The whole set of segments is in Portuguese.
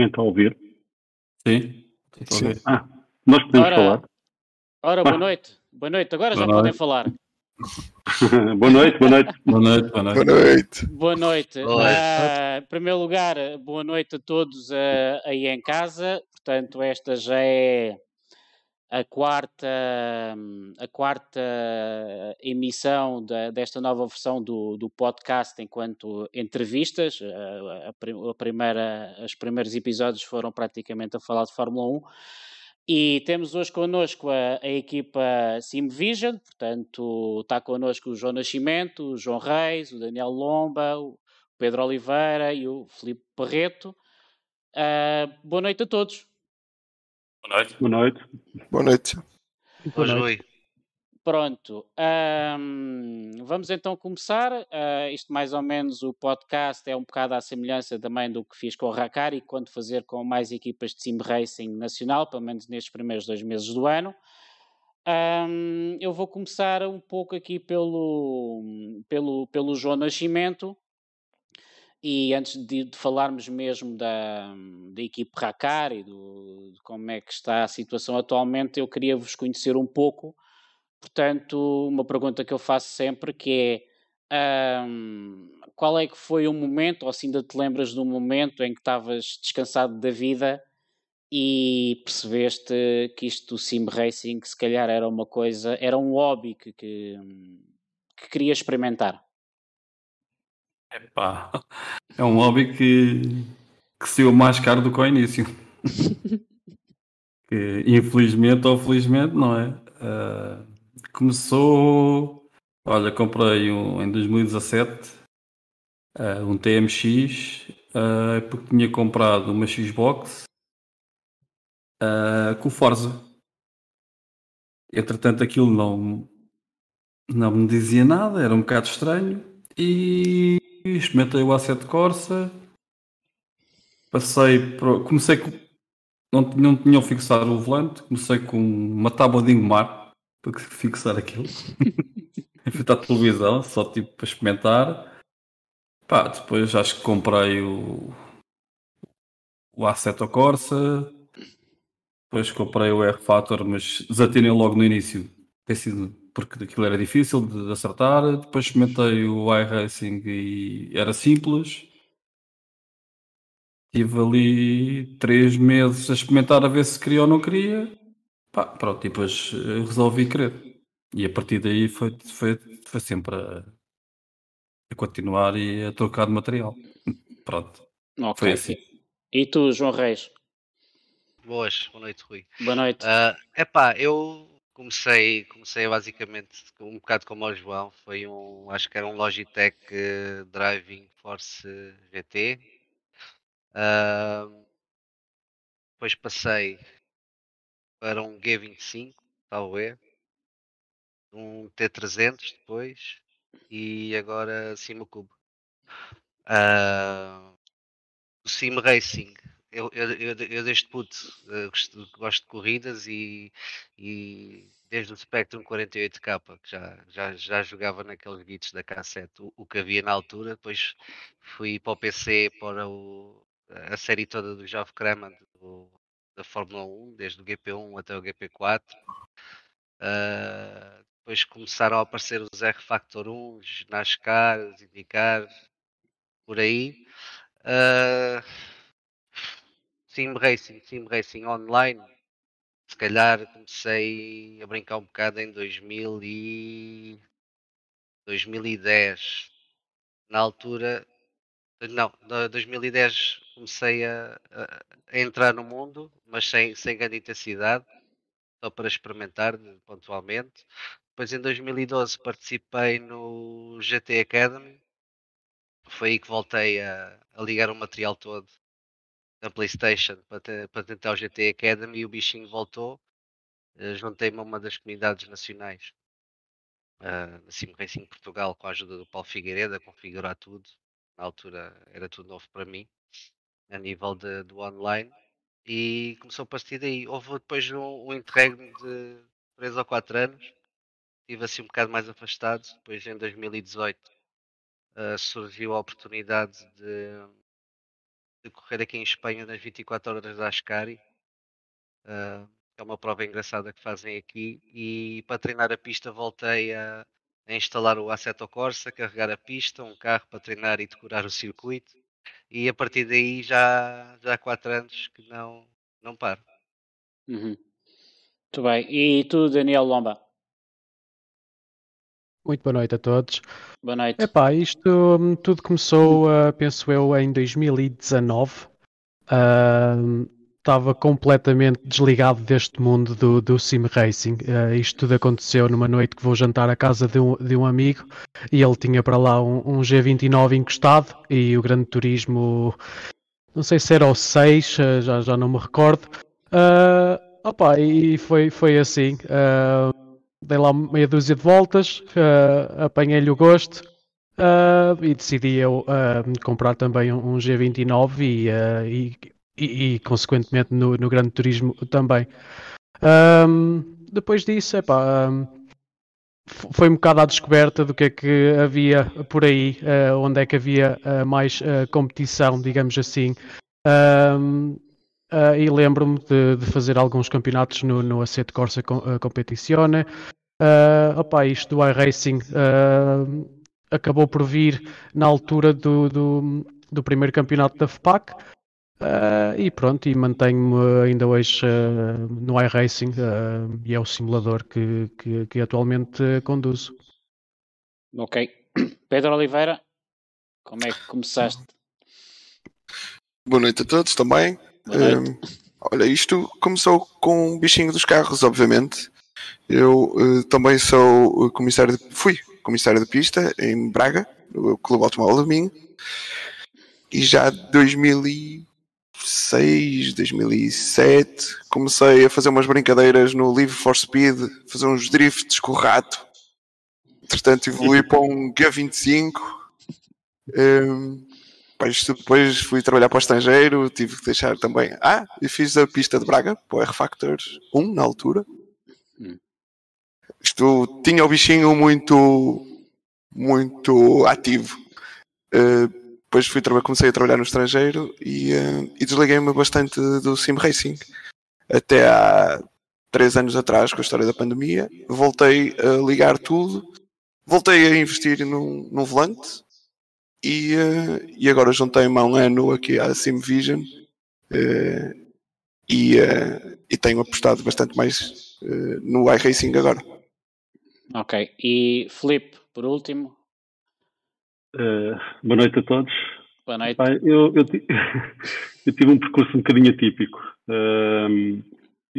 Alguém está a ouvir? Sim. Sim. Ah, nós podemos Ora, falar. ora, boa noite. Boa noite. Agora já Boa podem noite. falar. boa noite, boa noite. Boa noite, boa noite. Boa noite. Boa noite. Boa noite. Ah, em primeiro lugar, boa noite a todos ah, aí em casa. Portanto, esta já é a quarta, a quarta emissão da- desta nova versão do, do podcast enquanto entrevistas. A, prim- a primeira, os primeiros episódios foram praticamente a falar de Fórmula 1. E temos hoje connosco a, a equipa Simvision, portanto está connosco o João Nascimento, o João Reis, o Daniel Lomba, o Pedro Oliveira e o Filipe Barreto. Ah, boa noite a todos. Boa noite. Boa noite. Boa noite. Hoje, Rui. Pronto, ahm, vamos então começar. Ah, isto mais ou menos o podcast é um bocado à semelhança também do que fiz com o Rakari, quando fazer com mais equipas de sim racing nacional, pelo menos nestes primeiros dois meses do ano. Eu vou começar um pouco aqui pelo, pelo, pelo João Nascimento. E antes de, de falarmos mesmo da, da equipe Rakari e do, de como é que está a situação atualmente, eu queria vos conhecer um pouco. Portanto, uma pergunta que eu faço sempre que é ahm, qual é que foi o momento, ou se ainda te lembras do momento em que estavas descansado da vida e percebeste que isto do sim racing se calhar era uma coisa, era um hobby que, que, que queria experimentar. Epá, é um hobby que, que saiu mais caro do que ao início. que, infelizmente ou felizmente, não é? Ah, começou. Olha, comprei um, em 2017 ah, um TMX ah, porque tinha comprado uma Xbox com Forza. Entretanto, aquilo não, não me dizia nada, era um bocado estranho. E experimentei o A7 Corsa. Passei. Comecei com. Não, não tinham fixado o volante, comecei com uma tábua de engomar para fixar aquilo. Enfrentar a televisão, só tipo para experimentar. Pá, depois acho que comprei o, o A7 Corsa. Depois comprei o R-Factor, mas desatinei logo no início. Tem sido porque aquilo era difícil de acertar. Depois experimentei o iRacing e era simples. Tive ali três meses a experimentar a ver se queria ou não queria. Pá, pronto, e depois eh, resolvi querer. E a partir daí foi, foi, foi sempre a, a continuar e a trocar de material. Pronto, Ok. foi assim. E tu, João Reis? Boas, boa noite, Rui. Boa noite. Ah, epá, eu comecei, comecei basicamente um bocado como o João. Foi um, acho que era um Logitech Driving Force GT. Ah, depois passei para um G25, tal é. Um T300 depois. E agora Cima Cube. Ah, o Sim Racing. Eu, eu, eu, desde puto eh, gosto, gosto de corridas e, e desde o Spectrum 48K, que já, já, já jogava naqueles guides da cassete, o, o que havia na altura. Depois fui para o PC para o, a série toda do Jove Kramer da Fórmula 1, desde o GP1 até o GP4. Ah, depois começaram a aparecer os R Factor 1, os NASCAR, os IndyCar, por aí. Ah, Sim Racing, Sim Racing Online. Se calhar comecei a brincar um bocado em 2000 e 2010. Na altura, não, na 2010 comecei a, a- entrar no mundo, mas sem, sem grande intensidade, só para experimentar pontualmente. Depois em 2012 participei no GT Academy. Foi aí que voltei a, a ligar o material todo na Playstation para, te- para tentar o GT Academy e o bichinho voltou. Eh, Juntei-me a uma das comunidades nacionais da Sim Racing Portugal com a ajuda do Paulo Figueiredo a configurar tudo. Na altura era tudo novo para mim, a nível de, do online. E começou a partir daí. Houve depois um, um interregno de 3 ou 4 anos. Estive assim um bocado mais afastado. Depois em 2018 ah, surgiu a oportunidade de, de correr aqui em Espanha nas 24 horas da Ascari. Uh, é uma prova engraçada que fazem aqui. E para treinar a pista voltei a, a instalar o Assetto Corsa, carregar a pista, um carro para treinar e decorar o circuito. E a partir daí já, já há 4 anos que não, não paro. Uhum. Muito bem. E tu, Daniel Lomba? Muito boa noite a todos. Boa noite. Epá, isto hum, tudo começou, uh, penso eu, em 2019. Estava uh, completamente desligado deste mundo do, do sim racing. Uh, isto tudo aconteceu numa noite que vou jantar à casa de um, de um amigo e ele tinha para lá um, um G29 encostado e o Grande Turismo, não sei se era o 6, uh, já, já não me recordo. Uh, opa, e foi, foi assim. Uh, dei lá meia dúzia de voltas, uh, apanhei-lhe o gosto uh, e decidi eu comprar também um, um G29 e, e, e, consequentemente no, no Grande Turismo também. Um, depois disso, epá, um, foi um bocado à descoberta do que é que havia por aí, onde é que havia mais competição, digamos assim. Um, Uh, e lembro-me de, de, fazer alguns campeonatos no, no Assetto Corsa Competizione. Uh, opa, isto do iRacing uh, acabou por vir na altura do, do, do primeiro campeonato da FPAC. Uh, e pronto, e mantenho-me ainda hoje uh, no iRacing uh, e é o simulador que, que, que atualmente conduzo. Ok. Pedro Oliveira, como é que começaste? Boa noite a todos também. Um, olha, isto começou com o bichinho dos carros, obviamente. Eu uh, também sou comissário de, fui comissário de pista em Braga, no Clube Automóvel do Minho, e já de 2006, 2007 comecei a fazer umas brincadeiras no Live for Speed, fazer uns drifts com o rato. Entretanto, evolui para um G25. Um, depois fui trabalhar para o estrangeiro, tive que deixar também. Ah, e fiz a pista de Braga para o R-Factor 1 na altura. Hum. Isto tinha o bichinho muito, muito ativo. Uh, depois fui comecei a trabalhar no estrangeiro e, uh, e desliguei-me bastante do sim racing. Até há três anos atrás, com a história da pandemia, voltei a ligar tudo, voltei a investir num, num volante e, uh, e agora juntei-me há um ano aqui à SimVision uh, e, uh, e tenho apostado bastante mais no iRacing agora. Ok, e Felipe, por último. boa noite a todos. Boa noite. Pai, eu, eu, eu, tive um percurso um bocadinho atípico.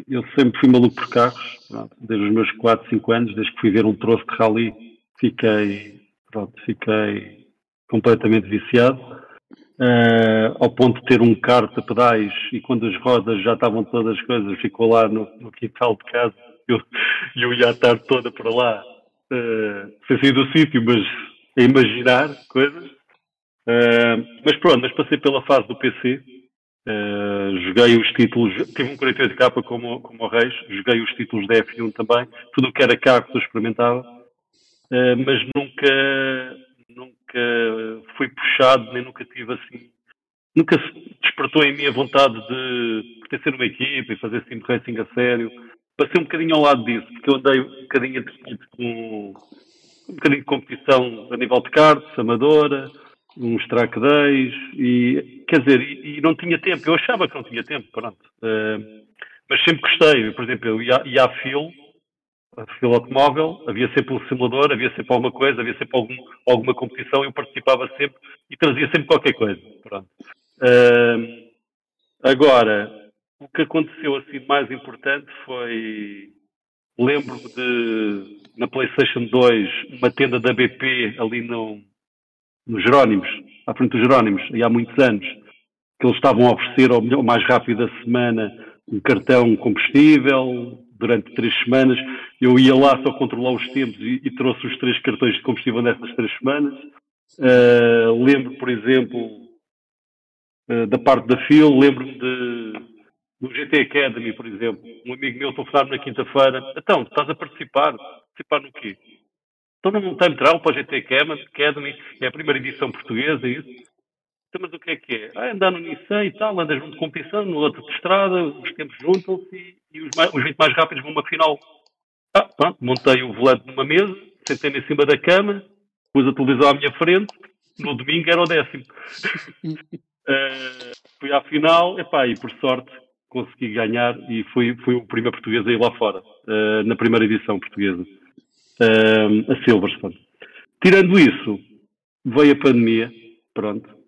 eu sempre fui maluco por carros, desde os meus 4, 5 anos, desde que fui ver um troço de rally, fiquei, pronto, fiquei completamente viciado, uh, ao ponto de ter um kart a pedais e quando as rodas já estavam todas as coisas, ficou lá no, no quintal de casa, eu, eu ia a tarde toda para lá, uh, sem sair do sítio, mas a imaginar coisas. Uh, mas pronto, mas passei pela fase do PC, Uh, joguei os títulos, tive um 48K como, como o Reis, joguei os títulos da F1 também, tudo o que era carro que eu experimentava, uh, mas nunca, nunca fui puxado, nem nunca tive assim. Nunca despertou em mim a vontade de pertencer a uma equipa e fazer sim racing a sério. Passei um bocadinho ao lado disso, porque eu andei um bocadinho com um bocadinho de competição a nível de cartas, amadora, uns track days, e quer dizer, e, e, não tinha tempo. Eu achava que não tinha tempo, pronto. Uh, mas sempre gostei. Por exemplo, eu ia, ia à fila automóvel, havia sempre um simulador, havia sempre alguma coisa, havia sempre algum, alguma competição, eu participava sempre e trazia sempre qualquer coisa. Uh, agora, o que aconteceu assim mais importante foi, lembro-me de, na PlayStation 2, uma tenda da BP ali no, no Jerónimos, à frente dos Jerónimos, e há muitos anos, que eles estavam a oferecer ao, mais rápido da semana um cartão combustível, durante três semanas. Eu ia lá só controlar os tempos e, e trouxe os três cartões de combustível nessas três semanas. Uh, lembro, por exemplo, uh, da parte da FIL, lembro-me de, do GT Academy, por exemplo. Um amigo meu telefonar-me na quinta-feira. Então, estás a participar? Participar no quê? Então não time trial para o GT Academy, é a primeira edição portuguesa, é isso? Então, mas o que é que é? Ah, andar no Nissan e tal, andas junto com o Pissano, no outro de estrada, os tempos juntam-se e, e os, mais, os 20 mais rápidos vão uma final. Ah, pronto, montei o volante numa mesa, sentei-me em cima da cama, pus a televisão à minha frente, no domingo era o décimo. uh, fui à final, epá, e por sorte consegui ganhar e fui, fui o primeiro português a ir lá fora, uh, na primeira edição portuguesa, uh, a Silverstone. Tirando isso, veio a pandemia, pronto.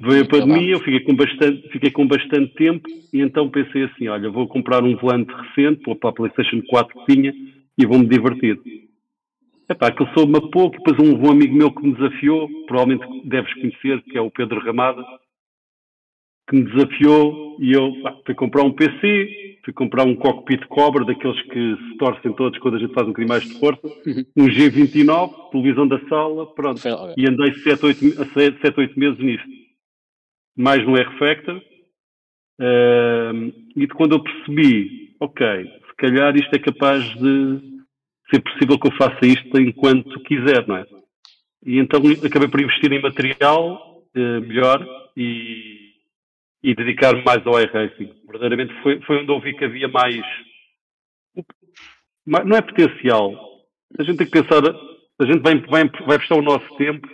Veio a pandemia, eu fiquei com, bastante, fiquei com bastante tempo e então pensei assim, olha, vou comprar um volante recente para a PlayStation 4 que tinha e vou-me divertir. Epá, que eu sou uma pouco, depois um, um amigo meu que me desafiou, provavelmente deves conhecer, que é o Pedro Ramada, que me desafiou e eu pá, fui comprar um PC, fui comprar um cockpit Cobra, daqueles que se torcem todos quando a gente faz um bocadinho mais de força, Uhum. um G29, televisão da sala, pronto. E andei 7, 8, 7, 8 meses nisto. Mais no R-Factor. Ahm, e de quando eu percebi, ok, se calhar isto é capaz de ser possível que eu faça isto enquanto quiser, não é? E então acabei por investir em material eh, melhor e, e dedicar-me mais ao iRacing. Verdadeiramente foi, foi onde eu vi que havia mais. ma- Não é potencial. A gente tem que pensar. A gente vai, vai, vai prestar o nosso tempo,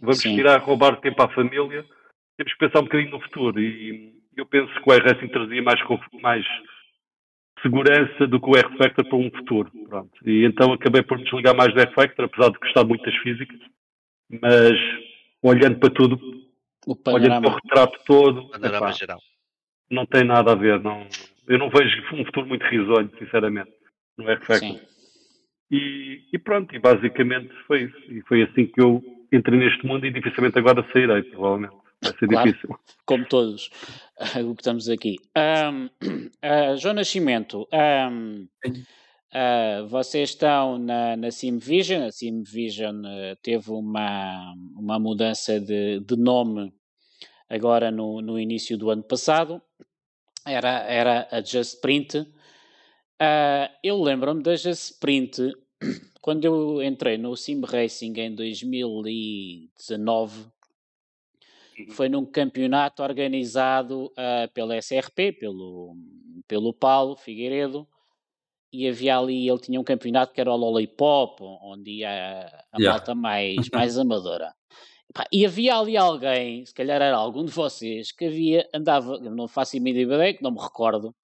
vamos Sim. tirar, roubar tempo à família. Temos que pensar um bocadinho no futuro. E eu penso que o iRacing trazia mais, mais segurança do que o R-Factor para um futuro. Pronto. E então acabei por me desligar mais do R-Factor, apesar de gostar muito das físicas. Mas olhando para tudo, O olhando para o retrato todo, Panorama epá, geral. não tem nada a ver. Não, eu não vejo um futuro muito risonho, sinceramente, no R-Factor. E, e pronto, e basicamente foi isso. E foi assim que eu entrei neste mundo e dificilmente agora sairei, provavelmente. Vai ser Claro. difícil. como todos o que estamos aqui. Ahm, ah, João Nascimento, ahm, ah, vocês estão na, na Simvision, a Simvision eh, teve uma, uma mudança de, de nome agora no, no início do ano passado, era, era a Just Print. Ah, eu lembro-me da Just Print quando eu entrei no Sim Racing em 2019 foi num campeonato organizado ah, pela SRP, pelo, pelo Paulo Figueiredo, e havia ali, ele tinha um campeonato que era o Lollipop, onde ia a Yeah. malta mais, mais amadora. E havia ali alguém, se calhar era algum de vocês, que havia, andava, não faço a mínima ideia, que não me recordo,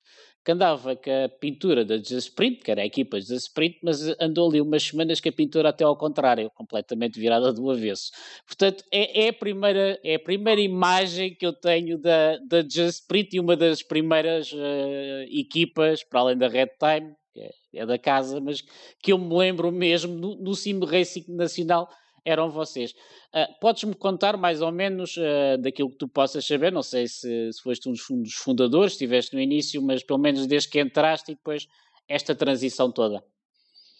que andava com a pintura da Jesus Sprint, que era a equipa Jesus Sprint, mas andou ali umas semanas com a pintura até ao contrário, completamente virada do avesso. Portanto, é, é a, primeira, é a primeira imagem que eu tenho da, da Jesus Sprint e uma das primeiras eh, equipas, para além da Red Time, que é, é da casa, mas que eu me lembro mesmo no, no Sim Racing Nacional eram vocês. Ah, Podes-me contar mais ou menos ah, daquilo que tu possas saber? Não sei se, se foste um dos fun- dos fundadores, estiveste no início, mas pelo menos desde que entraste e depois esta transição toda.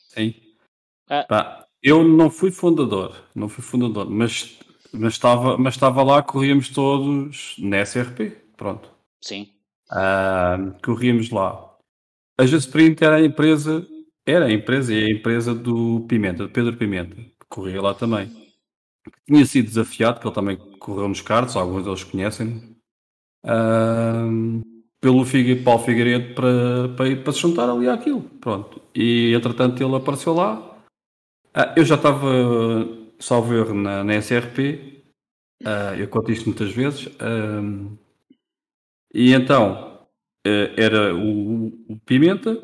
Sim. Ah. Pá, eu não fui fundador, não fui fundador, mas, mas, estava, mas estava lá, corríamos todos na SRP, pronto. Sim. Ah, corríamos lá. A Jasprint era a empresa, era a empresa, e é a empresa do Pimenta, do Pedro Pimenta, corria lá também. Tinha sido desafiado, que ele também correu nos cartos, alguns deles conhecem, ah, pelo Figue, Paulo Figueiredo para, para, para se juntar ali àquilo. Pronto. E entretanto ele apareceu lá. Ah, eu já estava, salvo erro, na, na SRP. Ah, eu conto isto muitas vezes. E então eh, era o, o Pimenta.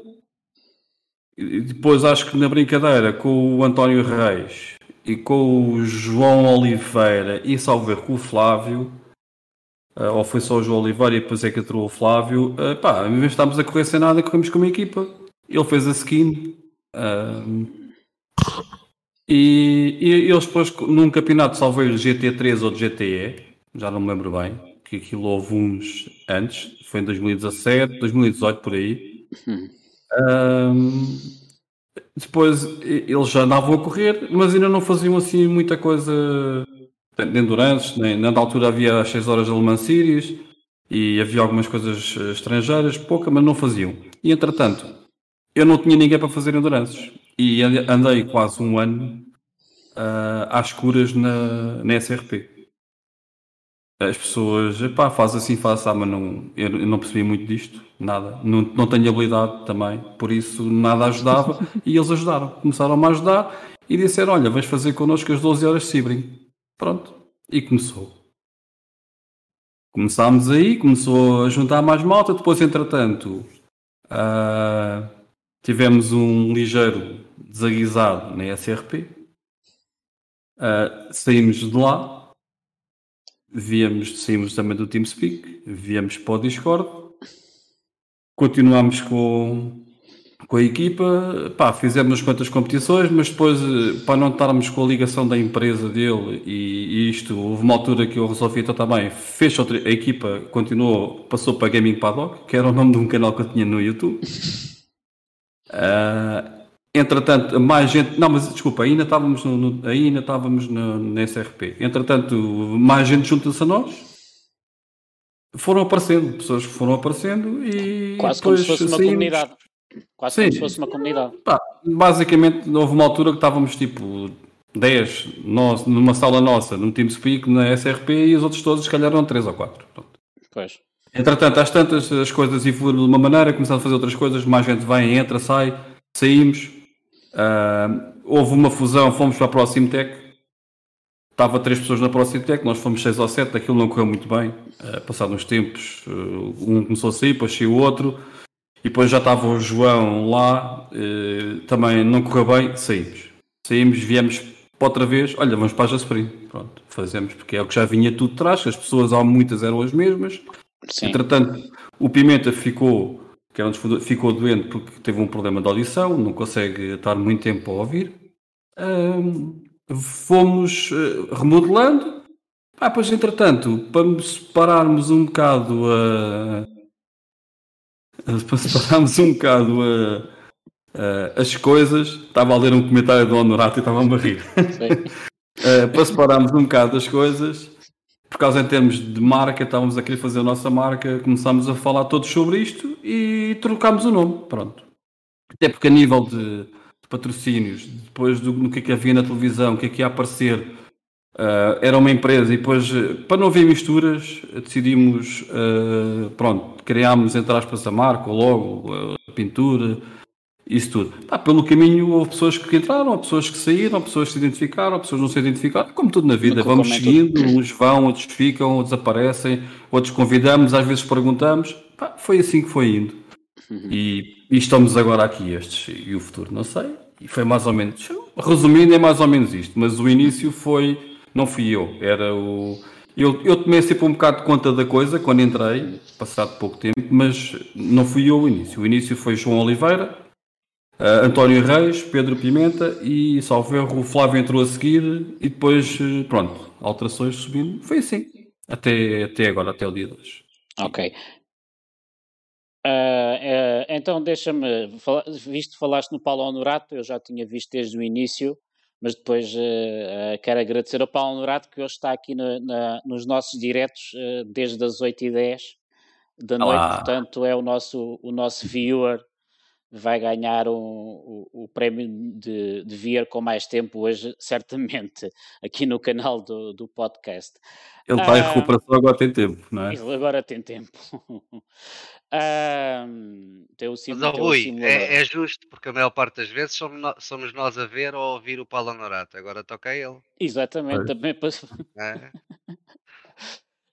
Depois acho que na brincadeira com o António Reis e com o João Oliveira e salvo erro com o Flávio. ah, ou foi só o João Oliveira e depois é que entrou o Flávio. ah, pá, em vez de estarmos a correr sem nada, corremos com uma equipa. Ele fez a skin. ah, e, e eles depois, num campeonato, salvo erro, GT3 ou de GTE, já não me lembro bem, que aquilo houve uns antes, foi em 2017, 2018 por aí. Hum. Depois eles já andavam a correr, mas ainda não faziam assim muita coisa de endurance, nem na altura havia as 6 horas de Le Mans Series e havia algumas coisas eh, estrangeiras, pouca, mas não faziam. E entretanto, eu não tinha ninguém para fazer endurances e ande- andei quase um ano ah, às escuras na, na SRP. as pessoas, epá, faz assim, faz assim, mas não, eu não percebi muito disto, nada. Não, não tenho habilidade também, por isso nada ajudava e eles ajudaram. Começaram-me a ajudar e disseram: Olha, vais fazer connosco as 12 horas de Sibring. Pronto, e começou. Começámos aí, começou a juntar mais malta, depois, entretanto, uh, tivemos um ligeiro desaguisado na SRP. Uh, saímos de lá, viemos, saímos também do TeamSpeak, viemos para o Discord, continuámos com, com a equipa, pá, fizemos quantas competições, mas depois, eh, para não estarmos com a ligação da empresa dele e, e isto, houve uma altura que eu resolvi então também, fez outra, a equipa continuou, passou para Gaming Paddock, que era o nome de um canal que eu tinha no YouTube. Uh, Entretanto, mais gente. Não, mas desculpa, ainda estávamos no, no ainda estávamos no, no SRP. Entretanto, mais gente junta-se a nós. Foram aparecendo, pessoas que foram aparecendo e. Quase como se fosse uma saímos. comunidade. Quase Sim. como se fosse uma comunidade. Pá, basicamente, houve uma altura que estávamos tipo 10 nós, numa sala nossa, num TeamSpeak, na SRP, e os outros todos, se calhar, eram 3 ou 4. Pois. Entretanto, às tantas, as coisas evoluíram de uma maneira, começaram a fazer outras coisas, mais gente vem, entra, sai, saímos Uh, houve uma fusão, fomos para a Proximtech. Estava três pessoas na Proximtech, nós fomos seis ou sete, aquilo não correu muito bem. Uh, passados uns tempos, uh, um começou a sair, depois saiu o outro. E depois já estava o João lá, uh, também não correu bem, saímos. Saímos, viemos para outra vez, olha, vamos para a Jasprim. Pronto, fazemos, porque é o que já vinha tudo de trás, as pessoas, há muitas eram as mesmas. Sim. Entretanto, o Pimenta ficou que era um ficou doente porque teve um problema de audição, não consegue estar muito tempo a ouvir. Fomos remodelando. Ah, pois entretanto, para separarmos um bocado a. para separarmos um bocado a, a, as coisas, estava a ler um comentário do Honorato e estava a rir. uh, para separarmos um bocado as coisas, por causa em termos de marca, estávamos a querer fazer a nossa marca, começámos a falar todos sobre isto e trocámos o nome, pronto. Até porque a nível de, de patrocínios, depois do, do que é que havia na televisão, o que é que ia aparecer, uh, era uma empresa e depois, para não haver misturas, decidimos, uh, pronto, criámos entre aspas a marca, o logo, a pintura, isso tudo. Pelo caminho houve pessoas que entraram, pessoas que saíram, pessoas que se identificaram, pessoas que não se identificaram, como tudo na vida, vamos seguindo, uns vão, outros ficam, outros aparecem, outros convidamos, às vezes perguntamos, foi assim que foi indo. Uhum. E, e, estamos agora aqui estes, e o futuro não sei, e foi mais ou menos, resumindo é mais ou menos isto, mas o início foi, não fui eu, era o... Eu, eu tomei sempre um bocado de conta da coisa quando entrei, passado pouco tempo, mas não fui eu o início. O início foi João Oliveira, Uh, António Reis, Pedro Pimenta e, salvo erro, o Flávio entrou a seguir e depois, uh, pronto, alterações subindo. Foi assim, até, até agora, até o dia 2. Ok. Uh, então, deixa-me, visto que falaste no Paulo Honorato, eu já tinha visto desde o início, mas depois quero agradecer ao Paulo Honorato que hoje está aqui no, na, nos nossos diretos desde as 8h10 da noite, Olá. portanto é o nosso, o nosso viewer vai ganhar um, o, o, prémio de, de vir com mais tempo hoje, certamente, aqui no canal do, do podcast. Ele está ah, em recuperação, agora tem tempo, não é? Ele agora tem tempo. ah, tem o sim, Mas, Rui, é, é, justo, porque a maior parte das vezes somos, nós a ver ou a ouvir o Paulo Honorato. Agora toca a ele. Exatamente, é. também para... É.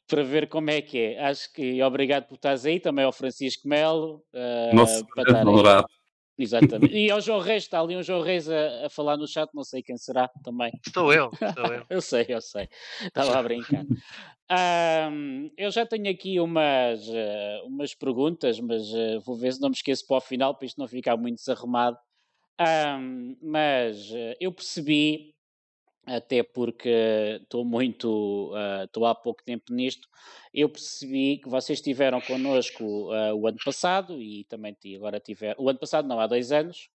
para ver como é que é. Acho que obrigado por estares aí, também ao Francisco Melo. Uh, Nosso para estar Exatamente. E ao João Reis, está ali um João Reis a, a, falar no chat, não sei quem será também. Estou eu, estou eu. eu sei, eu sei. Estava a brincar. Um, eu já tenho aqui umas, uh, umas perguntas, mas uh, vou ver se não me esqueço para o final, para isto não ficar muito desarrumado. Um, mas uh, eu percebi até porque estou muito, uh, estou há pouco tempo nisto, eu percebi que vocês estiveram connosco uh, o ano passado e também agora tiveram, o ano passado não, há dois anos,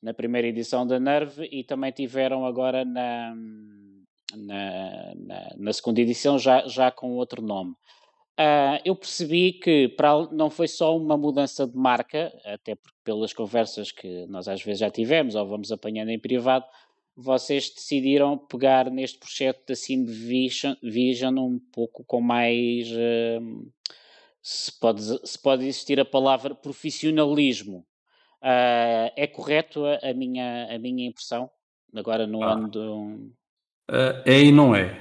na primeira edição da Nerve e também tiveram agora na, na, na, na segunda edição já, já com outro nome. Uh, eu percebi que para, não foi só uma mudança de marca, até porque pelas conversas que nós às vezes já tivemos ou vamos apanhando em privado, vocês decidiram pegar neste projeto da Sim Vision, Vision um pouco com mais. Uh, se, pode, se pode existir a palavra profissionalismo. Uh, é correto a, a, minha, a minha impressão? Agora no ah. ano do. Uh, é e não é.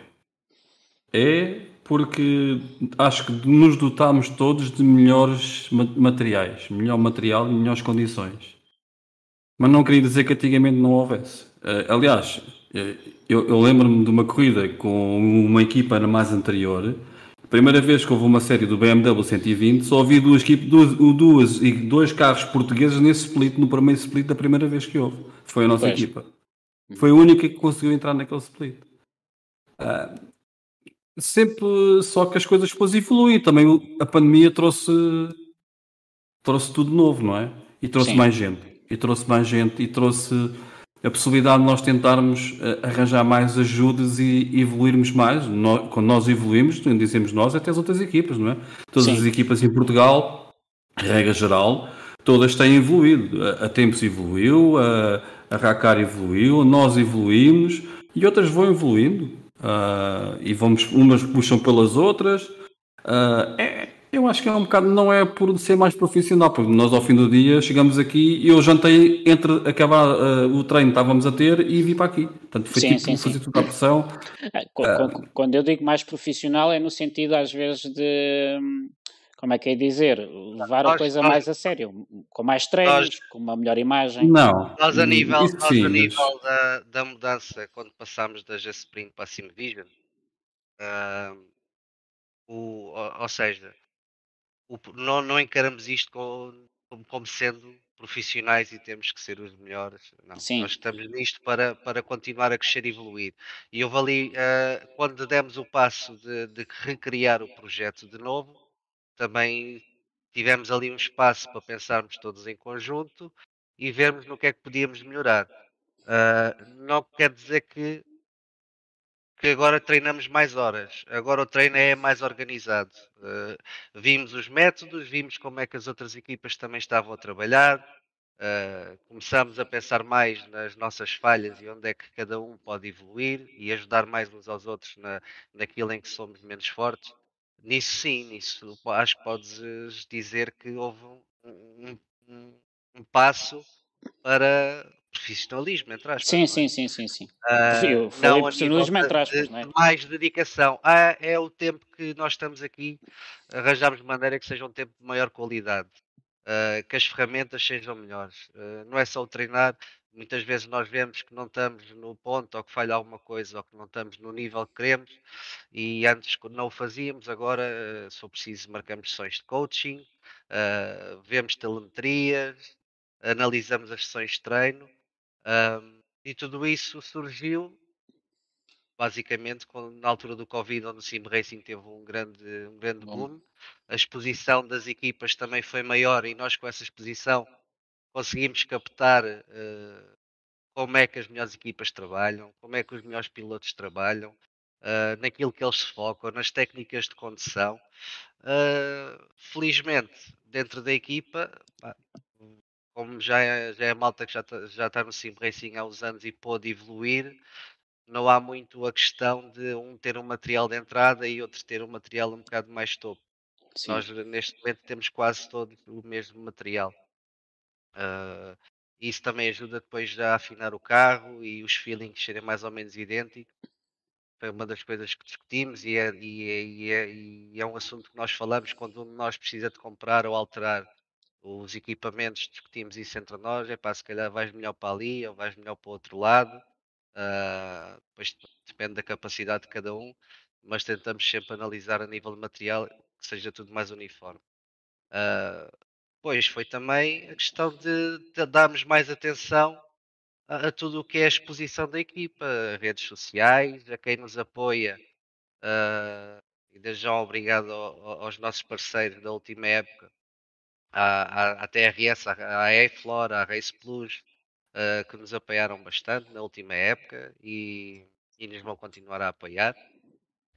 É porque acho que nos dotámos todos de melhores materiais, melhor material e melhores condições. Mas não queria dizer que antigamente não houvesse. Uh, aliás, eh, eu, eu lembro-me de uma corrida com uma equipa na mais anterior. Primeira vez que houve uma série do BMW 120, só havia duas, duas, duas e dois carros portugueses nesse split, no primeiro split da primeira vez que houve. Foi a nossa pois. equipa. Foi a única que conseguiu entrar naquele split. Uh, sempre só que as coisas depois evoluem. Também a pandemia trouxe trouxe tudo novo, não é? E trouxe Sim. mais gente. E trouxe mais gente e trouxe a possibilidade de nós tentarmos eh, arranjar mais ajudas e evoluirmos mais. quando nós evoluímos, dizemos nós, até as outras equipas, não é? Todas Sim. as equipas em Portugal, regra geral, todas têm evoluído. A, a Tempos evoluiu, a, a Racar evoluiu, nós evoluímos e outras vão evoluindo uh, e vamos, umas puxam pelas outras. Uh, é, eu acho que é um bocado, não é por ser mais profissional, porque nós ao fim do dia chegamos aqui e eu jantei entre acabar uh, o treino que estávamos a ter e vir para aqui. Portanto, foi sim, tipo sim, fazer sim. toda a pressão. Quando eu digo mais profissional é no sentido às vezes de como é que é dizer, levar nós, a coisa nós, mais a sério, com mais treinos, nós, com uma melhor imagem. Não. Nós a nível, nós sim, a nível da, da mudança, quando passámos da G-Spring para a Sim Vision, uh, o, ou, ou seja, o, não, não encaramos isto como, como sendo profissionais e temos que ser os melhores. Não, Sim. Nós estamos nisto para, para continuar a crescer e evoluir. E houve ali, uh, quando demos o passo de, de recriar o projeto de novo, também tivemos ali um espaço para pensarmos todos em conjunto e vermos no que é que podíamos melhorar. Uh, não quer dizer que, que agora treinamos mais horas, agora o treino é mais organizado. Uh, vimos os métodos, vimos como é que as outras equipas também estavam a trabalhar, uh, começamos a pensar mais nas nossas falhas e onde é que cada um pode evoluir e ajudar mais uns aos outros na, naquilo em que somos menos fortes. Nisso sim, nisso acho que podes dizer que houve um, um, um passo para profissionalismo, entre aspas. Sim, é? sim, sim, sim, sim. Uh, não profissionalismo, entre aspas, de, é? Mais dedicação. Ah, é o tempo que nós estamos aqui, arranjamos de maneira que seja um tempo de maior qualidade. Uh, que as ferramentas sejam melhores. Uh, não é só o treinar, muitas vezes nós vemos que não estamos no ponto ou que falha alguma coisa ou que não estamos no nível que queremos e antes não o fazíamos, agora se for preciso marcamos sessões de coaching, vemos telemetrias, analisamos as sessões de treino um, e tudo isso surgiu basicamente quando, na altura do Covid onde o Sim Racing teve um grande, um grande boom, a exposição das equipas também foi maior e nós com essa exposição conseguimos captar uh, como é que as melhores equipas trabalham, como é que os melhores pilotos trabalham, uh, naquilo que eles se focam, nas técnicas de condução. Uh, felizmente, dentro da equipa, pá, como já é, já é a malta que já, tá, já está no Sim Racing há uns anos e pôde evoluir, não há muito a questão de um ter um material de entrada e outro ter um material um bocado mais topo. Sim. Nós neste momento temos quase todo o mesmo material. Uh, isso também ajuda depois a afinar o carro e os feelings serem mais ou menos idênticos. Foi uma das coisas que discutimos e é, e, é, e, é, e é, um assunto que nós falamos quando um de nós precisa de comprar ou alterar os equipamentos, discutimos isso entre nós, é pá, se calhar vais melhor para ali ou vais melhor para o outro lado, uh, depois depende da capacidade de cada um, mas tentamos sempre analisar a nível de material que seja tudo mais uniforme. Uh, Pois foi também a questão de, de darmos mais atenção a, a, tudo o que é a exposição da equipa, redes sociais, a quem nos apoia. Uh, e desde já obrigado ao, aos nossos parceiros da última época, à, à, TRS, à, à E-Flor, à Race Plus, uh, que nos apoiaram bastante na última época e, e nos vão continuar a apoiar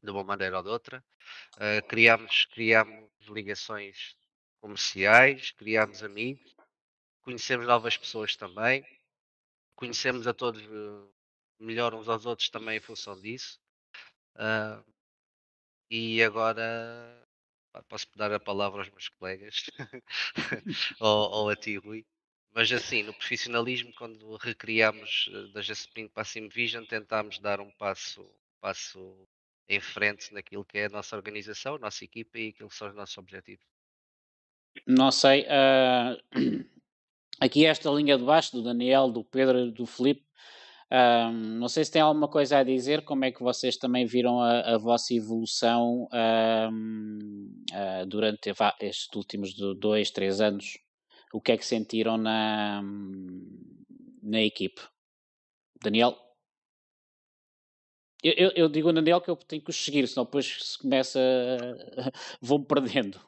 de uma maneira ou de outra. Uh, criamos, criamos ligações comerciais, criámos amigos, conhecemos novas pessoas também, conhecemos a todos uh, melhor uns aos outros também em função disso. Uh, e agora posso dar a palavra aos meus colegas ou, ou, a ti, Rui. Mas assim, no profissionalismo, quando recriamos eh, da Jaspin para a Simvision, tentámos dar um passo, passo em frente naquilo que é a nossa organização, a nossa equipa e aquilo que são os nossos objetivos. Não sei. Uh, aqui esta linha de baixo do Daniel, do Pedro e do Felipe. Uh, não sei se tem alguma coisa a dizer, como é que vocês também viram a, a vossa evolução uh, durante estes últimos dois, três anos? O que é que sentiram na, na equipe? Daniel? Eu, eu, eu digo Daniel que eu tenho que os seguir, senão depois se começa. vou-me perdendo.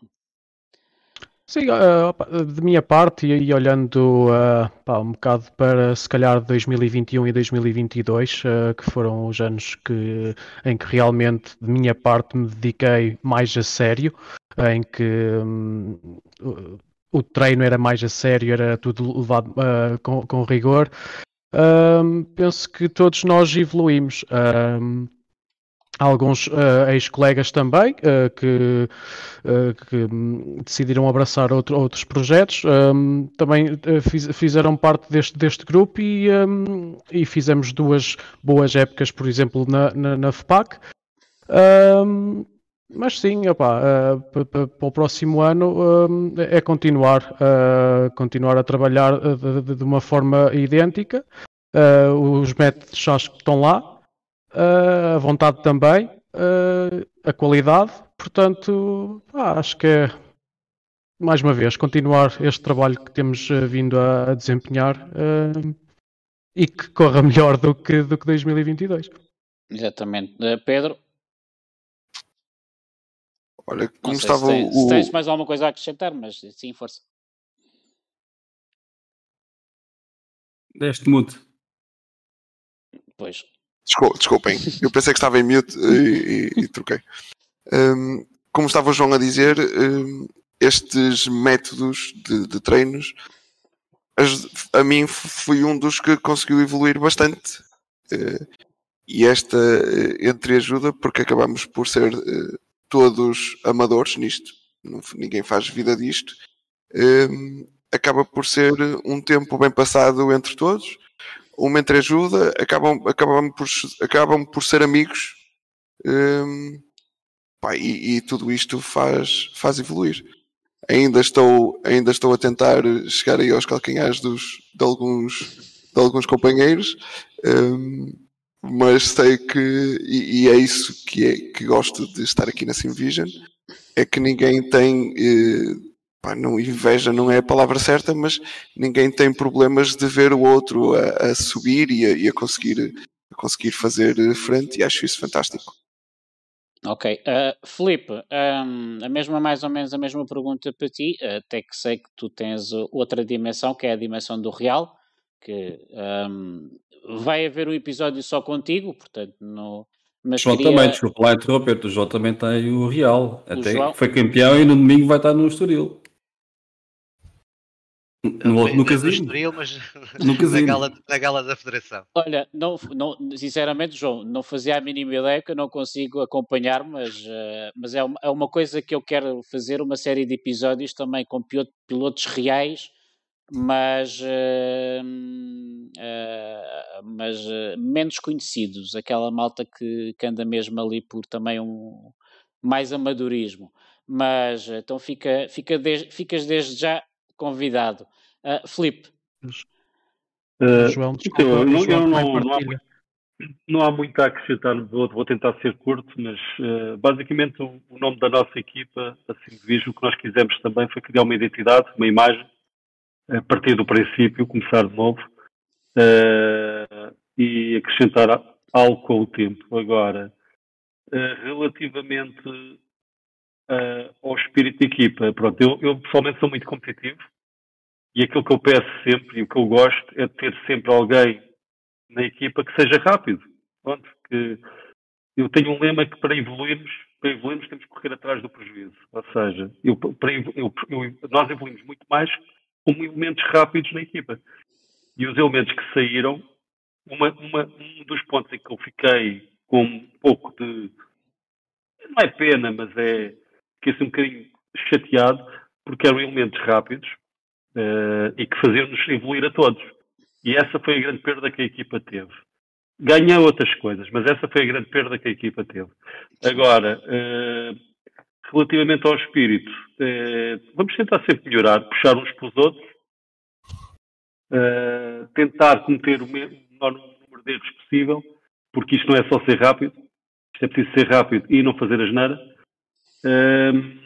Sim, uh, de minha parte, e, olhando uh, pá, um bocado para se calhar 2021 e 2022, uh, que foram os anos que, em que realmente de minha parte me dediquei mais a sério, em que um, o treino era mais a sério, era tudo levado com, com, rigor. penso que todos nós evoluímos alguns uh, ex-colegas também uh, que, uh, que, decidiram abraçar outro, outros projetos um, também fiz, fizeram parte deste, deste grupo e, um, e, fizemos duas boas épocas, por exemplo, na, na, na FPAC. Um, mas sim, para o próximo ano é continuar, continuar a trabalhar de, de uma forma idêntica. os métodos já estão lá, a vontade também, a qualidade. Portanto, ah, acho que é, mais uma vez, continuar este trabalho que temos uh, vindo a, desempenhar e que corra melhor do que, do que 2022. Exatamente. Pedro? Olha, como estava se, o... se tens mais alguma coisa a acrescentar, mas sim, força. Deste muito. Pois. Desculpem, eu pensei que estava em mute e, e, e troquei. Um, como estava o João a dizer, um, estes métodos de, de treinos, a mim fui um dos que conseguiu evoluir bastante. Uh, e esta uh, entre ajuda porque acabamos por ser uh, todos amadores nisto. Não, ninguém faz vida disto. Um, acaba por ser um tempo bem passado entre todos uma entreajuda, acabam, acabam, por, acabam por ser amigos um, pá, e, e, tudo isto faz, faz evoluir. Ainda estou, ainda estou a tentar chegar aí aos calcanhares dos, de, alguns, de alguns companheiros, um, mas sei que, e, e, é isso que, é, que gosto de estar aqui na Simvision, é que ninguém tem. Eh, pá, não, inveja não é a palavra certa, mas ninguém tem problemas de ver o outro a, a subir e a, e a, conseguir, a conseguir fazer frente e acho isso fantástico. Ok. Uh, Felipe, um, a mesma, mais ou menos a mesma pergunta para ti, até que sei que tu tens outra dimensão, que é a dimensão do real, que um, vai haver um episódio só contigo, portanto, no, mas João queria... também, desculpa lá interromper, o João também tem o Real, o até João... foi campeão e no domingo vai estar no Estoril. No, no, no casino. Estoril, mas no casino. Na, gala, na gala da Federação. Olha, não, não, sinceramente, João, não fazia a mínima ideia que eu não consigo acompanhar, mas, uh, mas é, uma, é uma coisa que eu quero fazer, uma série de episódios também com pilotos reais, mas, uh, uh, mas menos conhecidos, aquela malta que, que anda mesmo ali por também um mais amadorismo. Mas então fica, fica de, ficas desde já convidado. Uh, Filipe. Uh, João, desculpa, então, não, João não, não, não, há muito, não, há muito, a acrescentar, vou, vou tentar ser curto, mas uh, basicamente o, o, nome da nossa equipa, assim vejo, o que nós quisemos também foi criar uma identidade, uma imagem, a partir do princípio, começar de novo uh, e acrescentar algo com o tempo. Agora, relativamente uh, ao espírito de equipa. Pronto, eu, eu, pessoalmente sou muito competitivo e aquilo que eu peço sempre e o que eu gosto é de ter sempre alguém na equipa que seja rápido. Pronto, que eu tenho um lema que para evoluirmos, para evoluirmos temos que correr atrás do prejuízo. Ou seja, eu, para, eu, nós evoluímos muito mais com elementos rápidos na equipa. E os elementos que saíram uma, uma, um dos pontos em que eu fiquei com um pouco de. Não é pena, mas é. Fiquei assim um bocadinho chateado, porque eram elementos rápidos uh, e que faziam-nos evoluir a todos. E essa foi a grande perda que a equipa teve. Ganhou outras coisas, mas essa foi a grande perda que a equipa teve. Agora, uh, relativamente ao espírito, uh, vamos tentar sempre melhorar, puxar uns para os outros, tentar cometer o menor número de erros possível, porque isto não é só ser rápido, isto é preciso ser rápido e não fazer asneira. Uh,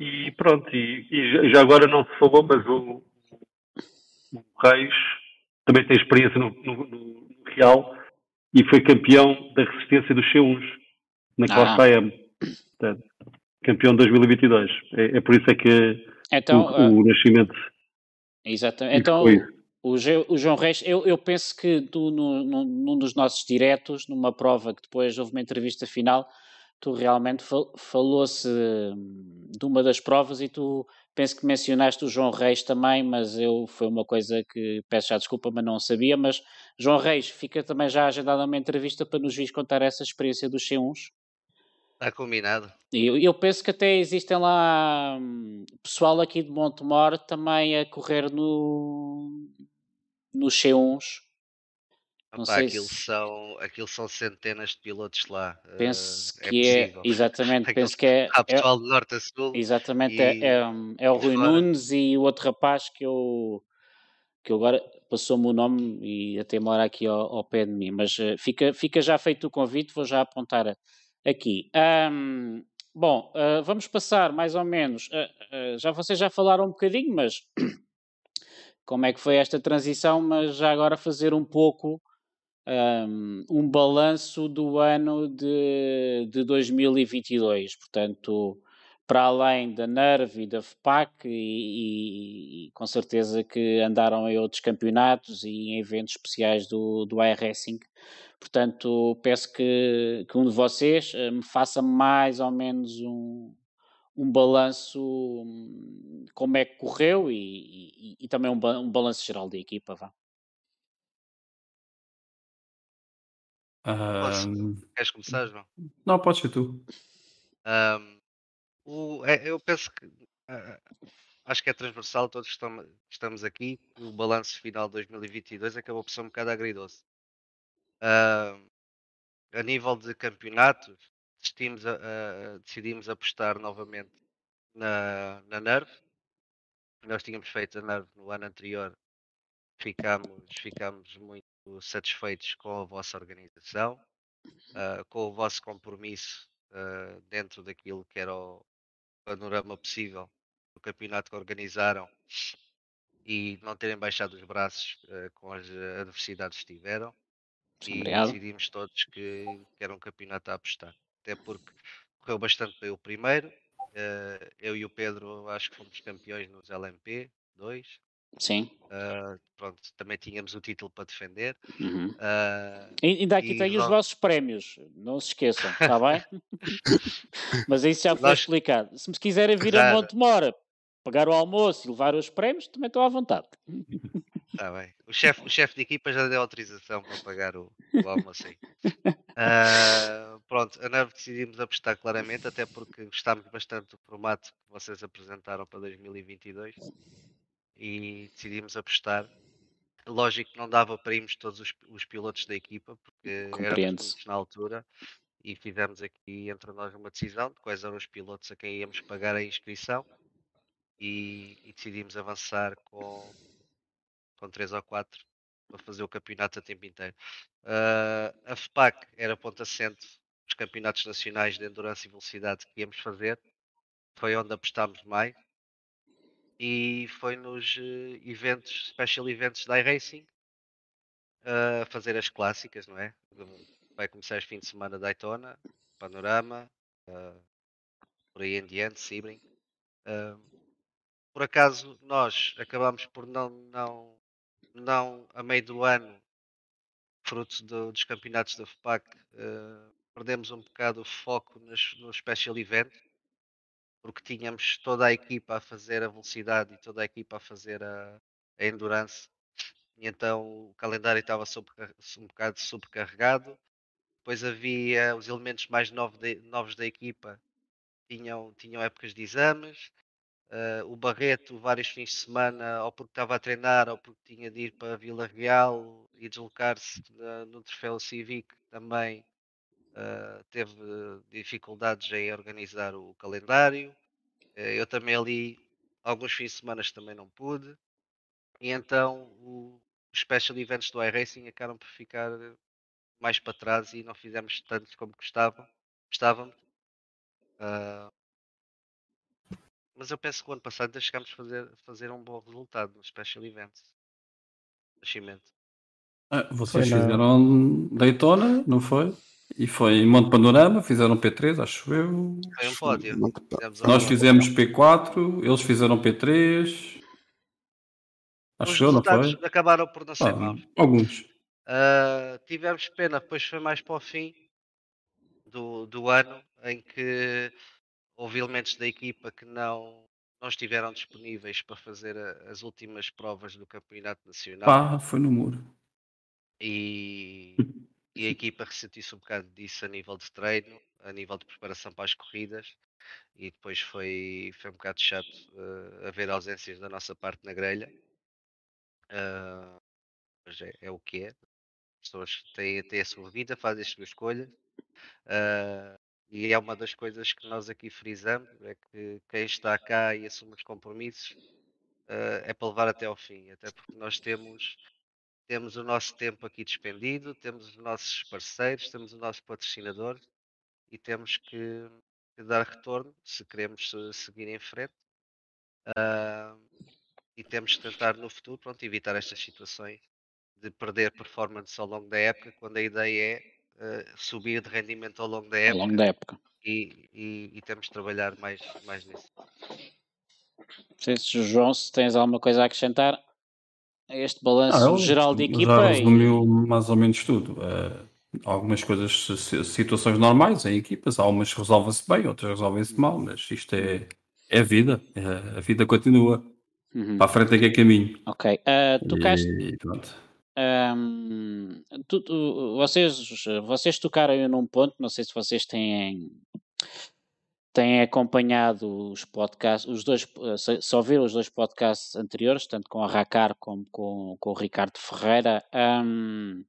e pronto, e, e, já agora não se falou, mas o, o Reis também tem experiência no, no, no, Real e foi campeão da resistência dos C1s na classe ah. AM. Portanto, campeão de 2022. É, é, por isso é que então, o, uh, o nascimento. Exatamente. Então, o, o, João Reis, eu, eu penso que tu, no, no, num dos nossos diretos, numa prova que depois houve uma entrevista final, tu realmente fal, falou-se hum, de uma das provas e tu penso que mencionaste o João Reis também, mas eu foi uma coisa que peço já desculpa, mas não sabia. Mas João Reis, fica também já agendada uma entrevista para nos vir contar essa experiência dos C1s. Está combinado. E eu, eu, penso que até existem lá hum, pessoal aqui de Montemor também a correr no, nos C1s. Não Opa, sei aquilo, se... são, aquilo são centenas de pilotos lá. Penso uh, que é, é exatamente, penso que é. Há é pessoal é, de norte a sul. Exatamente, é, e, é, é, é, o Rui fora. Nunes e o outro rapaz que eu, que eu agora passou-me o nome e até mora aqui ao, ao pé de mim. Mas uh, fica, fica já feito o convite, vou já apontar aqui. Um, bom, uh, vamos passar mais ou menos. já vocês já falaram um bocadinho, mas como é que foi esta transição, mas já agora fazer um pouco um, balanço do ano de, de 2022. Portanto, para além da NERV e da FPAC, e, e, com certeza que andaram em outros campeonatos e em eventos especiais do, do iRacing. Portanto, peço que, que um de vocês me faça mais ou menos um, um balanço, hum, como é que correu e, e, e também um, um balanço geral da equipa. Vá. Um... Queres começar, João? Não, pode ser tu. Um, o, é, eu penso que uh, acho que é transversal, todos que estamos, estamos aqui. O balanço final de 2022 acabou por ser um bocado agridoce. Uh, a nível de campeonato, decidimos, uh, decidimos apostar novamente na, na Nerve. Nós tínhamos feito a Nerve no ano anterior, ficámos, ficámos muito satisfeitos com a vossa organização, uh, com o vosso compromisso uh, dentro daquilo que era o panorama possível do campeonato que organizaram e não terem baixado os braços uh, com as adversidades que tiveram. E Obrigado. decidimos todos que, que era um campeonato a apostar. Até porque correu bastante bem o primeiro. eu e o Pedro acho que fomos campeões nos LMP 2. Sim. Uh, pronto, também tínhamos o título para defender. Uhum. Uh, ainda aqui tem os vossos prémios, não se esqueçam, está bem? Mas isso já foi Nós... explicado. Se me quiserem vir claro. a Montemora, pagar o almoço e levar os prémios, também estou à vontade. Está bem. O chefe o chef de equipa já deu autorização para pagar o, o almoço aí. Uh, pronto, a NAV decidimos apostar claramente, até porque gostámos bastante do formato que vocês apresentaram para 2022 e decidimos apostar. Lógico que não dava para irmos todos os, os pilotos da equipa, porque éramos na altura, e fizemos aqui entre nós uma decisão de quais eram os pilotos a quem íamos pagar a inscrição e, e decidimos avançar com, com 3 ou 4 para fazer o campeonato a tempo inteiro. Uh, a FPAC era ponto assente dos campeonatos nacionais de endurance e velocidade que íamos fazer, foi onde apostámos mais e foi nos uh, eventos, special events da iRacing a uh, fazer as clássicas, não é? Vai começar este fim de semana Daytona, Panorama, uh, por aí em diante, Sebring. por acaso nós acabamos por não, não, não a meio do ano, fruto do, dos campeonatos da FPAC, perdemos um bocado o foco nos, no special event porque tínhamos toda a equipa a fazer a velocidade e toda a equipa a fazer a, a endurance e então o calendário estava um bocado sobrecarregado. Depois havia os elementos mais novos, de- novos da equipa, tinham, tinham épocas de exames. Uh, o Barreto, vários fins de semana, ou porque estava a treinar, ou porque tinha de ir para Vila Real e deslocar-se no Troféu Civic, também uh, teve dificuldades em organizar o calendário. Uh, eu também ali, alguns fins de semana também não pude. E então os Special Events do iRacing acabaram por ficar mais para trás e não fizemos tanto como gostavam, gostávamos. Uh, mas eu penso que o ano passado ainda chegámos a fazer, fazer um bom resultado no Special Events. Nascimento. Ah, vocês Foi na- fizeram Daytona, não foi? E foi em Monte Panorama, fizeram P3, acho eu. Foi um pódio. Nós fizemos P4, eles fizeram P3. Os Acho eu, não resultados foi? acabaram por não ser Ah, alguns. Ah, tivemos pena, depois foi mais para o fim do, do ano em que houve elementos da equipa que não, não estiveram disponíveis para fazer a- as últimas provas do Campeonato Nacional Pá, foi no muro. E, e a equipa ressentiu-se um bocado disso a nível de treino, a nível de preparação para as corridas e depois foi, foi um bocado chato ah, haver ausências da nossa parte na grelha. Ah, mas é, é o que é. As pessoas têm, têm a sua vida, fazem as suas escolhas. ah, e é uma das coisas que nós aqui frisamos, é que quem está cá e assume os compromissos ah, é para levar até ao fim, até porque nós temos, temos o nosso tempo aqui despendido, temos os nossos parceiros, temos o nosso patrocinador e temos que, que dar retorno se queremos eh, seguir em frente. Ah, e temos que tentar no futuro pronto, evitar estas situações de perder performance ao longo da época, quando a ideia é eh, subir de rendimento ao longo da época longo da época. e, e- e temos de trabalhar mais, mais nisso. Não sei se, João, se tens alguma coisa a acrescentar este Ah, balanço eu geral de já equipa. e- resumiu mais ou menos tudo. Eh, algumas coisas, si- situações normais em equipas, algumas resolvem-se bem, outras resolvem-se mal, mas isto é, é a vida. É- a vida continua. Uhum. Para a frente é que é caminho. Ok. Ah, tocaste, E pronto. Ahm, tu- tu- vocês, vocês tocaram num ponto, não sei se vocês têm, têm acompanhado os podcasts, os dois, eh, se ouviram os dois podcasts anteriores, tanto com a Racar como com, com o Ricardo Ferreira. Ahm,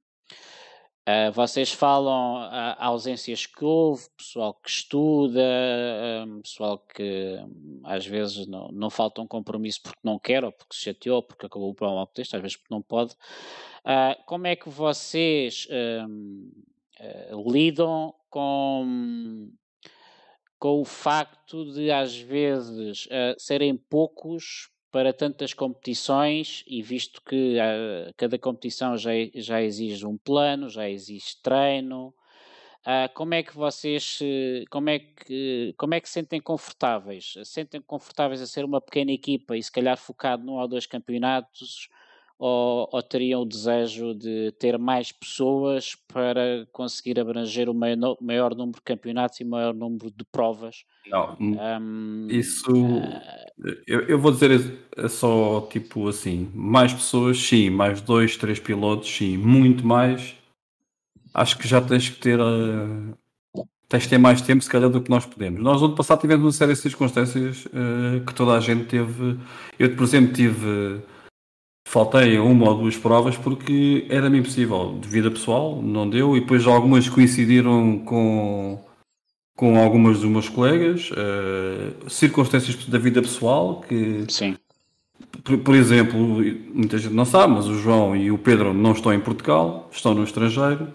ah, vocês falam ah, ausências que houve, pessoal que estuda, ahm, pessoal que hum, às vezes não, não falta um compromisso porque não quer, ou porque se chateou, ou porque acabou o programa ao texto, às vezes porque não pode. Ah, como é que vocês hum, lidam com, com o facto de às vezes ah, serem poucos para tantas competições e visto que ah, cada competição já, já exige um plano, já exige treino, ah, como é que vocês como é que como é que se sentem confortáveis? Sentem confortáveis a ser uma pequena equipa e se calhar focado num ou dois campeonatos ou, ou teriam o desejo de ter mais pessoas para conseguir abranger o maior, maior número de campeonatos e maior número de provas? Não, Ahm, isso. ah, Eu, eu vou dizer é só tipo assim: mais pessoas, sim, mais dois, três pilotos, sim, muito mais. Acho que já tens que ter. eh, tens de ter mais tempo, se calhar, do que nós podemos. Nós, no ano passado, tivemos uma série de circunstâncias eh, que toda a gente teve. Eu, por exemplo, tive. Faltei uma ou duas provas porque era-me impossível. De vida pessoal, não deu. E depois algumas coincidiram com com algumas dos meus colegas, eh, circunstâncias da vida pessoal que, sim, por, por exemplo, muita gente não sabe, mas o João e o Pedro não estão em Portugal, estão no estrangeiro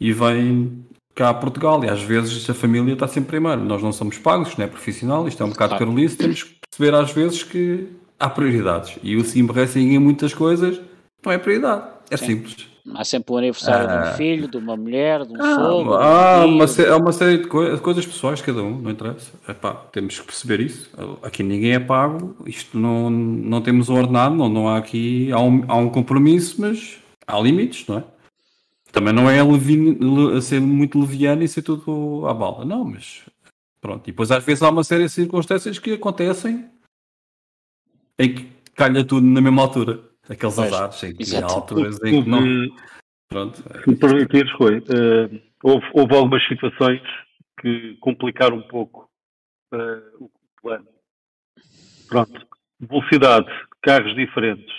e vêm cá a Portugal e às vezes a família está sempre primeiro. Nós não somos pagos, isto não é profissional, isto é um bocado Claro. carolice, temos que perceber às vezes que há prioridades e o Sim Racing em muitas coisas não é prioridade, é Sim. simples. há sempre o aniversário de um filho, de uma mulher, de um sogro. de um Há tio, uma, há uma série de coi- coisas pessoais, cada um, não interessa. Epá, temos que perceber isso. Aqui ninguém é pago, isto não, não temos um ordenado, não, não há aqui. Há um, há um compromisso, mas há limites, não é? Também não é levi- le- ser muito leviano e ser tudo à bala, não, mas pronto. E depois às vezes há uma série de circunstâncias que acontecem em que calha tudo na mesma altura. aqueles Pois, azares em que há alturas em que não. Pronto. se me permitires, Rui, eh, houve, houve algumas situações que complicaram um pouco eh, o plano. Pronto, velocidade, carros diferentes.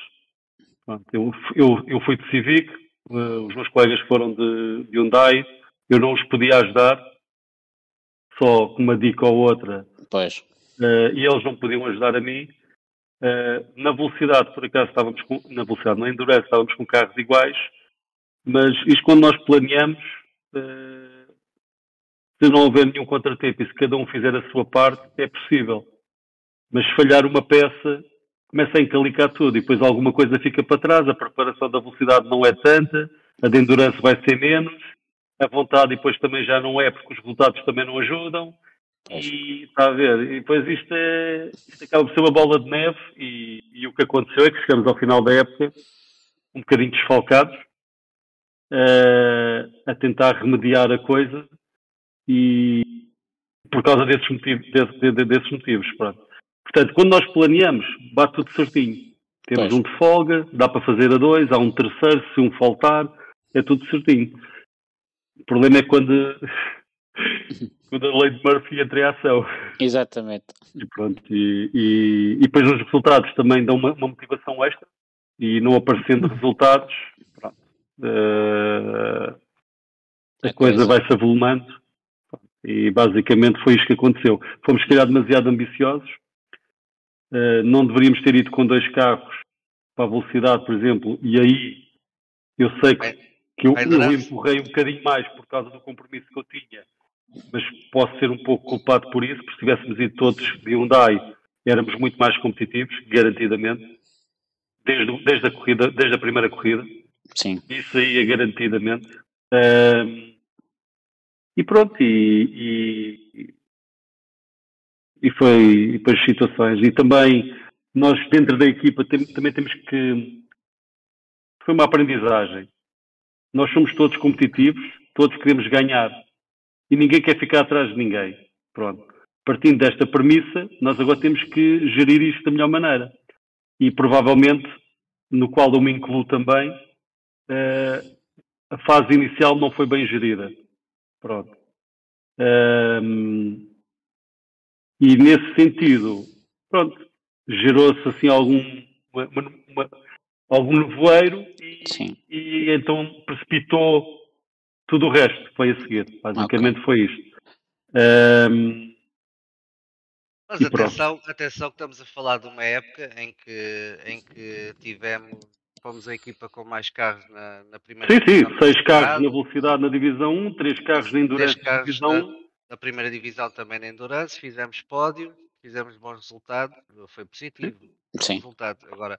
Pronto, eu, eu, eu fui de Civic, eh, os meus colegas foram de, de Hyundai, eu não os podia ajudar, só com uma dica ou outra, Pois. eh, e eles não podiam ajudar a mim. Eh, na velocidade, por acaso, estávamos com, na velocidade, na endurance, estávamos com carros iguais, mas isto quando nós planeamos, eh, se não houver nenhum contratempo e se cada um fizer a sua parte, é possível. Mas se falhar uma peça, começa a encalicar tudo e depois alguma coisa fica para trás, a preparação da velocidade não é tanta, a de endurance vai ser menos, a vontade depois também já não é, porque os resultados também não ajudam. E está a ver, e depois isto, é, isto acaba por ser uma bola de neve e, e o que aconteceu é que chegamos ao final da época um bocadinho desfalcados eh, a tentar remediar a coisa e por causa desses motivos, desse- de- de- desses motivos pronto. Portanto, quando nós planeamos, bate tudo certinho. Temos Pois. um de folga, dá para fazer a dois, há um terceiro, se um faltar, é tudo certinho. O problema é quando, quando a lei de Murphy entra em ação. Exatamente. E pronto, e, e, e depois os resultados também dão uma, uma motivação extra e não aparecendo resultados, pronto, eh, a A coisa coisa. vai se avolumando e basicamente foi isto que aconteceu. Fomos se calhar demasiado ambiciosos, eh, não deveríamos ter ido com dois carros para a velocidade, por exemplo, e aí eu sei que, que eu, eu empurrei um bocadinho mais por causa do compromisso que eu tinha, mas posso ser um pouco culpado por isso, porque se tivéssemos ido todos de Hyundai, éramos muito mais competitivos, garantidamente, desde, desde a corrida, desde a primeira corrida. Sim. Isso aí é garantidamente. Ahm, e pronto, e, e, e foi e depois as situações. E também nós dentro da equipa tem- também temos que foi uma aprendizagem. Nós somos todos competitivos, todos queremos ganhar e ninguém quer ficar atrás de ninguém. Pronto. Partindo desta premissa, nós agora temos que gerir isto da melhor maneira. E provavelmente, no qual eu me incluo também, eh, a fase inicial não foi bem gerida. Pronto. Ahm, e nesse sentido, pronto, gerou-se assim algum, uma- uma- algum nevoeiro e, e então precipitou tudo o resto foi a seguir. Basicamente foi isto. Ahm, Mas atenção, atenção que estamos a falar de uma época em que, em que tivemos, fomos a equipa com mais carros na, na primeira sim, divisão sim, do seis carros na velocidade na Divisão 1, três carros na Endurance na Divisão na, 1. na primeira divisão também na Endurance, fizemos pódio, fizemos bons resultados, foi positivo Sim. resultado. Agora,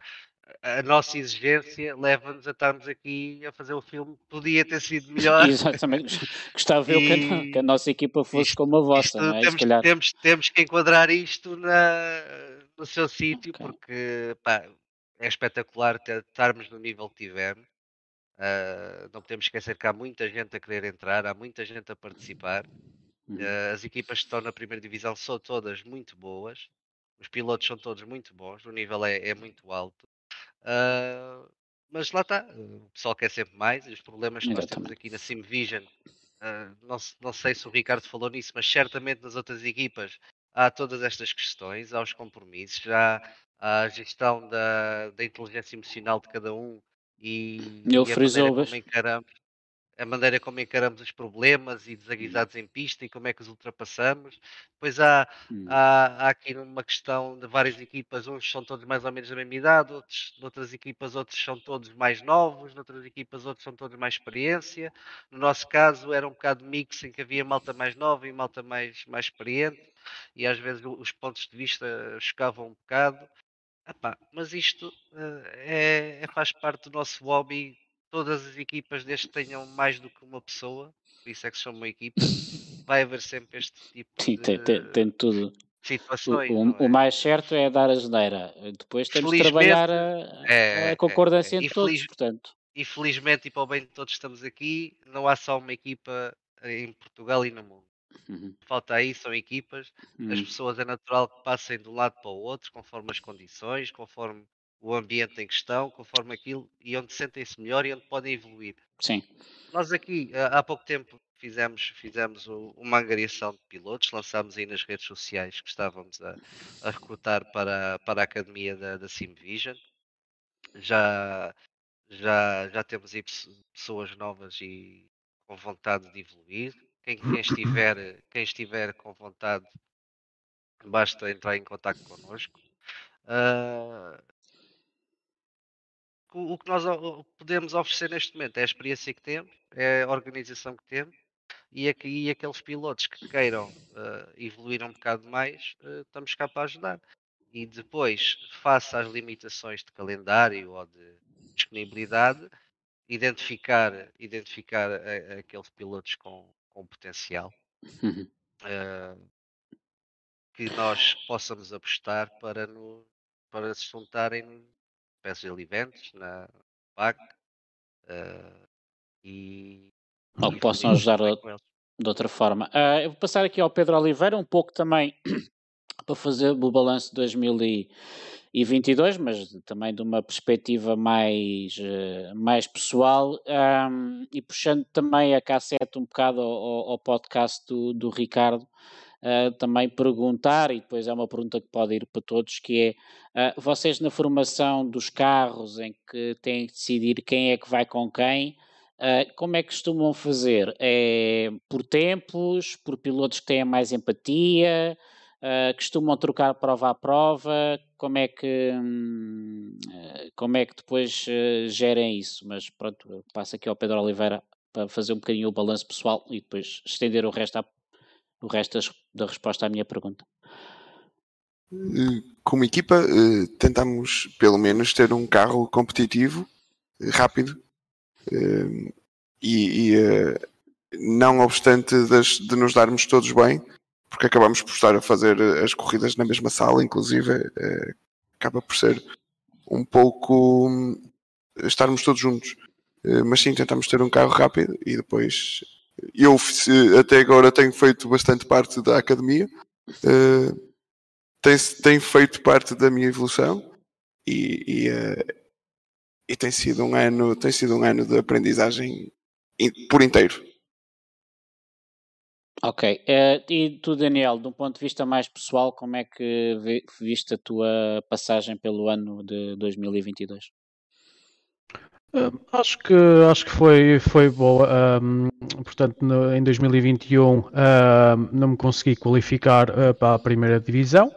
a nossa exigência leva-nos a estarmos aqui a fazer o filme que podia ter sido melhor. Exatamente. Gostava eu que a, E que a nossa equipa fosse isto- como a vossa, é? E temos, calhar. temos, temos que enquadrar isto na, no seu sítio, Ok. porque pá, é espetacular ter- estarmos no nível que tivemos. Ah, não podemos esquecer que há muita gente a querer entrar, há muita gente a participar. Ah, as equipas que estão na primeira divisão são todas muito boas, os pilotos são todos muito bons, o nível é, é muito alto. Ah, mas lá está, o pessoal quer sempre mais e os problemas que nós temos aqui na Sim Vision ah, não, não sei se o Ricardo falou nisso, mas certamente nas outras equipas há todas estas questões, há os compromissos, há a gestão da, da inteligência emocional de cada um e, Ele e a frisou como encaramos a maneira como encaramos os problemas e desaguisados em pista e como é que os ultrapassamos. Depois há, Hum. há, há aqui uma questão de várias equipas, uns são todos mais ou menos da mesma idade, outros, noutras equipas outros são todos mais novos, noutras equipas outros são todos mais experiência. No nosso caso era um bocado mix em que havia malta mais nova e malta mais, mais experiente e às vezes os pontos de vista chocavam um bocado. Epá, mas isto eh, é, é- faz parte do nosso hobby. Todas as equipas, desde que tenham mais do que uma pessoa, por isso é que se chama uma equipa, vai haver sempre este tipo Sim, de tem, tem, tem tudo. O, situações. o- o é? mais certo é dar a geneira. Depois temos de trabalhar a, é, a concordância é, é. entre todos, feliz- portanto. E felizmente, e para o bem de todos estamos aqui, não há só uma equipa em Portugal e no mundo. Uhum. Falta aí, são equipas. As Uhum. pessoas é natural que passem de um lado para o outro, conforme as condições, conforme o ambiente em questão, conforme aquilo, e onde sentem-se melhor e onde podem evoluir. Sim. Nós aqui, há pouco tempo, fizemos, fizemos uma angariação de pilotos, lançámos aí nas redes sociais que estávamos a, a recrutar para, para a academia da, da Simvision. Já, já, já temos aí pessoas novas e com vontade de evoluir. Quem, quem, estiver, quem estiver com vontade, basta entrar em contato connosco. Uh, o que nós podemos oferecer neste momento é a experiência que temos, é a organização que temos e, aqui, e aqueles pilotos que queiram uh, evoluir um bocado mais, uh, estamos cá para ajudar. E depois, face às limitações de calendário ou de disponibilidade, identificar, identificar a, a aqueles pilotos com, com potencial uh, que nós possamos apostar para, no, para se juntarem Special Events, na PAC uh, e, ou que possam ajudar de outra forma. Uh, eu vou passar aqui ao Pedro Oliveira um pouco também para fazer o balanço de 2022, mas também de uma perspectiva mais, uh, mais pessoal um, e puxando também a cassete um bocado ao, ao podcast do, do Ricardo. Uh, também perguntar, e depois é uma pergunta que pode ir para todos, que é, uh, vocês na formação dos carros em que têm que decidir quem é que vai com quem, Uh, como é que costumam fazer? É por tempos, por pilotos que têm mais empatia? Costumam trocar prova a prova? Como é que, hum, como é que depois gerem isso? Mas pronto, passo aqui ao Pedro Oliveira para fazer um bocadinho o balanço pessoal e depois estender o resto, à, o resto da resposta à minha pergunta. Como equipa, tentamos pelo menos ter um carro competitivo, rápido, Ehm, e, e eh, não obstante das, de nos darmos todos bem, porque acabamos por estar a fazer as corridas na mesma sala, inclusive, acaba por ser um pouco hum, estarmos todos juntos. Mas sim, tentamos ter um carro rápido e depois eu até agora tenho feito bastante parte da academia, é, tem, tem feito parte da minha evolução e, e e tem sido um ano, tem sido um ano de aprendizagem por inteiro. Ok. Uh, e tu, Daniel, de um ponto de vista mais pessoal, como é que viste a tua passagem pelo ano de 2022? Uh, acho que acho que foi foi boa. Um, portanto, no, em 2021 uh, não me consegui qualificar uh, para a primeira divisão.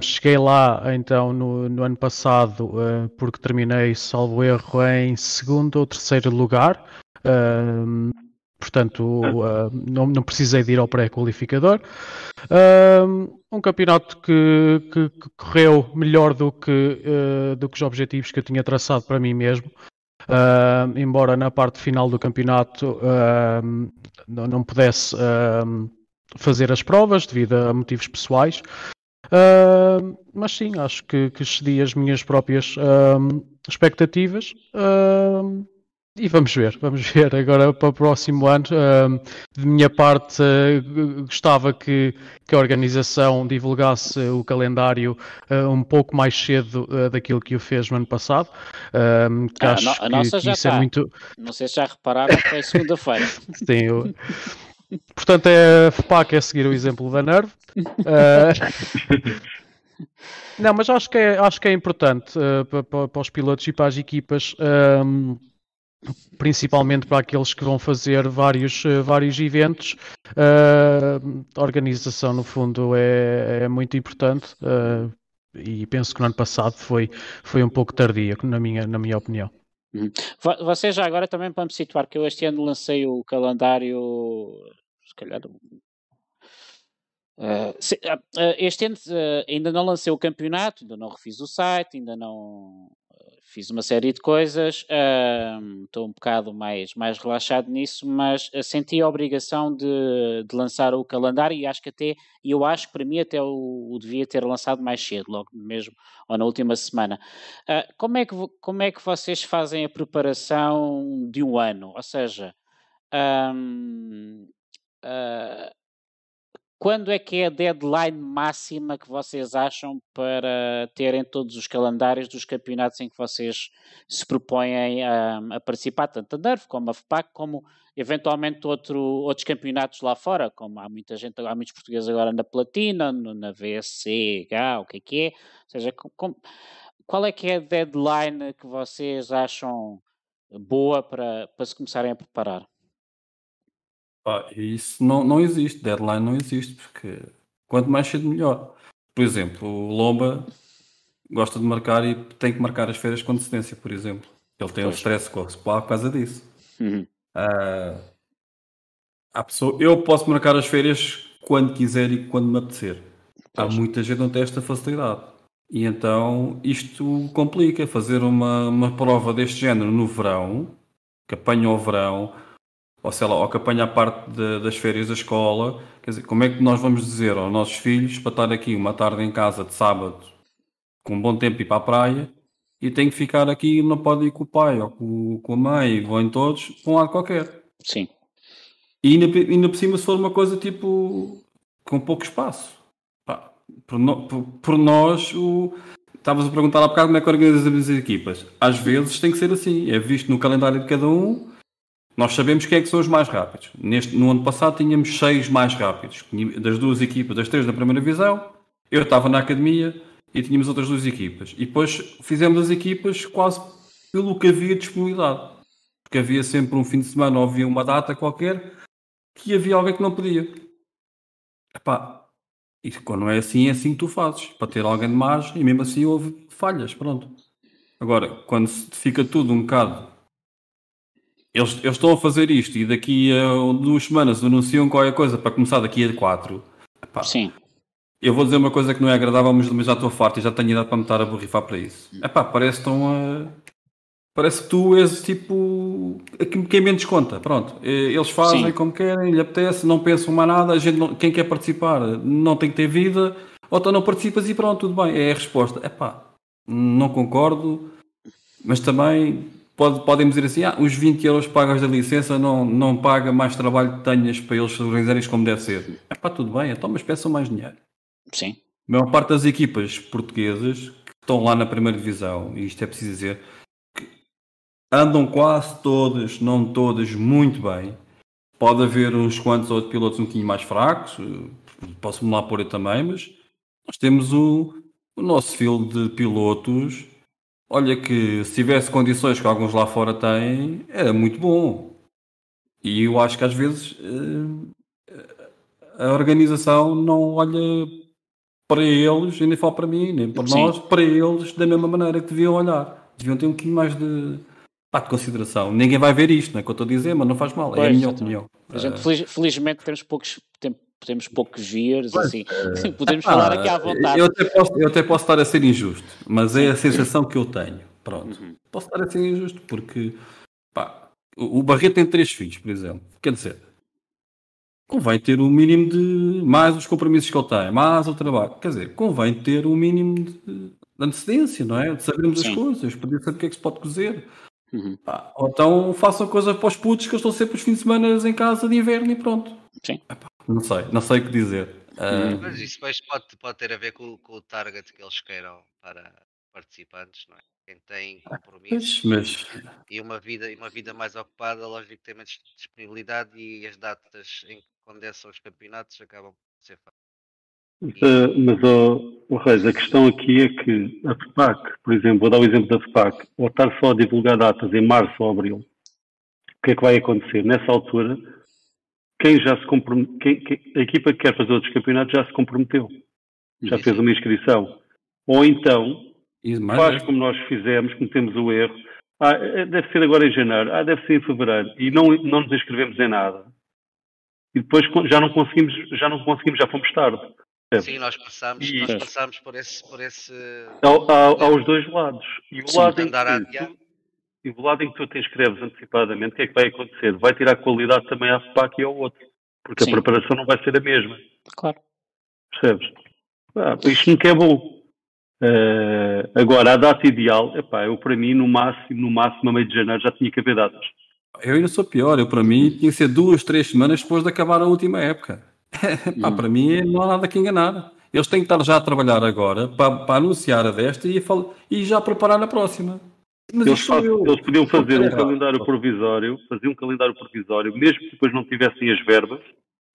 cheguei lá então no, no ano passado porque terminei, salvo erro, em segundo ou terceiro lugar. Portanto, não, não precisei de ir ao pré-qualificador. um campeonato que, que, que, correu melhor do que, uh, do que os objetivos que eu tinha traçado para mim mesmo. Uh, embora na parte final do campeonato uh, não, não, pudesse fazer as provas devido a motivos pessoais. mas sim, acho que, que excedi as minhas próprias expectativas. E vamos ver, vamos ver agora para o próximo ano. Uh, de minha parte, uh, gostava que, que a organização divulgasse o calendário uh, um pouco mais cedo daquilo que o fez no ano passado. que ah, acho a, no, a nossa que já está. É muito... Não sei se já repararam, foi segunda-feira. Sim, eu... portanto, é, a FPAC é seguir o exemplo da NERV. Não, mas acho que é, acho que é importante para, para, para, os pilotos e para as equipas principalmente para aqueles que vão fazer vários, eh, vários eventos. Uh, a organização, no fundo, é, é muito importante uh, e penso que no ano passado foi, foi um pouco tardia, na minha, na minha opinião. Uhum. Você já agora também para me situar, que eu este ano lancei o calendário, se calhar Uh, se, uh, este ano uh, ainda não lancei o campeonato, ainda não refiz o site, ainda não fiz uma série de coisas, estou um bocado mais, mais relaxado nisso, mas eh, senti a obrigação de, de, lançar o calendário e acho que até, eu acho que para mim até o, o, devia ter lançado mais cedo, logo mesmo, ou na última semana. Uh, como, é que, como é que vocês fazem a preparação de um ano? Ou seja, um, quando é que é a deadline máxima que vocês acham para terem todos os calendários dos campeonatos em que vocês se propõem a, a participar, tanto a NERF como a FPAC, como eventualmente outro, outros campeonatos lá fora, como há muita gente, há muitos portugueses agora na Platina, na VSCH, o que é que é, ou seja, qual é que é a deadline que vocês acham boa para, para se começarem a preparar? Pá, isso não, não existe, deadline não existe, porque quanto mais cedo melhor. Por exemplo, o Lomba gosta de marcar e tem que marcar as férias com antecedência, por exemplo. Ele tem pois. um stress com o por causa disso. Uhum. Uh, a pessoa, eu posso marcar as férias quando quiser e quando me apetecer. Há muita gente que não tem esta facilidade. E então isto complica. Fazer uma, uma prova deste género no verão, que apanha o verão, ou sei lá, ou que apanha a parte de, das férias da escola, quer dizer, como é que nós vamos dizer aos nossos filhos para estar aqui uma tarde em casa de sábado com um bom tempo ir para a praia e tem que ficar aqui, não pode ir com o pai ou com, com a mãe, vão em todos, para um lado qualquer. Sim. E ainda, ainda por cima se for uma coisa tipo com pouco espaço. Pá, por, no, por, por, nós, o, estavas a perguntar há bocado como é que organizamos as equipas. Às vezes tem que ser assim, é visto no calendário de cada um nós sabemos quem é que são os mais rápidos. Neste, no ano passado tínhamos seis mais rápidos. Das duas equipas, das três da primeira divisão, eu estava na academia e tínhamos outras duas equipas. E depois fizemos as equipas quase pelo que havia disponibilidade. Porque havia sempre um fim de semana ou havia uma data qualquer que havia alguém que não podia. Epá, e quando é assim, é assim que tu fazes. Para ter alguém de mais e mesmo assim houve falhas, pronto. Agora, quando fica tudo um bocado eles, eles estão a fazer isto e daqui a duas semanas anunciam qualquer coisa para começar daqui a quatro. Epá, Sim. Eu vou dizer uma coisa que não é agradável, mas, já estou farto e já tenho idade para me estar a borrifar para isso. Epá, parece tão a... Parece que tu és tipo quem menos conta, pronto. Eles fazem Sim. como querem, lhe apetece, não pensam mais nada, a gente não... quem quer participar não tem que ter vida, ou então não participas e pronto, tudo bem, é a resposta. Epá, não concordo, mas também pode, podem dizer assim, ah, os 20 euros pagas da licença não, não paga mais trabalho que tenhas para eles organizarem como deve ser. É pá, tudo bem, então mas peçam mais dinheiro. Sim. A maior parte das equipas portuguesas que estão lá na primeira divisão, e isto é preciso dizer, que andam quase todas, não todas, muito bem. Pode haver uns quantos outros pilotos um bocadinho mais fracos, posso-me lá pôr eu também, mas nós temos o, o nosso fio de pilotos Olha que se tivesse condições que alguns lá fora têm, era muito bom. E eu acho que às vezes eh, a organização não olha para eles, e nem falo para mim, nem para Sim. nós, para eles da mesma maneira que deviam olhar. Deviam ter um bocadinho mais de, pá, de consideração. Ninguém vai ver isto, não é o que eu estou a dizer, mas não faz mal, pois, é a minha opinião. A gente, feliz, felizmente temos poucos, temos poucos viewers, assim, é. podemos falar aqui à vontade. Eu até, posso, eu até posso estar a ser injusto, mas é a sensação que eu tenho. Pronto. Uhum. Posso estar a ser injusto, porque pá, o Barreto tem três filhos, por exemplo. Quer dizer, convém ter o um mínimo de mais os compromissos que ele tem, mais o trabalho. Quer dizer, convém ter o um mínimo de, de, antecedência, não é? De sabermos Sim. as coisas, poder saber o que é que se pode cozer. Uhum. Pá, ou então façam coisa para os putos que eu estou sempre os fins de semana em casa de inverno e pronto. Sim. Epá, não sei, não sei o que dizer. Uh... Mas isso depois pode, pode ter a ver com, com, o target que eles queiram para participantes, não é? Quem tem compromissos mas... e uma vida, e uma vida mais ocupada, lógico que tem menos disponibilidade e as datas em que condensam os campeonatos acabam por ser fáceis. Uh, mas, oh, oh, Reis, a questão aqui é que a FPAC, por exemplo, vou dar o exemplo da FPAC, ou estar só a divulgar datas em março ou abril, o que é que vai acontecer? Nessa altura, quem já se comprometeu, a equipa que quer fazer outros campeonatos já se comprometeu, já fez uma inscrição. Ou então, faz como nós fizemos, cometemos o erro, ah, é, deve ser agora em janeiro, ah, deve ser em fevereiro, e não, não nos inscrevemos em nada. E depois já não conseguimos, já não conseguimos, já fomos tarde. Sim, nós passamos, e, nós passamos por esse, por esse ao, ao, aos dois lados. E o lado em que, e do lado em que tu te inscreves antecipadamente, o que é que vai acontecer? Vai tirar qualidade também à FPAC e ao outro. Porque Sim. a preparação não vai ser a mesma. Claro. Percebes? Ah, isto nunca é bom. Uh, agora, a data ideal, epá, eu para mim, no máximo, no máximo, a meio de janeiro, já tinha que haver datas. Eu ainda sou pior, eu para mim tinha que ser duas, três semanas depois de acabar a última época. Pá, para mim não há nada que enganar. Eles têm que estar já a trabalhar agora para, para anunciar a desta e, a fal- e já preparar a próxima. Mas Eles, eu. eles podiam fazer um calendário provisório, fazer um calendário provisório, mesmo que depois não tivessem as verbas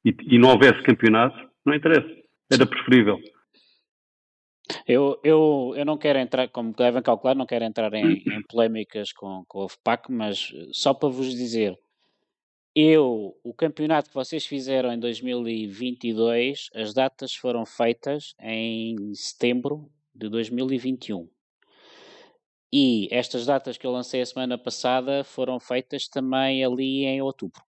e, e não houvesse campeonatos, não interessa. Era preferível. Eu, eu, eu não quero entrar, como devem calcular, não quero entrar em, em polémicas com, com o FPAC, mas só para vos dizer, eu, o campeonato que vocês fizeram em 2022, as datas foram feitas em setembro de 2021. E estas datas que eu lancei a semana passada foram feitas também ali em outubro.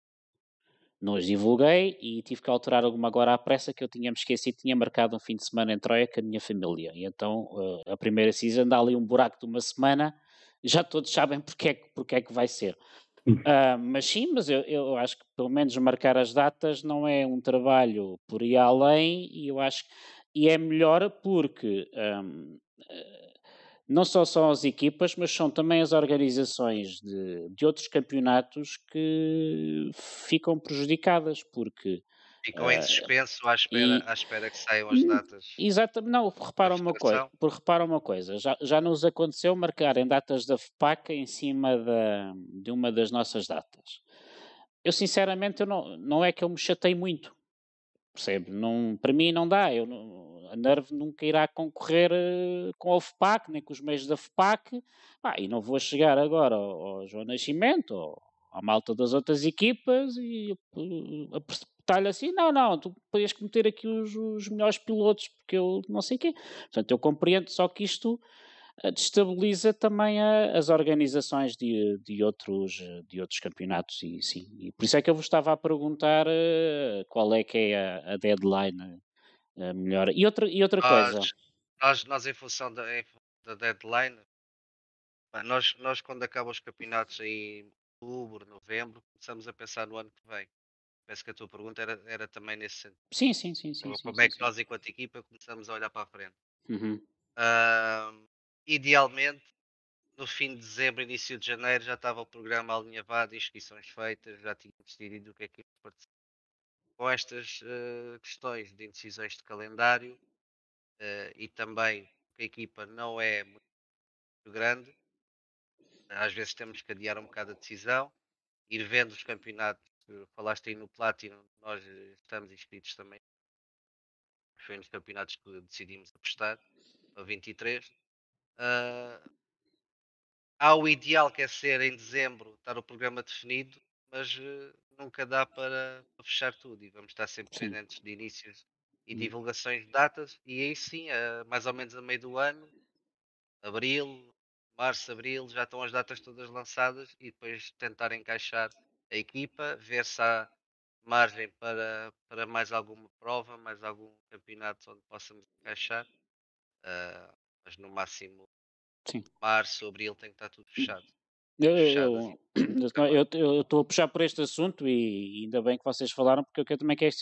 Não as divulguei e tive que alterar alguma agora à pressa que eu tinha me esquecido, tinha marcado um fim de semana em Troia com a minha família. E então eh, a primeira season dá ali um buraco de uma semana, já todos sabem porque é que, porque é que vai ser. Ah, mas sim, mas eu, eu acho que pelo menos marcar as datas não é um trabalho por ir além e eu acho e é melhor porque ahm, eh, não só são as equipas, mas são também as organizações de, de outros campeonatos que ficam prejudicadas, porque Ficam em Ah, suspenso à espera, e- à espera que saiam as datas. Exatamente, não, repara uma coisa, repara uma coisa, já, já nos aconteceu marcarem datas da FPAC em cima da, de uma das nossas datas. Eu sinceramente eu não, não é que eu me chatei muito, percebe? Não, para mim não dá, eu não- a NERV nunca irá concorrer eh, com a FPAC, nem com os meios da FPAC, Pá, e não vou chegar agora ao, ao João Nascimento, ou à malta das outras equipas e eh, a precipitar-lhe assim, não, não, tu podias meter aqui os, os melhores pilotos, porque eu não sei o quê. Portanto, eu compreendo, só que isto eh, destabiliza também a- as organizações de, de, outros, de outros campeonatos, e sim. E por isso é que eu vos estava a perguntar qual é que é a, a deadline melhor. E outra, e outra coisa, Nós, nós, nós em função da, da deadline, nós, nós quando acabam os campeonatos em outubro, novembro, começamos a pensar no ano que vem. Penso que a tua pergunta era, era também nesse sentido. sim, sim, sim, sim. Como sim, é que sim. nós, enquanto equipa, começamos a olhar para a frente? Uhum. Ahm, idealmente, no fim de dezembro, início de janeiro, já estava o programa alinhavado, inscrições feitas, já tínhamos decidido o que é que ia participar. Com estas eh, questões de indecisões de calendário eh, e também que a equipa não é muito grande, às vezes temos que adiar um bocado a decisão, ir vendo os campeonatos. eh, Falaste aí no Platinum, nós estamos inscritos também. Foi nos campeonatos que decidimos apostar, a 23. Ah, há o ideal que é ser em dezembro, estar o programa definido, mas nunca dá para, para fechar tudo e vamos estar sempre Sim. pendentes de inícios e Hum. divulgações de datas e aí sim, ah, mais ou menos a meio do ano, abril, março, abril, já estão as datas todas lançadas e depois tentar encaixar a equipa, ver se há margem para, para mais alguma prova, mais algum campeonato onde possamos encaixar. Ah, mas no máximo Sim. março, abril tem que estar tudo fechado. Eu eu- eu- estou a puxar por este assunto e ainda bem que vocês falaram, porque eu também quero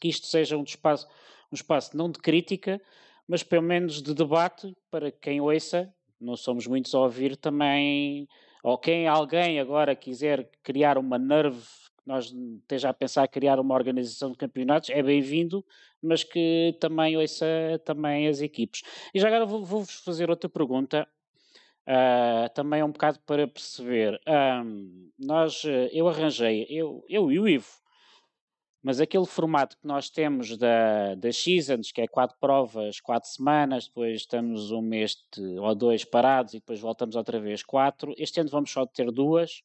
que, isto seja um espaço, um espaço não de crítica, mas pelo menos de debate para quem ouça. Não somos muitos a ouvir também. Ou quem alguém agora quiser criar uma nerve, nós esteja a pensar em criar uma organização de campeonatos, é bem-vindo, mas que também ouça também as equipes. E já agora vou- vou-vos fazer outra pergunta. Ah, também é um bocado para perceber. Ahm, nós, eh, eu arranjei, eu, eu e o Ivo, mas aquele formato que nós temos da, das seasons, que é quatro provas, quatro semanas, depois estamos um mês ou dois parados e depois voltamos outra vez quatro. Este ano vamos só ter duas,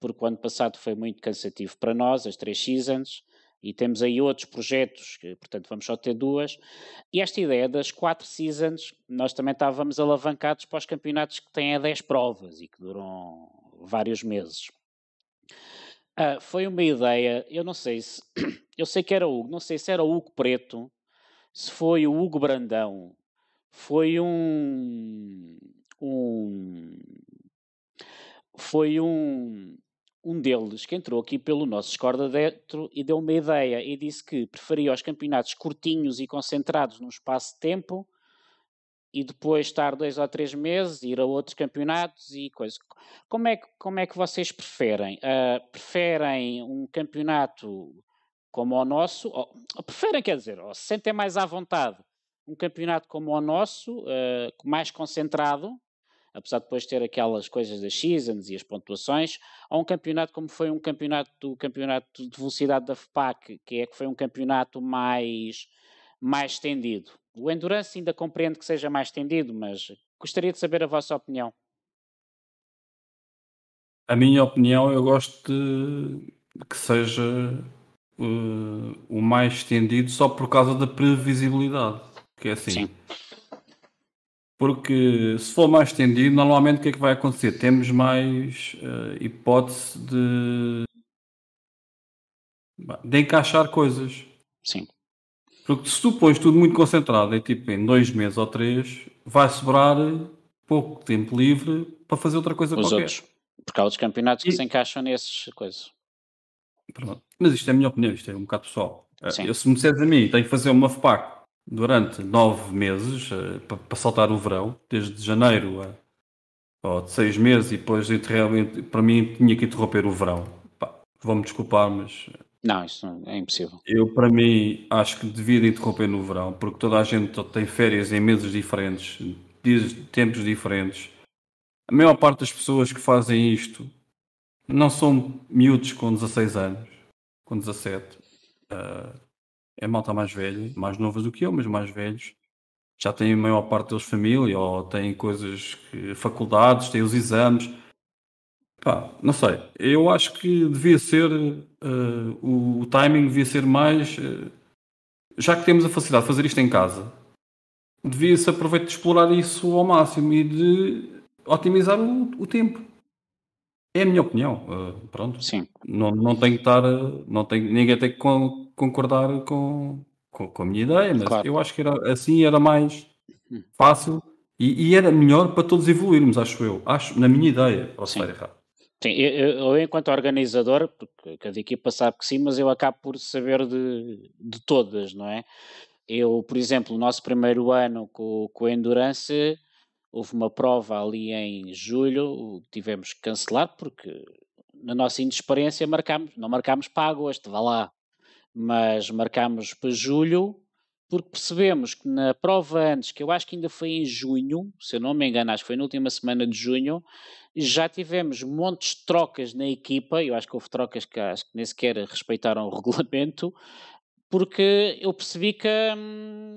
porque o ano passado foi muito cansativo para nós, as três seasons, e temos aí outros projetos, que, portanto vamos só ter duas. E esta ideia das quatro seasons, nós também estávamos alavancados para os campeonatos que têm a 10 provas e que duram vários meses. Ah, foi uma ideia, eu não sei se. Eu sei que era o Hugo, não sei se era o Hugo Preto, se foi o Hugo Brandão, foi um. um foi um, um deles que entrou aqui pelo nosso Discord adentro e deu uma ideia e disse que preferia os campeonatos curtinhos e concentrados num espaço de tempo e depois estar dois ou três meses, ir a outros campeonatos e coisas. Como é, que- como é que vocês preferem? Ah, preferem um campeonato como o nosso, ou, ou preferem, quer dizer, ou se sentem mais à vontade um campeonato como o nosso, uh, mais concentrado, apesar de depois ter aquelas coisas das seasons e as pontuações, ou um campeonato como foi um campeonato do campeonato de velocidade da FPAC, que é que foi um campeonato mais, mais estendido. O Endurance ainda compreendo que seja mais estendido, mas gostaria de saber a vossa opinião. A minha opinião, eu gosto de que seja uh, o mais estendido só por causa da previsibilidade. Que é assim. Sim. Porque se for mais estendido, normalmente o que é que vai acontecer? Temos mais uh, hipótese de, de encaixar coisas. Sim. Porque se tu pões tudo muito concentrado, é tipo em dois meses ou três, vai sobrar pouco tempo livre para fazer outra coisa Os qualquer. Outros. Porque há outros campeonatos que se encaixam nessas coisas. Pronto. Mas isto é a minha opinião, isto é um bocado pessoal. Eh, Sim. Eu, se me disseres a mim, tenho que fazer uma FPAC durante nove meses uh, para, saltar o verão, desde janeiro a ou de seis meses, e depois para mim tinha que interromper o verão. Vão-me desculpar, mas. Eh, não, isso é impossível. Eu, para mim, acho que devia de interromper no verão, porque toda a gente tem férias em meses diferentes, tempos diferentes. A maior parte das pessoas que fazem isto não são miúdos com 16 anos, com 17. Uh, é malta mais velha, mais novas do que eu, mas mais velhos. Já têm a maior parte deles família, ou têm coisas, que, faculdades, têm os exames. Pá, não sei. Eu acho que devia ser, uh, o, o, timing devia ser mais, uh, já que temos a facilidade de fazer isto em casa, devia-se aproveitar de explorar isso ao máximo e de otimizar o, o tempo. É a minha opinião. Uh, pronto. Sim. Não, não tenho que estar. Não tenho, ninguém tem que concordar com, com, com a minha ideia, mas claro. eu acho que era, assim era mais hum. fácil e, e, era melhor para todos evoluirmos, acho eu. Acho, na minha ideia, posso estar errado. Sim, eu, eu, enquanto organizador, porque cada equipa sabe que sim, mas eu acabo por saber de, de todas, não é? Eu, por exemplo, no nosso primeiro ano com, com a Endurance, houve uma prova ali em julho, tivemos que cancelar porque na nossa inexperiência marcámos, não marcámos para agosto, vá lá, mas marcámos para julho porque percebemos que na prova antes, que eu acho que ainda foi em junho, se eu não me engano, acho que foi na última semana de junho, já tivemos montes de trocas na equipa, eu acho que houve trocas que acho que nem sequer respeitaram o regulamento, porque eu percebi que, hum,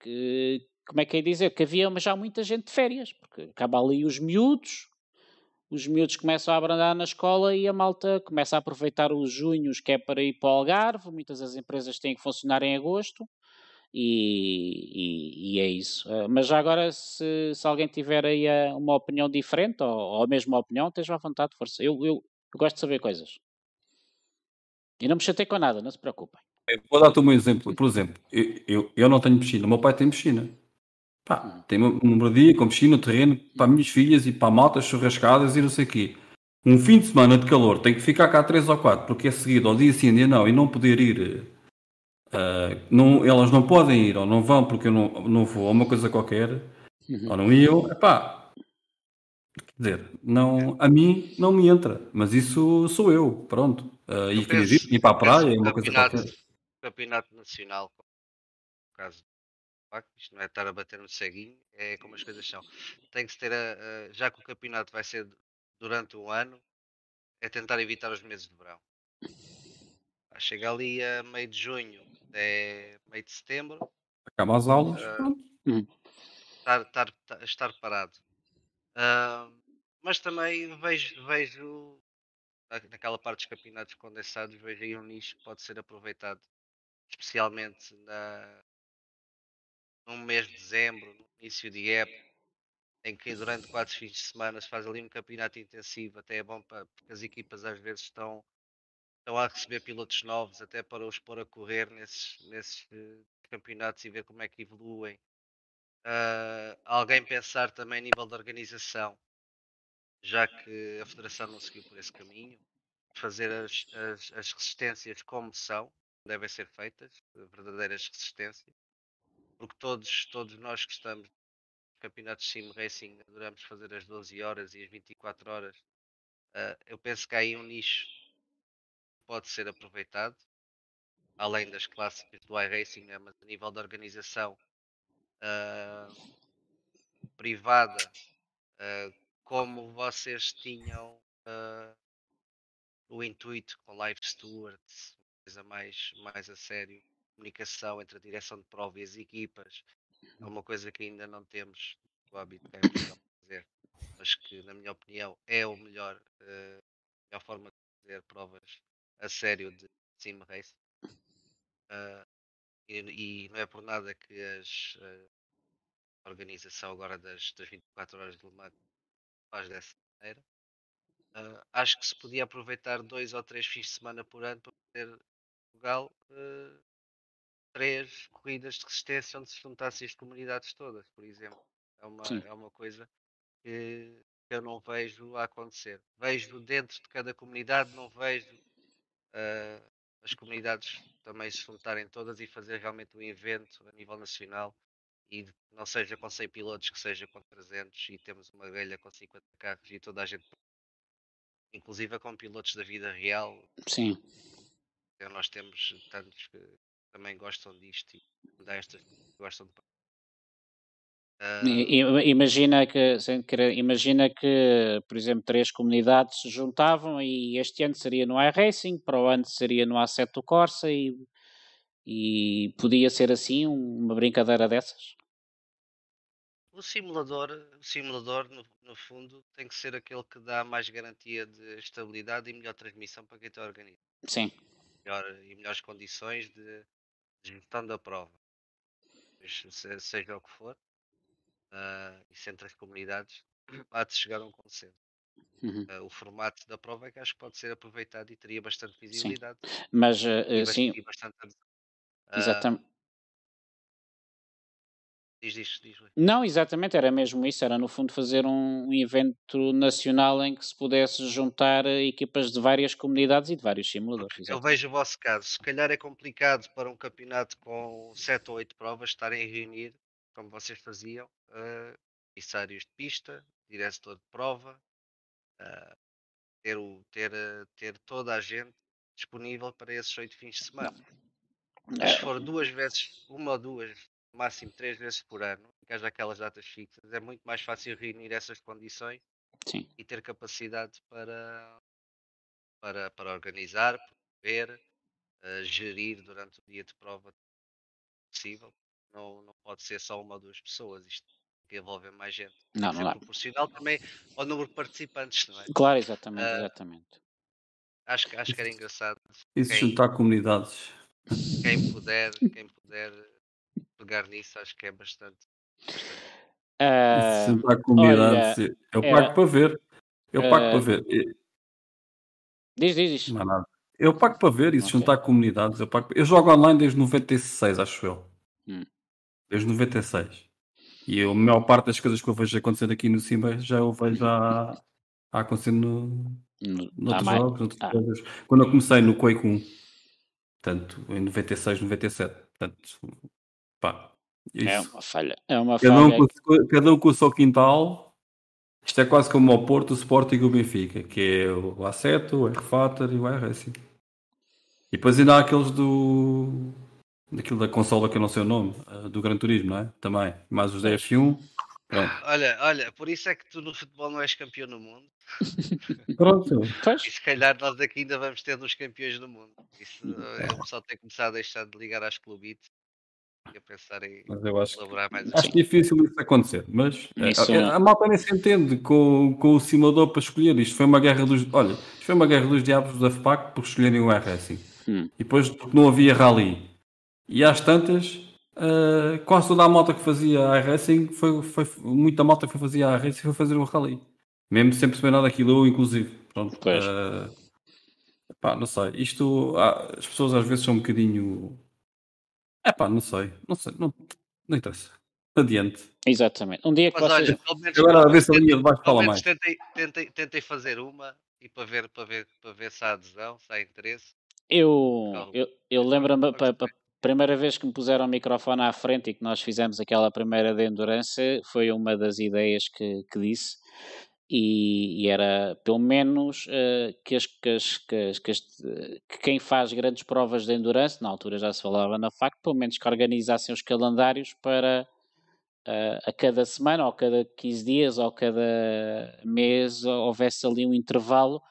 que como é que é dizer, que havia já muita gente de férias, porque acaba ali os miúdos, os miúdos começam a abrandar na escola e a malta começa a aproveitar os junhos que é para ir para o Algarve, muitas das empresas têm que funcionar em agosto, e, e, e é isso. Uh, mas já agora, se, se alguém tiver aí uh, uma opinião diferente, ou, ou, a mesma opinião, esteja à vontade, força. Eu, eu, eu gosto de saber coisas. E não me chatei com nada, não se preocupem. Eu vou dar-te um exemplo. Por exemplo, eu, eu, eu não tenho piscina, o meu pai tem piscina. Pá, tem uma, uma moradia com piscina, terreno para as minhas filhas e para maltas churrascadas e não sei o quê. Um fim de semana de calor tem que ficar cá três ou quatro porque é seguido ao dia sim, dia não e não poder ir. Uh, não, elas não podem ir ou não vão porque eu não, não vou ou uma coisa qualquer uhum. ou não iam. Epá, quer dizer, não, a mim não me entra, mas isso sou eu, pronto. Uh, e penso, ir para a praia é uma coisa qualquer. Campeonato nacional, no caso facto, isto não é estar a bater no ceguinho, é como as coisas são. Tem que se ter, a, a, já que o campeonato vai ser durante um ano, é tentar evitar os meses de verão. Chega ali a meio de junho, é meio de setembro. Acaba as aulas. Uh, estar, estar, estar, parado. Uh, mas também vejo, vejo naquela parte dos campeonatos condensados, vejo aí um nicho que pode ser aproveitado, especialmente na, num mês de dezembro, no início de época, em que durante quatro fins de semana se faz ali um campeonato intensivo, até é bom para, porque as equipas às vezes estão, estão a receber pilotos novos, até para os pôr a correr nesses, nesses uh, campeonatos e ver como é que evoluem. Uh, alguém pensar também a nível de organização, já que a Federação não seguiu por esse caminho, fazer as, as, as resistências como são, devem ser feitas, verdadeiras resistências porque todos, todos nós que estamos nos campeonatos de sim racing adoramos fazer as 12 horas e as 24 horas. Uh, eu penso que há aí um nicho que pode ser aproveitado além das clássicas do iRacing, né, mas a nível de organização ah, privada, ah, como vocês tinham o intuito com live stewards, coisa mais, mais a sério, comunicação entre a direção de prova e as equipas, é uma coisa que ainda não temos o hábito Portugal de fazer, mas que na minha opinião é o melhor, a melhor forma de fazer provas a sério de sim race. Ah, e, e não é por nada que as, eh, a organização agora das, das 24 horas de Le Mans faz dessa maneira. Ah, acho que se podia aproveitar dois ou três fins de semana por ano para poder Portugal eh, três corridas de resistência onde se juntassem as comunidades todas, por exemplo. É uma, Sim. é uma coisa que eu não vejo a acontecer. Vejo dentro de cada comunidade, não vejo ah, as comunidades também se juntarem todas e fazer realmente um evento a nível nacional e não seja com 100 pilotos, que seja com 300 e temos uma grelha com 50 carros e toda a gente, inclusive com pilotos da vida real, Sim. então nós temos tantos que também gostam disto e dá estas que gostam de i- Imagina que, sem querer, imagina que, por exemplo, três comunidades se juntavam e este ano seria no iRacing, para o ano seria no Assetto Corsa e, e podia ser assim um- uma brincadeira dessas? O simulador, o simulador no, no fundo, tem que ser aquele que dá mais garantia de estabilidade e melhor transmissão para quem está organizado. Sim, Melhor, e melhores condições de, gestão da prova. Seja o que for, ah, isso entre as comunidades, há de chegar a um consenso. Uhum. Ah, o formato da prova é que acho que pode ser aproveitado e teria bastante visibilidade mas eh, e, eh, bas- sim, e bastante. exatamente. Diz, diz, diz. Não, exatamente, era mesmo isso, era no fundo fazer um, evento nacional em que se pudesse juntar eh, equipas de várias comunidades e de vários simuladores. Eu vejo o vosso caso. Se calhar é complicado para um campeonato com 7 ou 8 provas estarem a reunir, como vocês faziam, uh, comissários de pista, diretor de prova, uh, ter, o, ter, ter toda a gente disponível para esses 8 fins de semana. Mas se for duas vezes, uma ou duas, no máximo três vezes por ano, que haja aquelas datas fixas, é muito mais fácil reunir essas condições Sim, e ter capacidade para, para, para organizar, promover, eh, gerir durante o dia de prova possível. Não, não pode ser só uma ou duas pessoas, isto que envolver mais gente. Não, não dá. proporcional também ao número de participantes, não é? claro, exatamente, Ah, exatamente. Acho, que- acho que era engraçado se Quem- juntar comunidades? quem puder, quem puder pegar nisso, acho que é bastante. bastante. Ah, se juntar comunidades? eu era- pago para ver. Eu pago Ah, para ver. E- diz, diz, diz. Não há nada. Eu pago para ver e se Ok. juntar comunidades, eu pago. Eu jogo online desde 96, acho eu. Hum. Desde 96. E eu, a maior parte das coisas que eu vejo acontecer aqui no Simba já eu vejo a, a acontecer no, No- noutros há mais- jogos, noutras ah. coisas. Quando eu comecei no Quake 1, portanto, em 96, 97. Portanto, pá, É isso. uma falha. É uma Cada um, com, o seu- cada um com o seu quintal. Isto é quase como o Porto, o Sporting e o Benfica, que é o A7, o R-Fater e o iRacing. E depois ainda há aqueles do. daquilo da consola que eu não sei o nome, eh, do Gran Turismo, não é? Também. Mais os da F1. Pronto. Olha, olha, por isso é que tu no futebol não és campeão no mundo. Pronto. E se calhar nós aqui ainda vamos ter dos campeões do mundo. Isso é o pessoal tem que começar a deixar de ligar às clubites a pensar em Mas eu acho que elaborar mais Acho difícil isso acontecer, mas eh, Isso- a, a malta nem se entende com, com o simulador para escolher. Isto foi uma guerra dos. Olha, isto foi uma guerra dos diabos da FPAC por escolherem o iRacing. Hum. E depois porque não havia rally. E às tantas, eh, quase toda a malta que fazia iRacing foi, foi muita malta que fazia iRacing foi fazer o rally. Mesmo sem perceber nada daquilo, eu inclusive. Pronto. Pois. eh, pá, não sei. Isto ah, as pessoas às vezes são um bocadinho. É pá, não sei. Não sei. Não, não interessa. Adiante. exatamente. Um dia que Mas vocês. olha, pelo menos, Agora a pelo ver se a linha de baixo fala mais. tentei, tentei, tentei fazer uma e para ver, para, ver, para ver se há adesão, se há interesse. Eu, eu, eu lembro-me, pa- primeira vez que me puseram o microfone à frente e que nós fizemos aquela primeira de Endurance, foi uma das ideias que, que disse. E, e era pelo menos uh, que, as, que, as, que, as, que, que, quem faz grandes provas de endurance, na altura já se falava na FAC, pelo menos que organizassem os calendários para uh, a cada semana, ou cada 15 dias, ou cada mês, houvesse ali um intervalo.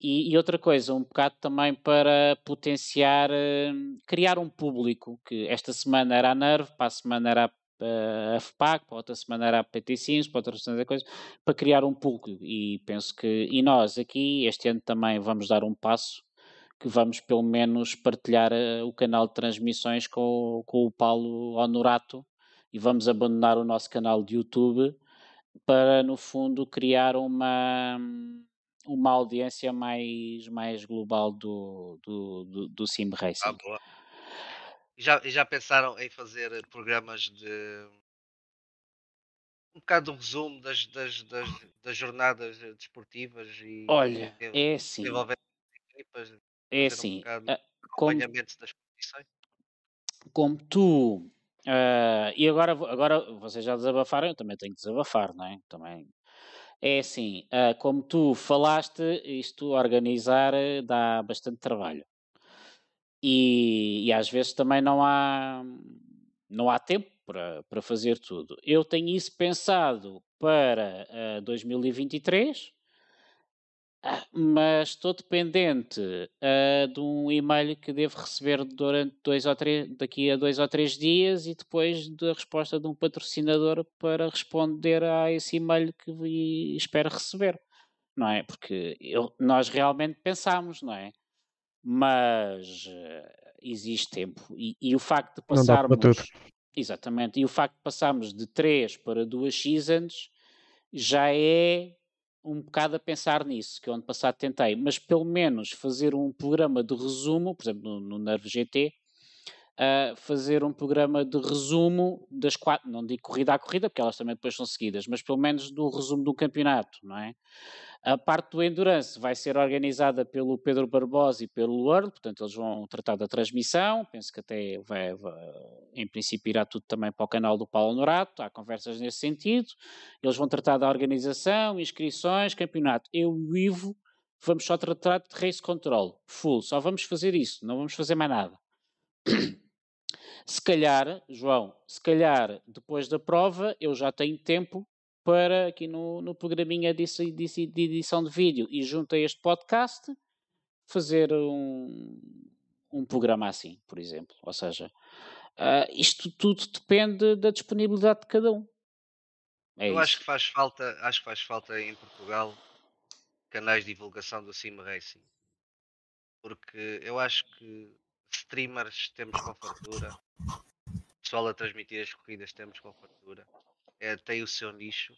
E, e outra coisa, um bocado também para potenciar, uh, criar um público, que esta semana era a Nerve, para a semana era a a FPAC, para outra semana era a PT Sims, para outra semana coisa, para criar um público. E penso que, e nós aqui, este ano também vamos dar um passo, que vamos pelo menos partilhar uh, o canal de transmissões com, com o Paulo Honorato e vamos abandonar o nosso canal de YouTube para, no fundo, criar uma uma audiência mais, mais global do, do, do, do Sim Racing. Ah, boa. E já, já pensaram em fazer programas de um bocado de resumo das, das, das, das jornadas desportivas e Olha, é assim. Equipas, é assim. Um acompanhamento como, das competições? Como tu. Uh, e agora, agora vocês já desabafaram, eu também tenho que desabafar, não é? Também. É assim, uh, como tu falaste, isto organizar eh, dá bastante trabalho e, e às vezes também não há, não há tempo para, para fazer tudo. Eu tenho isso pensado para uh, 2023, uh, mas estou dependente uh, de um e-mail que devo receber durante dois ou três, daqui a dois ou três dias e depois da resposta de um patrocinador para responder a esse e-mail que espero receber. Não é? Porque eu, nós realmente pensamos, não é? Mas uh, existe tempo. E, e, o facto de passarmos. Exatamente, e o facto de passarmos de 3 para 2 seasons já é um bocado a pensar nisso, que o ano passado tentei, mas pelo menos fazer um programa de resumo, por exemplo, no, no Nerve GT, uh, fazer um programa de resumo das quatro, não digo corrida a corrida, porque elas também depois são seguidas, mas pelo menos do resumo do campeonato, não é? A parte do Endurance vai ser organizada pelo Pedro Barbosa e pelo World, portanto eles vão tratar da transmissão, penso que até vai, em princípio irá tudo também para o canal do Paulo Norato, há conversas nesse sentido, eles vão tratar da organização, inscrições, campeonato. Eu e o Ivo vamos só tratar de race control, full, só vamos fazer isso, não vamos fazer mais nada. Se calhar, João, se calhar depois da prova eu já tenho tempo para aqui no, no programinha de, de, de edição de vídeo e junto a este podcast fazer um, um programa assim, por exemplo. Ou seja, uh, isto tudo depende da disponibilidade de cada um. É Eu isso. acho que faz falta, acho que faz falta em Portugal canais de divulgação do Sim Racing. Porque eu acho que streamers temos com fartura, pessoal a transmitir as corridas temos com fartura é, tem o seu nicho,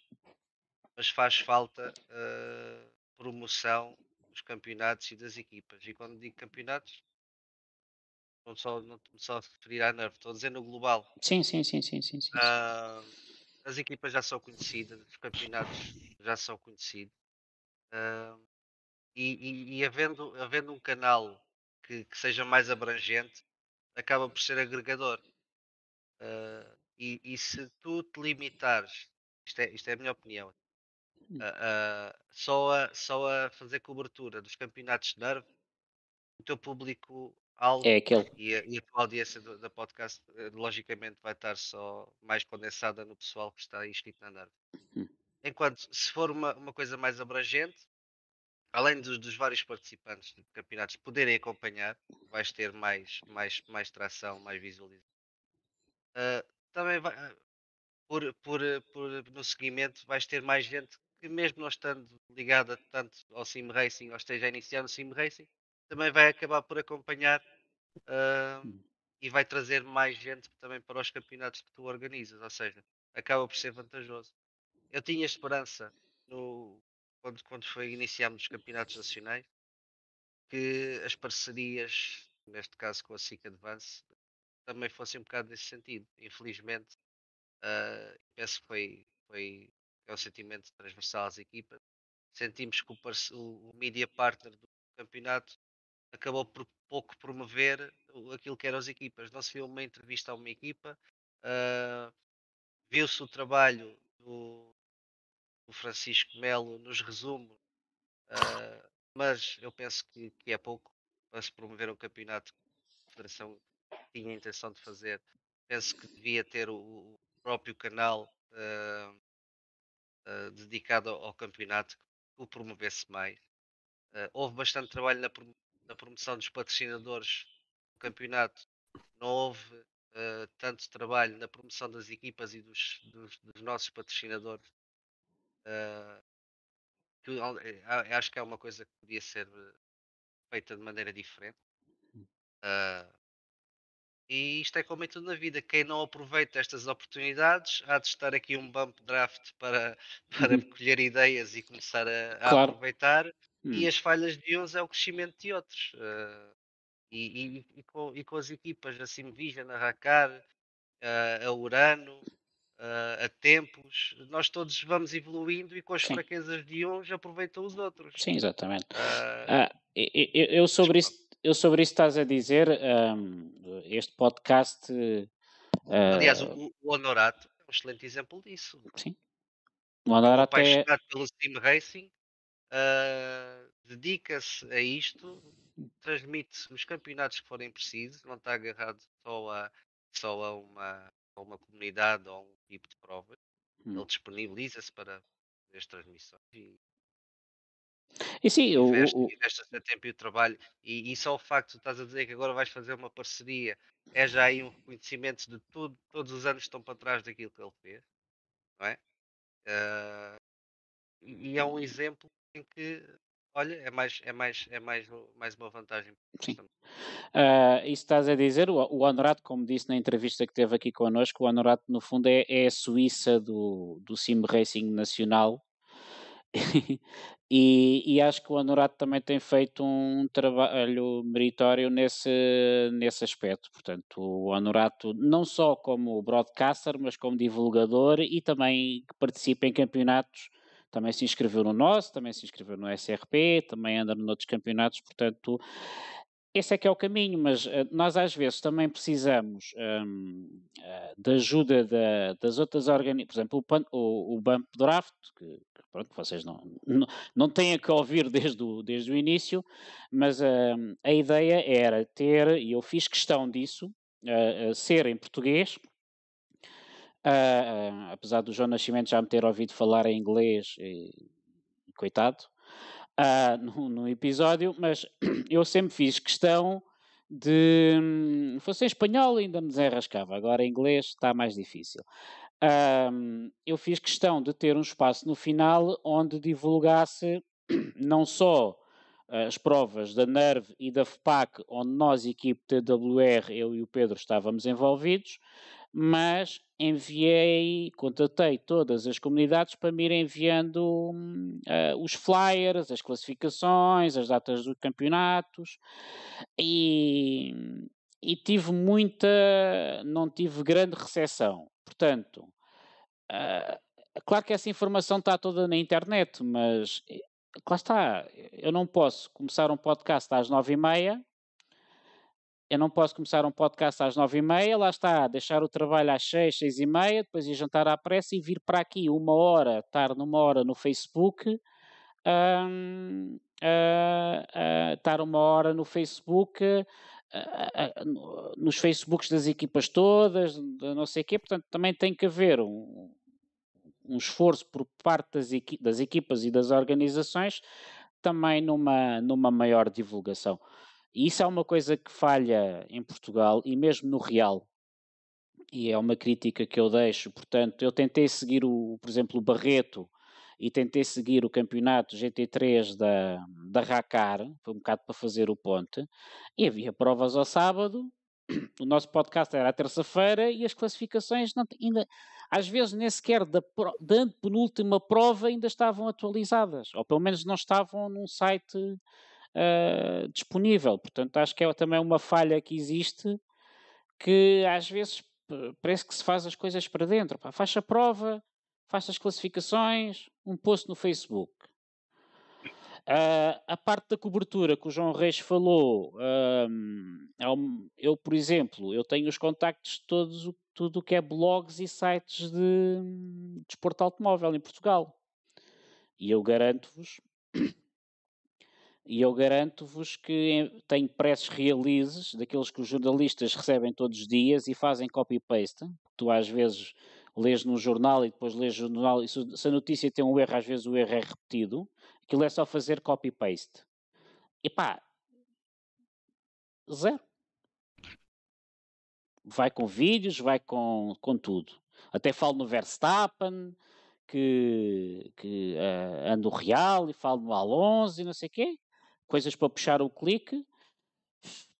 mas faz falta uh, promoção dos campeonatos e das equipas. E quando digo campeonatos, não só, não só referir à Nerve, estou a dizer no global. Sim, sim, sim, sim, sim. sim. Uh, as equipas já são conhecidas, os campeonatos já são conhecidos. Uh, e, e, e, havendo, havendo um canal que, que, seja mais abrangente, acaba por ser agregador. Uh, e, e se tu te limitares, isto é, isto é a minha opinião, uh, só, a, só a fazer cobertura dos campeonatos de nerve, o teu público alto é aquele. E, a, e a tua audiência do, da podcast, eh, logicamente, vai estar só mais condensada no pessoal que está inscrito na nerve. Hum. Enquanto se for uma, uma coisa mais abrangente, além dos, dos, vários participantes de campeonatos poderem acompanhar, vais ter mais, mais, mais tração, mais visualização. Uh, também vai, ah, por, por, por, no seguimento vais ter mais gente que mesmo não estando ligada tanto ao sim racing ou esteja a iniciar no sim racing, também vai acabar por acompanhar uh, e vai trazer mais gente também para os campeonatos que tu organizas, ou seja, acaba por ser vantajoso. Eu tinha esperança no, quando, quando foi iniciámos os campeonatos nacionais que as parcerias, neste caso com a SIC Advance, também fosse um bocado nesse sentido. Infelizmente, uh, penso que foi, foi é um sentimento transversal às equipas. Sentimos que o, o media partner do campeonato acabou por pouco promover aquilo que eram as equipas. Não se viu uma entrevista a uma equipa, uh, viu-se o trabalho do, Francisco Melo nos resume, uh, mas eu penso que, que, é pouco para se promover um campeonato que a Federação tinha a intenção de fazer. Penso que devia ter o, o próprio canal uh, dedicado ao, campeonato que o promovesse mais. houve bastante trabalho na, na promoção dos patrocinadores do campeonato, não houve uh, tanto trabalho na promoção das equipas e dos, dos, dos nossos patrocinadores. Uh, que, acho que é uma coisa que podia ser feita de maneira diferente. Uh, e isto é como em tudo na vida. Quem não aproveita estas oportunidades há de estar aqui um bump draft para, para uhum. colher ideias e começar a, a claro. aproveitar. Hum. E as falhas de uns é o crescimento de outros. Uh, e, e, e, com, e, com, as equipas assim Vision, a Racar, uh, a Urano, uh, a Tempos, nós todos vamos evoluindo e com as Sim. fraquezas de uns aproveitam os outros. Sim, exatamente. Uh, eu, eu, sobre isso, eu sobre isso estás a dizer, um, este podcast. Aliás, o, o Honorato é um excelente exemplo disso. Sim. O Honorato é apaixonado pelo Steam Racing, dedica-se a isto transmite os campeonatos que forem precisos, não está agarrado só a, só a, uma, a uma comunidade ou um tipo de provas. Hum. Ele disponibiliza-se para as transmissões e, e sim, investe, o, o... investe seu tempo e o trabalho. E, e só o facto de estás a dizer que agora vais fazer uma parceria é já aí um reconhecimento de tudo, todos os anos que estão para trás daquilo que ele fez, não é? Uh, e é um exemplo em que Olha, é mais, é mais, é mais, mais uma vantagem. Sim. Uh, isso estás a dizer, o, o Honorato, como disse na entrevista que teve aqui connosco, o Honorato no fundo é, é a Suíça do, do Sim Racing Nacional e, e, acho que o Honorato também tem feito um trabalho meritório nesse, nesse aspecto. Portanto, o Honorato, não só como broadcaster, mas como divulgador e também participa em campeonatos também se inscreveu no nosso, também se inscreveu no SRP, também anda noutros campeonatos, portanto, esse é que é o caminho, mas uh, nós às vezes também precisamos um, uh, eh, da ajuda da, das outras organizações, por exemplo, o, o, Bump Draft, que, que pronto, vocês não, não, não têm que ouvir desde o, desde o início, mas uh, a ideia era ter, e eu fiz questão disso, ser em português, Uh, apesar do João Nascimento já me ter ouvido falar em inglês, e, coitado, uh, no, no, episódio, mas eu sempre fiz questão de. Hum, fosse em espanhol ainda me desenrascava, agora em inglês está mais difícil. Uh, eu fiz questão de ter um espaço no final onde divulgasse não só as provas da NERV e da FPAC, onde nós, equipe TWR, eu e o Pedro estávamos envolvidos, mas enviei, contatei todas as comunidades para me ir enviando uh, os flyers, as classificações, as datas dos campeonatos e, e tive muita, não tive grande recepção. Portanto, uh, claro que essa informação está toda na internet, mas lá está, eu não posso começar um podcast às nove e meia eu não posso começar um podcast às nove e meia, lá está, deixar o trabalho às seis, seis e meia, depois ir jantar à pressa e vir para aqui uma hora, estar numa hora no Facebook, uh, uh, estar uma hora no Facebook, uh, nos Facebooks das equipas todas, não sei o quê, portanto também tem que haver um, um esforço por parte das, equi das equipas e das organizações também numa, numa maior divulgação. E isso é uma coisa que falha em Portugal e mesmo no Real. E é uma crítica que eu deixo. Portanto, eu tentei seguir, o, por exemplo, o Barreto e tentei seguir o campeonato GT3 da, da Racar, foi um bocado para fazer o ponte, e havia provas ao sábado, o nosso podcast era à terça-feira e as classificações não, ainda, às vezes nem sequer da, da penúltima prova ainda estavam atualizadas, ou pelo menos não estavam num site uh, disponível. Portanto, acho que é também uma falha que existe que às vezes parece que se faz as coisas para dentro. Pá, faz a prova, faz as classificações, um post no Facebook. Uh, a parte da cobertura que o João Reis falou, uh, eu, por exemplo, eu tenho os contactos de todos, tudo o que é blogs e sites de, de esporte automóvel em Portugal. E eu garanto-vos e eu garanto-vos que tenho press releases daqueles que os jornalistas recebem todos os dias e fazem copy-paste. Tu às vezes lês no jornal e depois lês jornal e se a notícia tem um erro, às vezes o erro é repetido. Aquilo é só fazer copy-paste. E pá, zero. Vai com vídeos, vai com, com tudo. Até falo no Verstappen, que, que uh, ando real, e falo no Alonso e não sei o quê coisas para puxar o clique,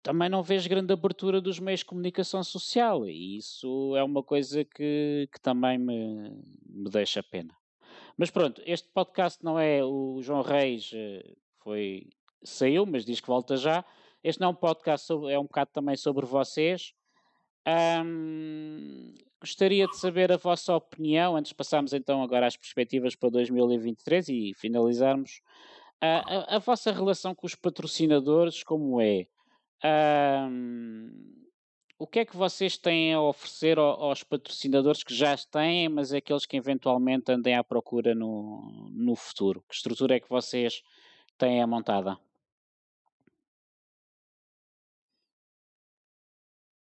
também não vejo grande abertura dos meios de comunicação social e isso é uma coisa que, que também me, me deixa pena. Mas pronto, este podcast não é o João Reis eh, foi saiu, mas diz que volta já. Este não é um podcast sobre, é um bocado também sobre vocês. gostaria de saber a vossa opinião, antes de passarmos então agora às perspectivas para 2023 e finalizarmos. A, a, vossa relação com os patrocinadores, como é? Um, o que é que vocês têm a oferecer aos patrocinadores que já têm, mas aqueles que eventualmente andem à procura no, no futuro? Que estrutura é que vocês têm a montada?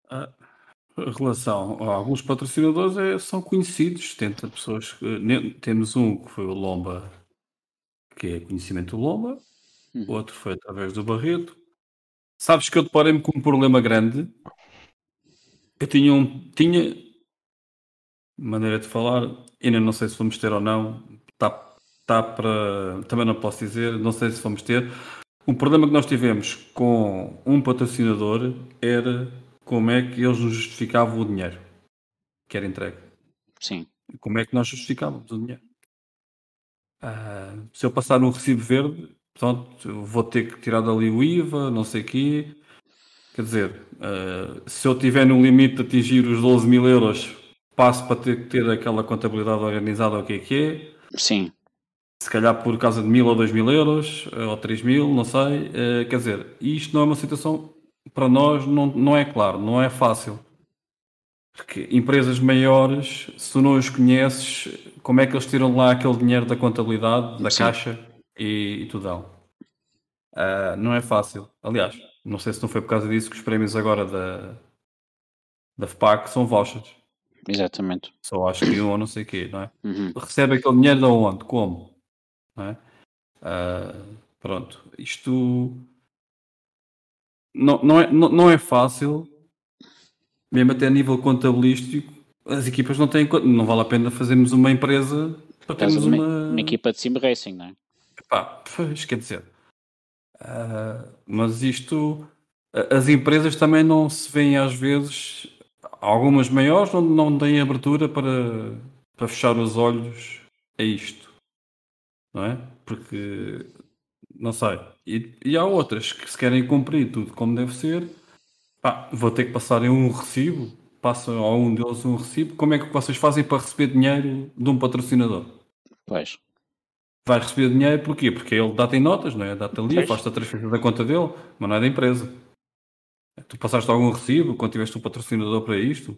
A relação a alguns patrocinadores é, são conhecidos, tenta pessoas que, temos um que foi o Lomba que é conhecimento do Lomba, uhum. outro foi através do Barreto. Sabes que eu deparei-me com um problema grande. Eu tinha um. Tinha. Maneira de falar, ainda não sei se vamos ter ou não. Está tá para. Também não posso dizer, não sei se vamos ter. O problema que nós tivemos com um patrocinador era como é que eles nos justificavam o dinheiro que era entregue. Sim. Como é que nós justificávamos o dinheiro? Uh, se eu passar um recibo verde, pronto, vou ter que tirar dali o IVA, não sei o quê. Quer dizer, uh, se eu tiver no limite de atingir os 12 mil euros, passo para ter que ter aquela contabilidade organizada, o que é que é. Sim. Se calhar por causa de mil ou dois mil euros, ou três mil, não sei. Uh, quer dizer, isto não é uma situação, para nós, não, não é claro, não é fácil. Porque empresas maiores, se não os conheces, como é que eles tiram lá aquele dinheiro da contabilidade, da Sim. caixa e, e tudo? Uh, não é fácil. Aliás, não sei se não foi por causa disso que os prémios agora da, da FPAC são vouchers. Exatamente. Só acho que um ou não sei o quê, não é? Uhum. Recebe aquele dinheiro de onde? Como? Não é? Uh, pronto. Isto não, não, é, não, não é fácil mesmo até a nível contabilístico, as equipas não têm. Não vale a pena fazermos uma empresa para termos uma, uma... equipa de sim racing, não é? Epá, pois, quer dizer. Uh, mas isto. As empresas também não se veem às vezes. Algumas maiores não, não têm abertura para, para fechar os olhos a isto. Não é? Porque. Não sei. E, e há outras que se querem cumprir tudo como deve ser Pá, vou ter que passar em um recibo, passam a um deles um recibo. Como é que vocês fazem para receber dinheiro de um patrocinador? Pois. Vai receber dinheiro porquê? Porque ele dá-te em notas, não é? Dá-te ali, faz-te a transferência da conta dele, mas não é da empresa. Tu passaste algum recibo quando tiveste um patrocinador para isto?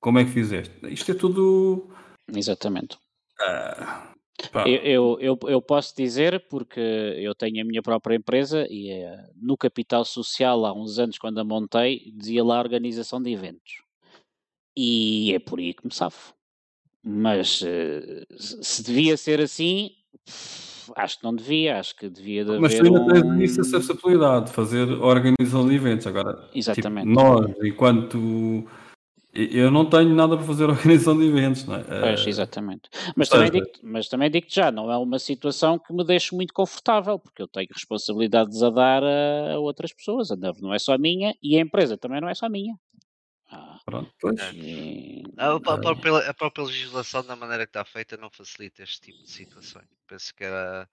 Como é que fizeste? Isto é tudo. Exatamente. Uh, eu, eu, eu, posso dizer, porque eu tenho a minha própria empresa e é, no Capital Social, há uns anos, quando a montei, dizia lá organização de eventos. E é por aí que me safo. Mas eh, se devia ser assim, acho que não devia, acho que devia de Mas tu ainda tens um... isso essa possibilidade de fazer organização de eventos. Agora, tipo, Exatamente. Tipo, nós, enquanto eu não tenho nada para fazer organização de eventos, não é? Pois, eh, exatamente. Mas também, digo, mas também digo já, não é uma situação que me deixe muito confortável, porque eu tenho responsabilidades a dar a, outras pessoas. A não é só minha e a empresa também não é só minha. Pronto, pois. E... A, a, própria, a, própria, legislação, da maneira que está feita, não facilita este tipo de situações. Penso que era.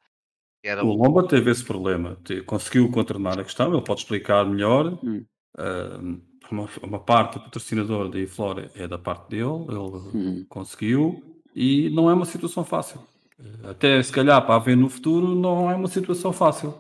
Que era o Lomba teve esse problema, conseguiu contornar a questão, ele pode explicar melhor. Hum. Uh, uma, uma parte do patrocinador da Iflora é da parte dele, ele uhum. conseguiu e não é uma situação fácil. Até se calhar para haver no futuro não é uma situação fácil.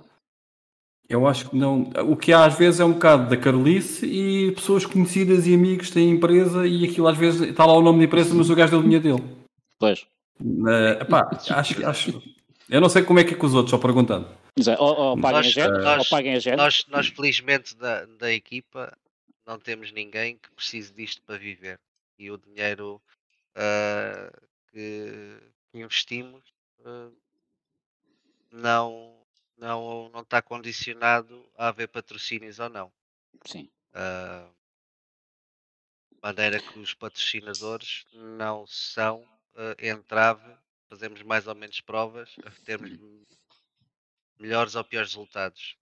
Eu acho que não. O que há às vezes é um bocado da Carolice e pessoas conhecidas e amigos têm empresa e aquilo às vezes está lá o nome da empresa, mas o gajo deu dinheiro dele. Pois. Uh, epá, acho, acho, Eu não sei como é que é com os outros, só perguntando. Exato. Ou, ou paguem a Nós- gente, ou nós- paguem a gente. Nós, nós felizmente da, da equipa não temos ninguém que precise disto para viver. E o dinheiro ah, que, investimos ah, não, não, não está condicionado a haver patrocínios ou não. Sim. Ah, maneira que os patrocinadores não são ah, entrave, fazemos mais ou menos provas, a termos melhores ou piores resultados.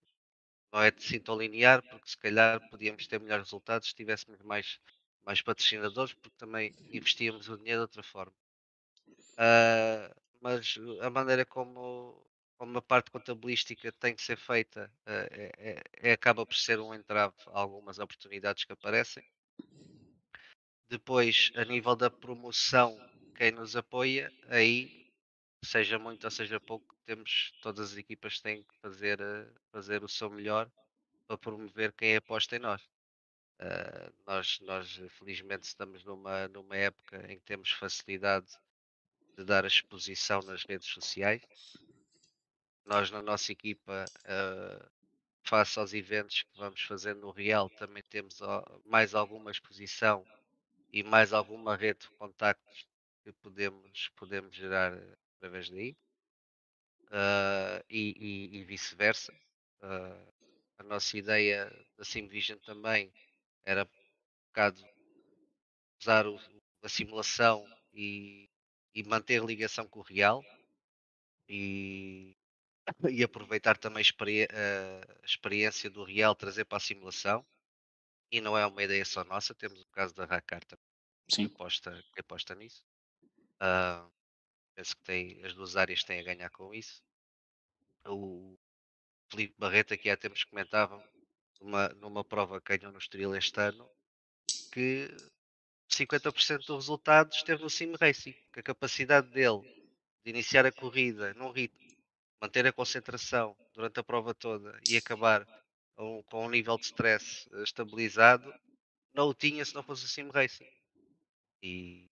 Não é de sinto linear, porque se calhar podíamos ter melhores resultados se tivéssemos mais, mais patrocinadores, porque também investíamos o dinheiro de outra forma. Ah, mas a maneira como, como a parte contabilística tem que ser feita é, é- acaba por ser um entrave a algumas oportunidades que aparecem. Depois, a nível da promoção, quem nos apoia, aí, seja muito ou seja pouco, temos todas as equipas têm que fazer, fazer o seu melhor para promover quem aposta em nós. Ah, nós, nós, felizmente, estamos numa, numa época em que temos facilidade de dar exposição nas redes sociais. Nós, na nossa equipa, ah, face aos eventos que vamos fazer no Real, também temos mais alguma exposição e mais alguma rede de contactos que podemos, podemos gerar através daí. Ah, e, e- e vice-versa. Ah, a nossa ideia da Simvision também era um bocado usar o- a simulação e, e manter ligação com o real e, e aproveitar também a experi- a experiência do real trazer para a simulação. E não é uma ideia só nossa, temos o caso da Racar também que Sim. aposta, que aposta nisso. Ah, penso que tem, as duas áreas têm a ganhar com isso. O Felipe Barreto aqui há tempos comentava numa, numa prova que ganhou no Estoril este ano que 50% do resultado esteve no Sim Racing, que a capacidade dele de iniciar a corrida num ritmo, manter a concentração durante a prova toda e acabar com, com um nível de stress eh, estabilizado, não o tinha se não fosse o Sim Racing. E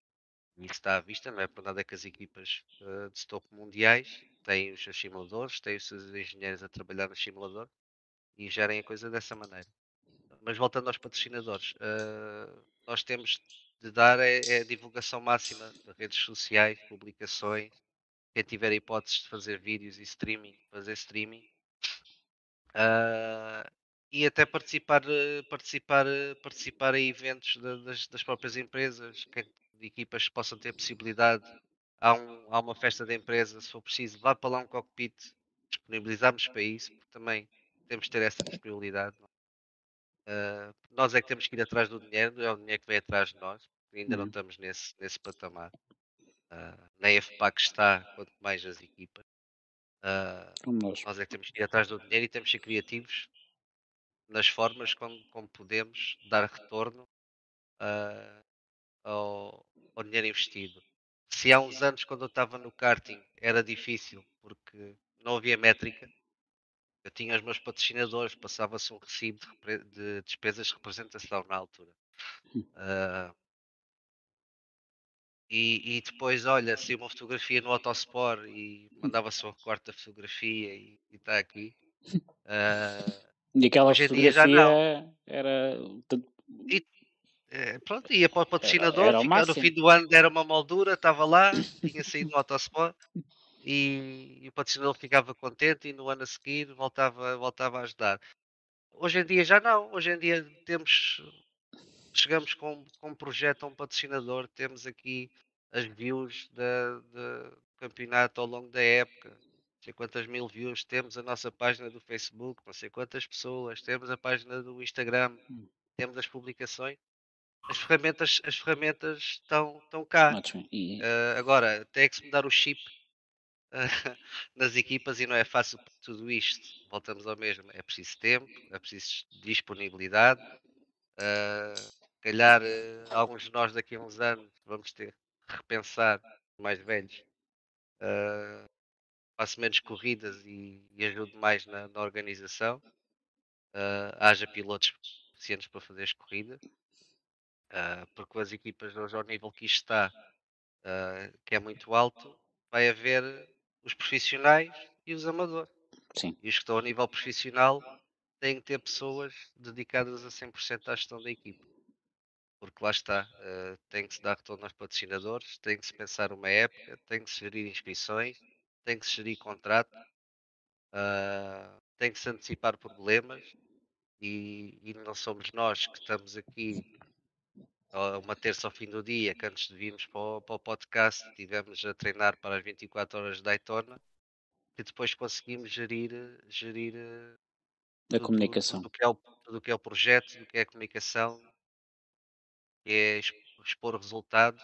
isso está à vista, não é por nada que as equipas eh, de topo mundiais têm os seus simuladores, têm os seus engenheiros a trabalhar no simulador e gerem a coisa dessa maneira. Mas voltando aos patrocinadores, eh, nós temos de dar é, é a divulgação máxima de redes sociais, publicações, quem tiver a hipótese de fazer vídeos e streaming, fazer streaming. Ah, e até participar, participar, participar em eventos da- das, das próprias empresas, que de equipas que possam ter possibilidade. Há, um, há uma festa da empresa, se for preciso, vá para lá um cockpit, disponibilizarmos para isso, porque também temos de ter essa disponibilidade. não? Ah, nós é que temos que ir atrás do dinheiro, não é o dinheiro que vem atrás de nós, ainda não Uhum. estamos nesse, nesse patamar. Ah, nem a FPAC está, quanto mais as equipas. Como nós. nós é que temos que ir atrás do dinheiro e temos que ser criativos nas formas como, como podemos dar retorno ah, ao, ao dinheiro investido. Se há uns anos, quando eu estava no karting, era difícil porque não havia métrica, eu tinha os meus patrocinadores, passava-se um recibo de, de despesas de representação na altura. Ah, e, e depois, olha, se uma fotografia no Autosport e mandava-se um recorte da fotografia e está aqui. Ah, E aquela dia já fotografia era. tanto- É, pronto, ia para o patrocinador, era no fim do ano era uma moldura, estava lá, tinha saído no Autosport e, e o patrocinador ficava contente e no ano a seguir voltava, voltava a ajudar. Hoje em dia já não, hoje em dia temos, chegamos com, com um projeto a um patrocinador, temos aqui as views da, da- do campeonato ao longo da época, não sei quantas mil views, temos a nossa página do Facebook, não sei quantas pessoas, temos a página do Instagram, Hum. temos as publicações. As ferramentas, as ferramentas estão, estão cá. E- Ah, agora, tem que se mudar o chip ah, nas equipas e não é fácil tudo isto. Voltamos ao mesmo. É preciso tempo, é preciso disponibilidade. Se calhar, ah, alguns de nós daqui a uns anos vamos ter que repensar, mais velhos. ah, faço menos corridas e, e ajudo mais na, na organização. Ah, haja pilotos suficientes para fazer as corridas. Ah, porque as equipas hoje ao nível que isto está, ah, que é muito alto, vai haver os profissionais e os amadores. Sim. E os que estão a nível profissional têm que ter pessoas dedicadas a 100% à gestão da equipa. Porque lá está, uh, tem que se dar retorno aos patrocinadores, tem que se pensar uma época, tem que se gerir inscrições, tem que se gerir contrato, uh, tem que se antecipar problemas e, e, não somos nós que estamos aqui uma terça ao fim do dia, que antes de virmos para o, para o podcast, estivemos a treinar para as 24 horas de Daytona, que depois conseguimos gerir, gerir a tudo, comunicação. Tudo, que é o, tudo que é o projeto, tudo que é a comunicação, que é expor o resultado.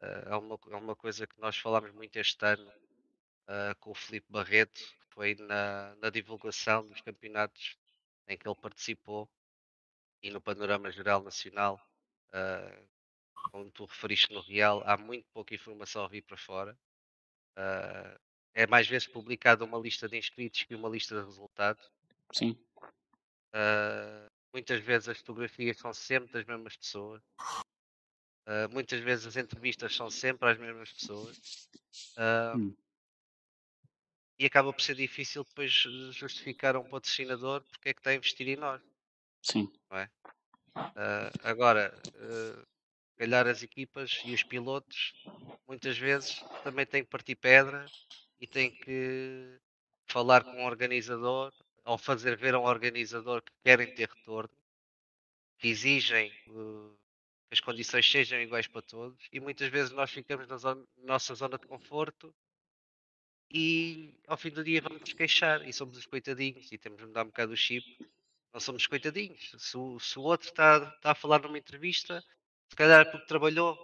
Uh, é, uma, é uma coisa que nós falámos muito este ano uh, com o Felipe Barreto, que foi na, na divulgação dos campeonatos em que ele participou e no panorama geral nacional uh, como tu referiste no Real, há muito pouca informação a vir para fora. Uh, é mais vezes publicada uma lista de inscritos que uma lista de resultados. Sim. Uh, muitas vezes as fotografias são sempre das mesmas pessoas. Uh, muitas vezes as entrevistas são sempre as mesmas pessoas. Uh, hum. E acaba por ser difícil depois justificar a um patrocinador porque é que está a investir em nós. Sim. É? Uh, agora, uh, calhar as equipas e os pilotos muitas vezes também têm que partir pedra e têm que falar com o organizador ou fazer ver a um organizador que querem ter retorno, que exigem uh, que as condições sejam iguais para todos e muitas vezes nós ficamos na zona, nossa zona de conforto e ao fim do dia vamos nos queixar e somos os coitadinhos e temos de mudar um bocado o chip nós somos coitadinhos. Se o, se o outro está, está a falar numa entrevista, se calhar é porque trabalhou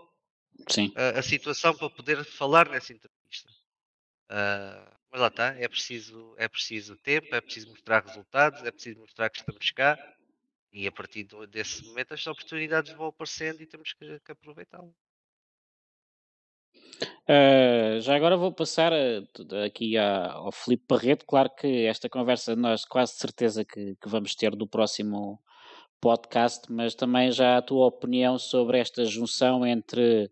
a, a, situação para poder falar nessa entrevista. Uh, mas lá está, é preciso, é preciso tempo, é preciso mostrar resultados, é preciso mostrar que estamos cá e a partir desse momento as oportunidades vão aparecendo e temos que, que aproveitá-las. Uh, já agora vou passar uh, aqui a, ao Filipe Barreto. Claro que esta conversa nós quase certeza que, que, vamos ter do próximo podcast, mas também já a tua opinião sobre esta junção entre.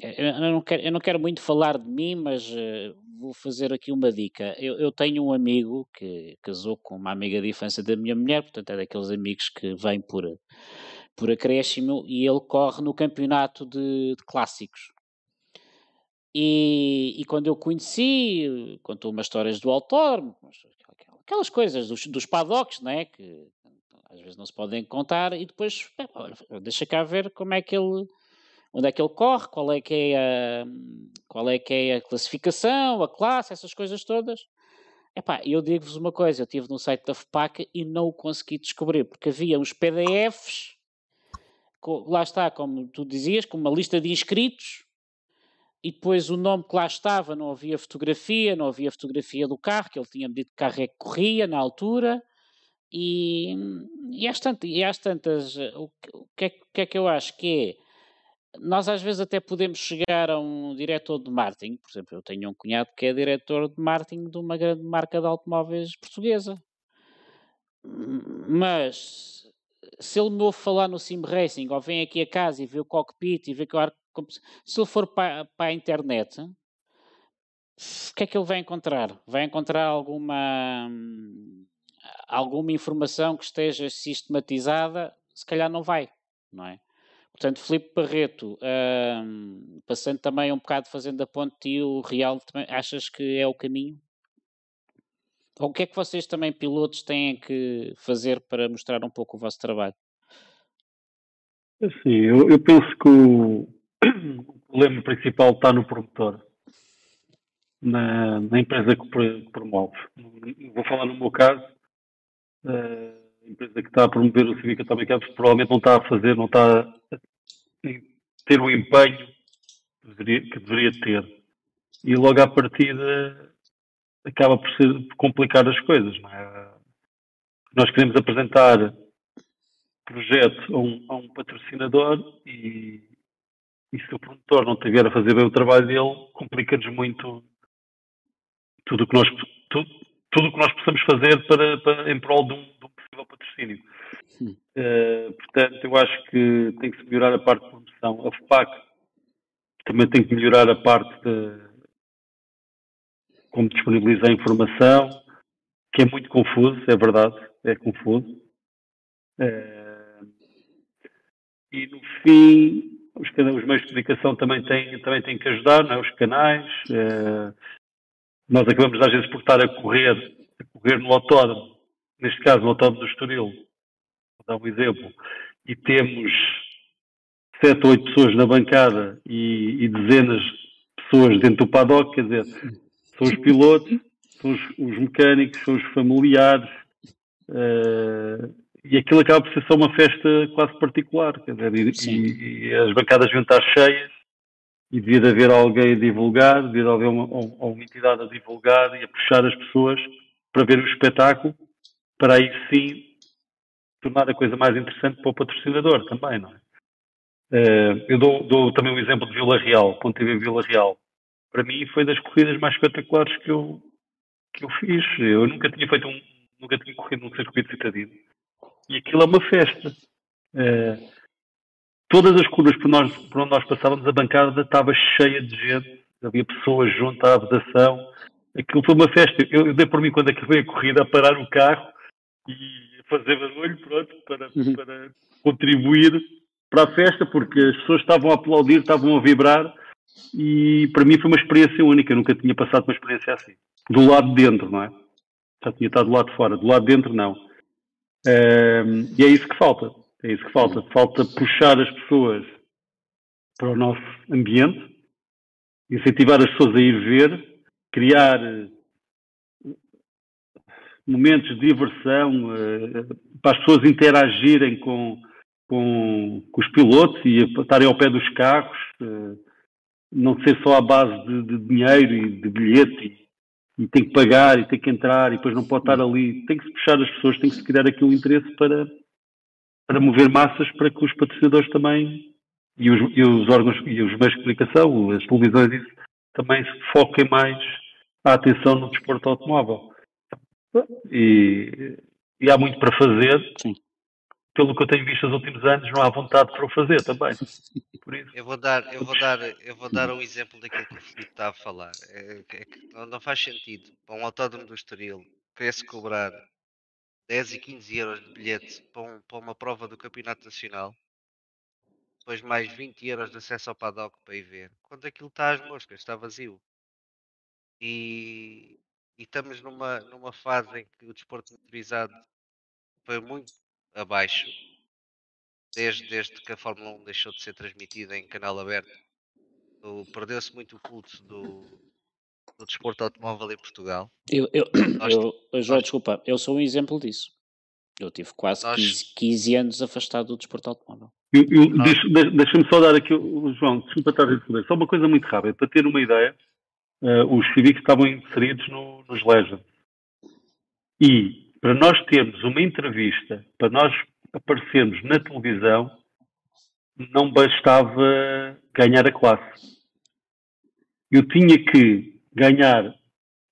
Eu, não quero, eu não quero muito falar de mim, mas vou fazer aqui uma dica. Eu, eu, tenho um amigo que casou com uma amiga de infância da minha mulher, portanto é daqueles amigos que vêm por por acréscimo e ele corre no campeonato de, de clássicos. E, e, quando eu conheci, contou umas histórias do autódromo, aquelas coisas dos, dos paddocks, né, que às vezes não se podem contar, e depois deixa cá ver como é que ele, onde é que ele corre, qual é que é a, qual é que é a classificação, a classe, essas coisas todas. Epá, eu digo-vos uma coisa, eu estive no site da FPAC e não o consegui descobrir, porque havia uns PDFs lá está, como tu dizias, com uma lista de inscritos e depois o nome que lá estava, não havia fotografia, não havia fotografia do carro, que ele tinha medido que carro é que corria na altura. E, e, às tantas, e às tantas o, o, que é, o que é que eu acho que é? Nós às vezes até podemos chegar a um diretor de marketing, por exemplo, eu tenho um cunhado que é diretor de marketing de uma grande marca de automóveis portuguesa. Mas se ele me ouve falar no Sim Racing, ou vem aqui a casa e vê o cockpit e vê que o ar. Se ele for para, para a internet, o que é que ele vai encontrar? Vai encontrar alguma. alguma informação que esteja sistematizada? Se calhar não vai, não é? Portanto, Filipe Barreto, hum, passando também um bocado fazendo a ponte e o Real, também, achas que é o caminho? o que é que vocês também, pilotos, têm que fazer para mostrar um pouco o vosso trabalho? Sim, eu, eu penso que o, o, problema principal está no promotor, na, na empresa que promove. Vou falar no meu caso, a empresa que está a promover o Civic Atomic Campus provavelmente não está a fazer, não está a ter o empenho que deveria, que deveria ter. E logo à partida acaba por, ser, por complicar as coisas. É? Nós queremos apresentar projeto a um, a um patrocinador e, e, se o promotor não tiver a fazer bem o trabalho dele, complica-nos muito tudo o que nós tudo, tudo que nós possamos fazer para, para em prol de um, possível patrocínio. Uh, portanto, eu acho que tem que se melhorar a parte de promoção. A FPAC também tem que melhorar a parte de, como disponibilizar informação, que é muito confuso, é verdade, é confuso. É, e no fim, os, os, meios de comunicação também têm, também têm que ajudar, não é? os canais. É, nós acabamos às vezes por estar a correr, a correr no autódromo, neste caso no autódromo do Estoril, vou dar um exemplo, e temos sete ou oito pessoas na bancada e, e, dezenas de pessoas dentro do paddock, quer dizer, são os pilotos, são os, os mecânicos, são os familiares, uh, e aquilo acaba por ser só uma festa quase particular, quer dizer, e, e, e as bancadas deviam estar cheias, e devia haver alguém a divulgar, devia haver uma, uma entidade a divulgar e a puxar as pessoas para ver o espetáculo, para aí sim tornar a coisa mais interessante para o patrocinador também, não é? Uh, eu dou, dou, também um exemplo de Vila Real, Ponte TV Vila Real. Para mim foi das corridas mais espetaculares que eu, que eu fiz. Eu nunca tinha feito um, nunca tinha corrido num circuito citadino. E aquilo é uma festa. Uh, todas as curvas por, nós, por onde nós passávamos, a bancada estava cheia de gente, havia pessoas junto à vedação. Aquilo foi uma festa. Eu, eu dei por mim quando acabei a corrida a parar o carro e fazer barulho, pronto, para, uhum. para contribuir para a festa, porque as pessoas estavam a aplaudir, estavam a vibrar, e para mim foi uma experiência única, nunca tinha passado uma experiência assim. Do lado de dentro, não é? Já tinha estado do lado de fora, do lado de dentro não. Um, e é isso que falta, é isso que falta. Falta puxar as pessoas para o nosso ambiente, incentivar as pessoas a ir ver, criar momentos de diversão, uh, para as pessoas interagirem com, com, com, os pilotos e estarem ao pé dos carros, uh, não ser só à base de, de dinheiro e de bilhete e, tem que pagar e tem que entrar e depois não pode estar ali. Tem que se puxar as pessoas, tem que se criar aqui um interesse para, para mover massas para que os patrocinadores também e os, e os órgãos e os meios de comunicação, as televisões, isso, também se foquem mais a atenção no desporto automóvel. E, e há muito para fazer. Sim. Pelo que eu tenho visto nos últimos anos, não há vontade para o fazer também. Por isso. Eu vou dar, eu vou dar, eu vou dar um exemplo daquilo que o Filipe está a falar. É, é não, não, faz sentido para um autódromo do Estoril querer-se cobrar 10 e 15 euros de bilhete para, um, para uma prova do Campeonato Nacional, depois mais 20 euros de acesso ao paddock para ir ver, quando aquilo está às moscas, está vazio. E, e estamos numa, numa fase em que o desporto motorizado foi muito abaixo, desde, desde que a Fórmula 1 deixou de ser transmitida em canal aberto. Perdeu-se muito o culto do, do desporto automóvel em Portugal. Eu, eu, nós, eu, João, nós, desculpa, eu sou um exemplo disso. Eu tive quase nós, 15, 15, anos afastado do desporto automóvel. Deixa-me só dar aqui, João, desculpa estar a responder, só uma coisa muito rápida, para ter uma ideia uh, os Civics estavam inseridos no, nos Legends. E para nós termos uma entrevista, para nós aparecermos na televisão, não bastava ganhar a classe. Eu tinha que ganhar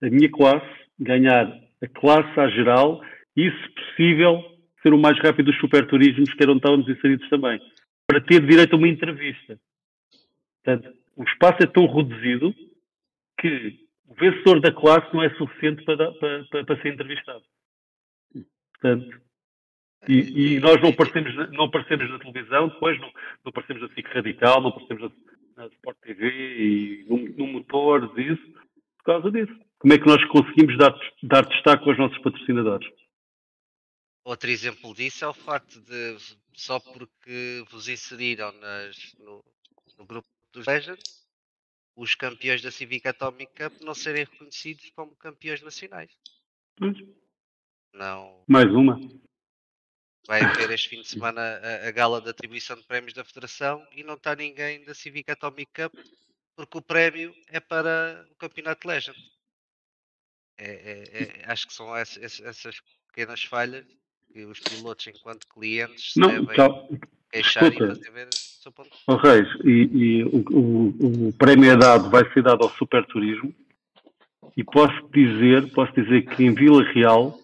a minha classe, ganhar a classe à geral e, se possível, ser o mais rápido dos superturismos, que era onde estávamos inseridos também, para ter direito a uma entrevista. Portanto, o espaço é tão reduzido que o vencedor da classe não é suficiente para, para, para, para ser entrevistado. Portanto, e, e, nós não aparecemos, não aparecemos na televisão, depois não, não aparecemos na SIC Radical, não aparecemos na, na Sport TV e no, no Motores, isso, por causa disso. Como é que nós conseguimos dar, dar destaque aos nossos patrocinadores? Outro exemplo disso é o facto de, só porque vos inseriram nas, no, no grupo dos Legends, os campeões da Civic Atomic Cup não serem reconhecidos como campeões nacionais. Pois. Não. Mais uma. Vai haver este fim de semana a, a, gala de atribuição de prémios da Federação e não está ninguém da Civic Atomic Cup porque o prémio é para o Campeonato Legend. É, é, é, acho que são essas, essas, pequenas falhas que os pilotos, enquanto clientes, não, devem queixar Escuta. e fazer ver seu ponto. Oh, Reis, e, e o, o, o, prémio é dado, vai ser dado ao Superturismo e posso dizer, posso dizer que em Vila Real,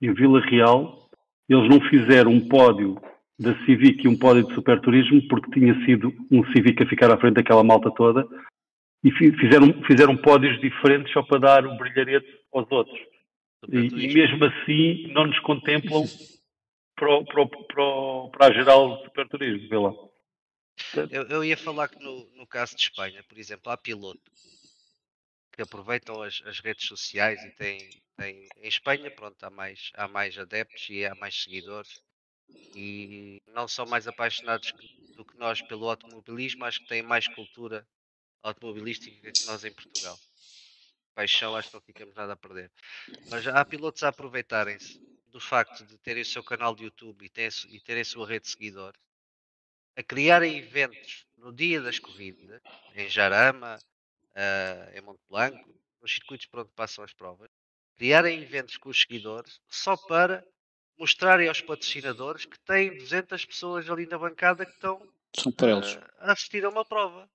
em Vila Real, eles não fizeram um pódio da Civic e um pódio de Superturismo porque tinha sido um Civic a ficar à frente daquela malta toda e fizeram, fizeram pódios diferentes só para dar o brilharete aos outros. E, e, mesmo assim não nos contemplam para, para, para, para a geral de superturismo, vê lá. Eu, eu, ia falar que no, no caso de Espanha, por exemplo, há piloto que aproveitam as, as redes sociais e têm, têm, em Espanha, pronto, há mais, há mais adeptos e há mais seguidores e não são mais apaixonados do que nós pelo automobilismo, acho que têm mais cultura automobilística que nós em Portugal. Paixão, acho que não ficamos nada a perder. Mas há pilotos a aproveitarem-se do facto de terem o seu canal de YouTube e terem, e terem a sua rede de seguidores, a criarem eventos no dia das corridas, em Jarama, uh, em Monte Blanco, nos circuitos por onde passam as provas, criarem eventos com os seguidores só para mostrarem aos patrocinadores que têm 200 pessoas ali na bancada que estão uh, a assistir a uma prova.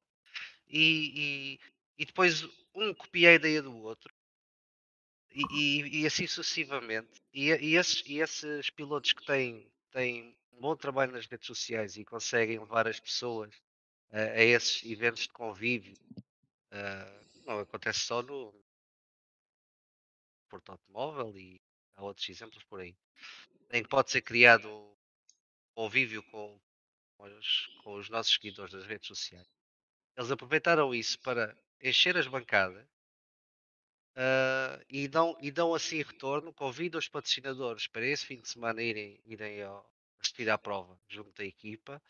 E, e, e, depois um copia a ideia do outro e, e, e assim sucessivamente. E, esses, e esses pilotos que têm, têm um bom trabalho nas redes sociais e conseguem levar as pessoas uh, a esses eventos de convívio Uh, não acontece só no Porto Automóvel e há outros exemplos por aí. Em que pode ser criado convívio com, com, os, com os nossos seguidores das redes sociais. Eles aproveitaram isso para encher as bancadas uh, e, dão, e dão assim retorno. Convidam os patrocinadores para esse fim de semana irem, irem ao, assistir à prova junto da equipa.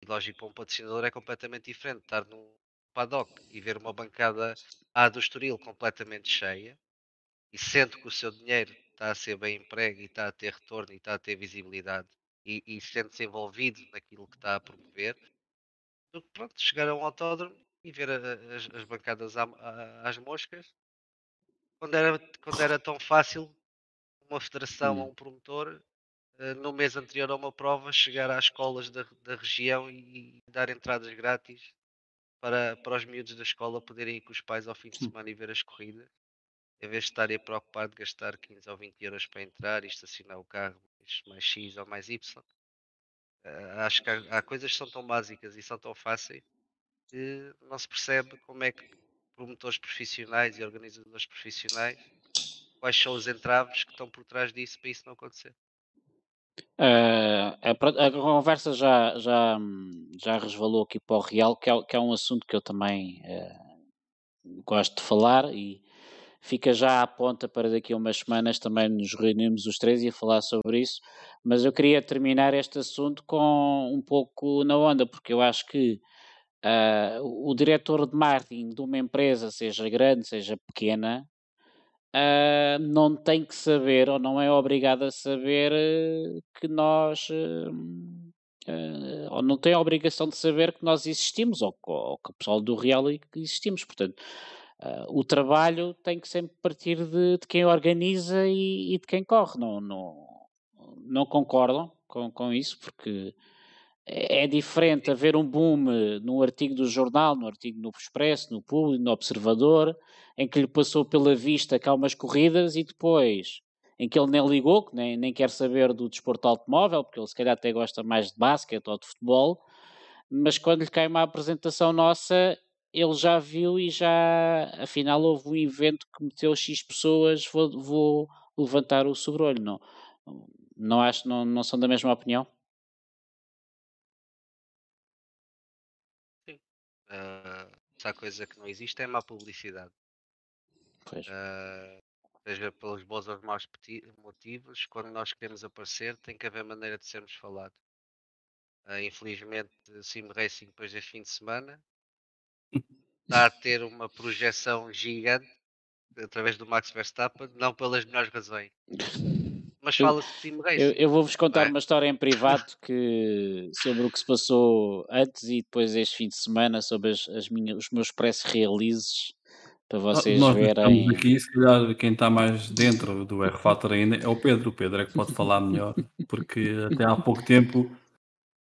E lógico, para um patrocinador é completamente diferente estar num, paddock e ver uma bancada A do Estoril completamente cheia e sendo que o seu dinheiro está a ser bem emprego e está a ter retorno e está a ter visibilidade e, e sente-se envolvido naquilo que está a promover, do que pronto, chegar a um autódromo e ver as, as, bancadas à, à, às moscas quando era, quando era tão fácil uma federação ou um promotor no mês anterior a uma prova chegar às escolas da, da região e, e dar entradas grátis para, para os miúdos da escola poderem ir com os pais ao fim de semana e ver as corridas, em vez de estarem preocupados de gastar 15 ou 20 euros para entrar e estacionar o carro mais, mais X ou mais Y. Uh, acho que há, há, coisas que são tão básicas e são tão fáceis que não se percebe como é que promotores profissionais e organizadores profissionais quais são os entraves que estão por trás disso para isso não acontecer. Uh, a, a, conversa já, já, já resvalou aqui para o Real, que é, que é um assunto que eu também uh, gosto de falar e fica já à ponta para daqui a umas semanas também nos reunimos os três e falar sobre isso. Mas eu queria terminar este assunto com um pouco na onda, porque eu acho que uh, o diretor de marketing de uma empresa, seja grande, seja pequena, uh, não tem que saber ou não é obrigado a saber uh, que nós. Uh, ou não tem a obrigação de saber que nós existimos ou, ou que o pessoal do Real existimos. Portanto, o trabalho tem que sempre partir de, de quem organiza e, e, de quem corre. Não, não, não concordam com, com isso, porque é, é diferente haver um boom no artigo do jornal, no artigo no Expresso, no Público, no Observador, em que lhe passou pela vista há umas corridas e depois em que ele nem ligou, que nem, nem quer saber do desporto automóvel, porque ele se calhar até gosta mais de basquete ou de futebol, mas quando lhe cai uma apresentação nossa, ele já viu e já, afinal, houve um evento que meteu X pessoas, vou, vou levantar o sobrolho. Não, não acho, não, não são da mesma opinião? Uh, se há coisa que não existe é má publicidade. Uh, seja pelos bons ou maus motivos, quando nós queremos aparecer, tem que haver maneira de sermos falados. Uh, infelizmente, Sim Racing, depois deste fim de semana, está a ter uma projeção gigante através do Max Verstappen, não pelas melhores razões. Mas fala-se de Sim Racing. Eu, eu vou-vos contar é? uma história em privado que, sobre o que se passou antes e depois este fim de semana, sobre as, as minhas, os meus press releases para vocês Nós verem. aqui, se calhar quem está mais dentro do R-Factor ainda é o Pedro. O Pedro é que pode falar melhor, porque até há pouco tempo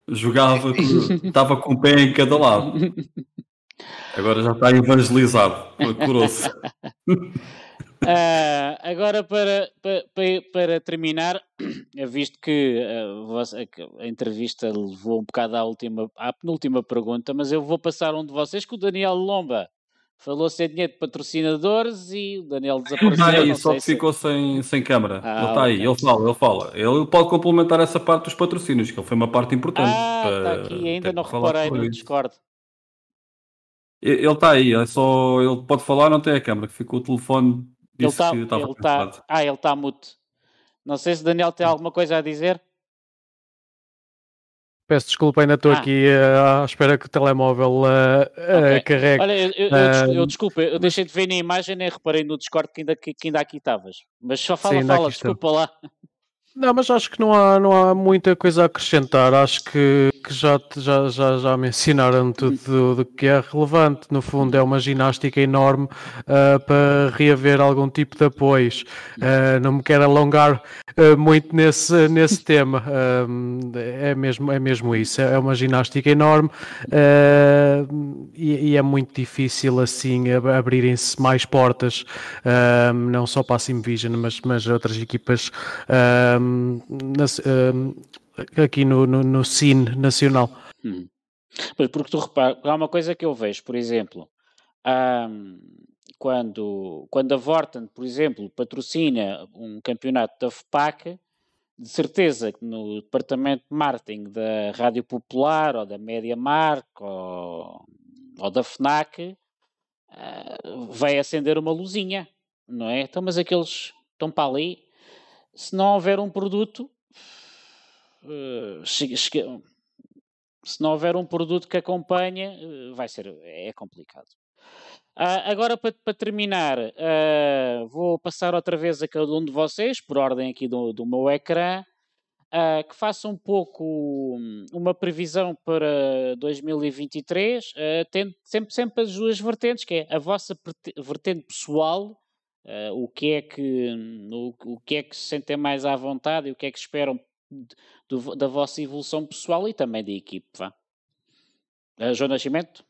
jogava, estava com o pé em cada lado. Agora já está evangelizado, curou-se. Uh, agora, para, para, para terminar, visto que uh, a entrevista levou um bocado à, última, à penúltima pergunta, mas eu vou passar um de vocês, que o Daniel Lomba falou-se em dinheiro de patrocinadores e o Daniel Ele está desapareceu. aí, não só se- ficou sem, sem câmara. Ah, ele está aí, ok. ele fala, ele fala. Ele pode complementar essa parte dos patrocínios, que ele foi uma parte importante. Ah, está aqui, ainda não reparei no. Discord. Ele está aí, é só ele pode falar, não tem a câmara, que ficou o telefone Ele disse está. Ele tá, cansado. ah, ele está mute. Não sei se o Daniel tem alguma coisa a dizer. Peço desculpa, ainda estou Ah. aqui eh, à espera que o telemóvel eh, eh, Ok. carregue. Olha, eu, eu, eu, desculpa, eu, desculpa, eu deixei de ver na imagem nem reparei no Discord que ainda, que, que ainda aqui estavas. Mas só fala, Sim, fala, aqui estou. desculpa lá. Não, mas acho que não há, não há muita coisa a acrescentar. Acho que, que já, já, já, já mencionaram tudo do, que é relevante. No fundo, é uma ginástica enorme ah, para reaver algum tipo de apoios. Ah, não me quero alongar ah, muito nesse, nesse tema. É, mesmo, é mesmo isso. É uma ginástica enorme e, e é muito difícil assim ab- abrirem-se mais portas, não só para a Simvision, mas, mas outras equipas nas- ah, aqui no, no, no Cine Nacional. Hum. Pois, porque tu repara, há uma coisa que eu vejo, por exemplo, ahm, quando, quando a Vorten, por exemplo, patrocina um campeonato da FPAC, de certeza que no departamento de marketing da Rádio Popular ou da Média Mark ou, ou da FNAC ah, vai acender uma luzinha, não é? Então, mas aqueles estão para ali. Se não houver um produto, eh, se não houver um produto que acompanhe, eh, vai ser é complicado. Ah, agora, para, terminar, ah, vou passar outra vez a cada um de vocês, por ordem aqui do, do meu ecrã, ah, que faça um pouco hum, uma previsão para 2023, ah, tendo sempre, sempre as duas vertentes, que é a vossa vertente pessoal, ah, o, que é que, o, o que é que se sentem mais à vontade e o que é que esperam do da vossa evolução pessoal e também da equipe. Vá. Ah, João Nascimento?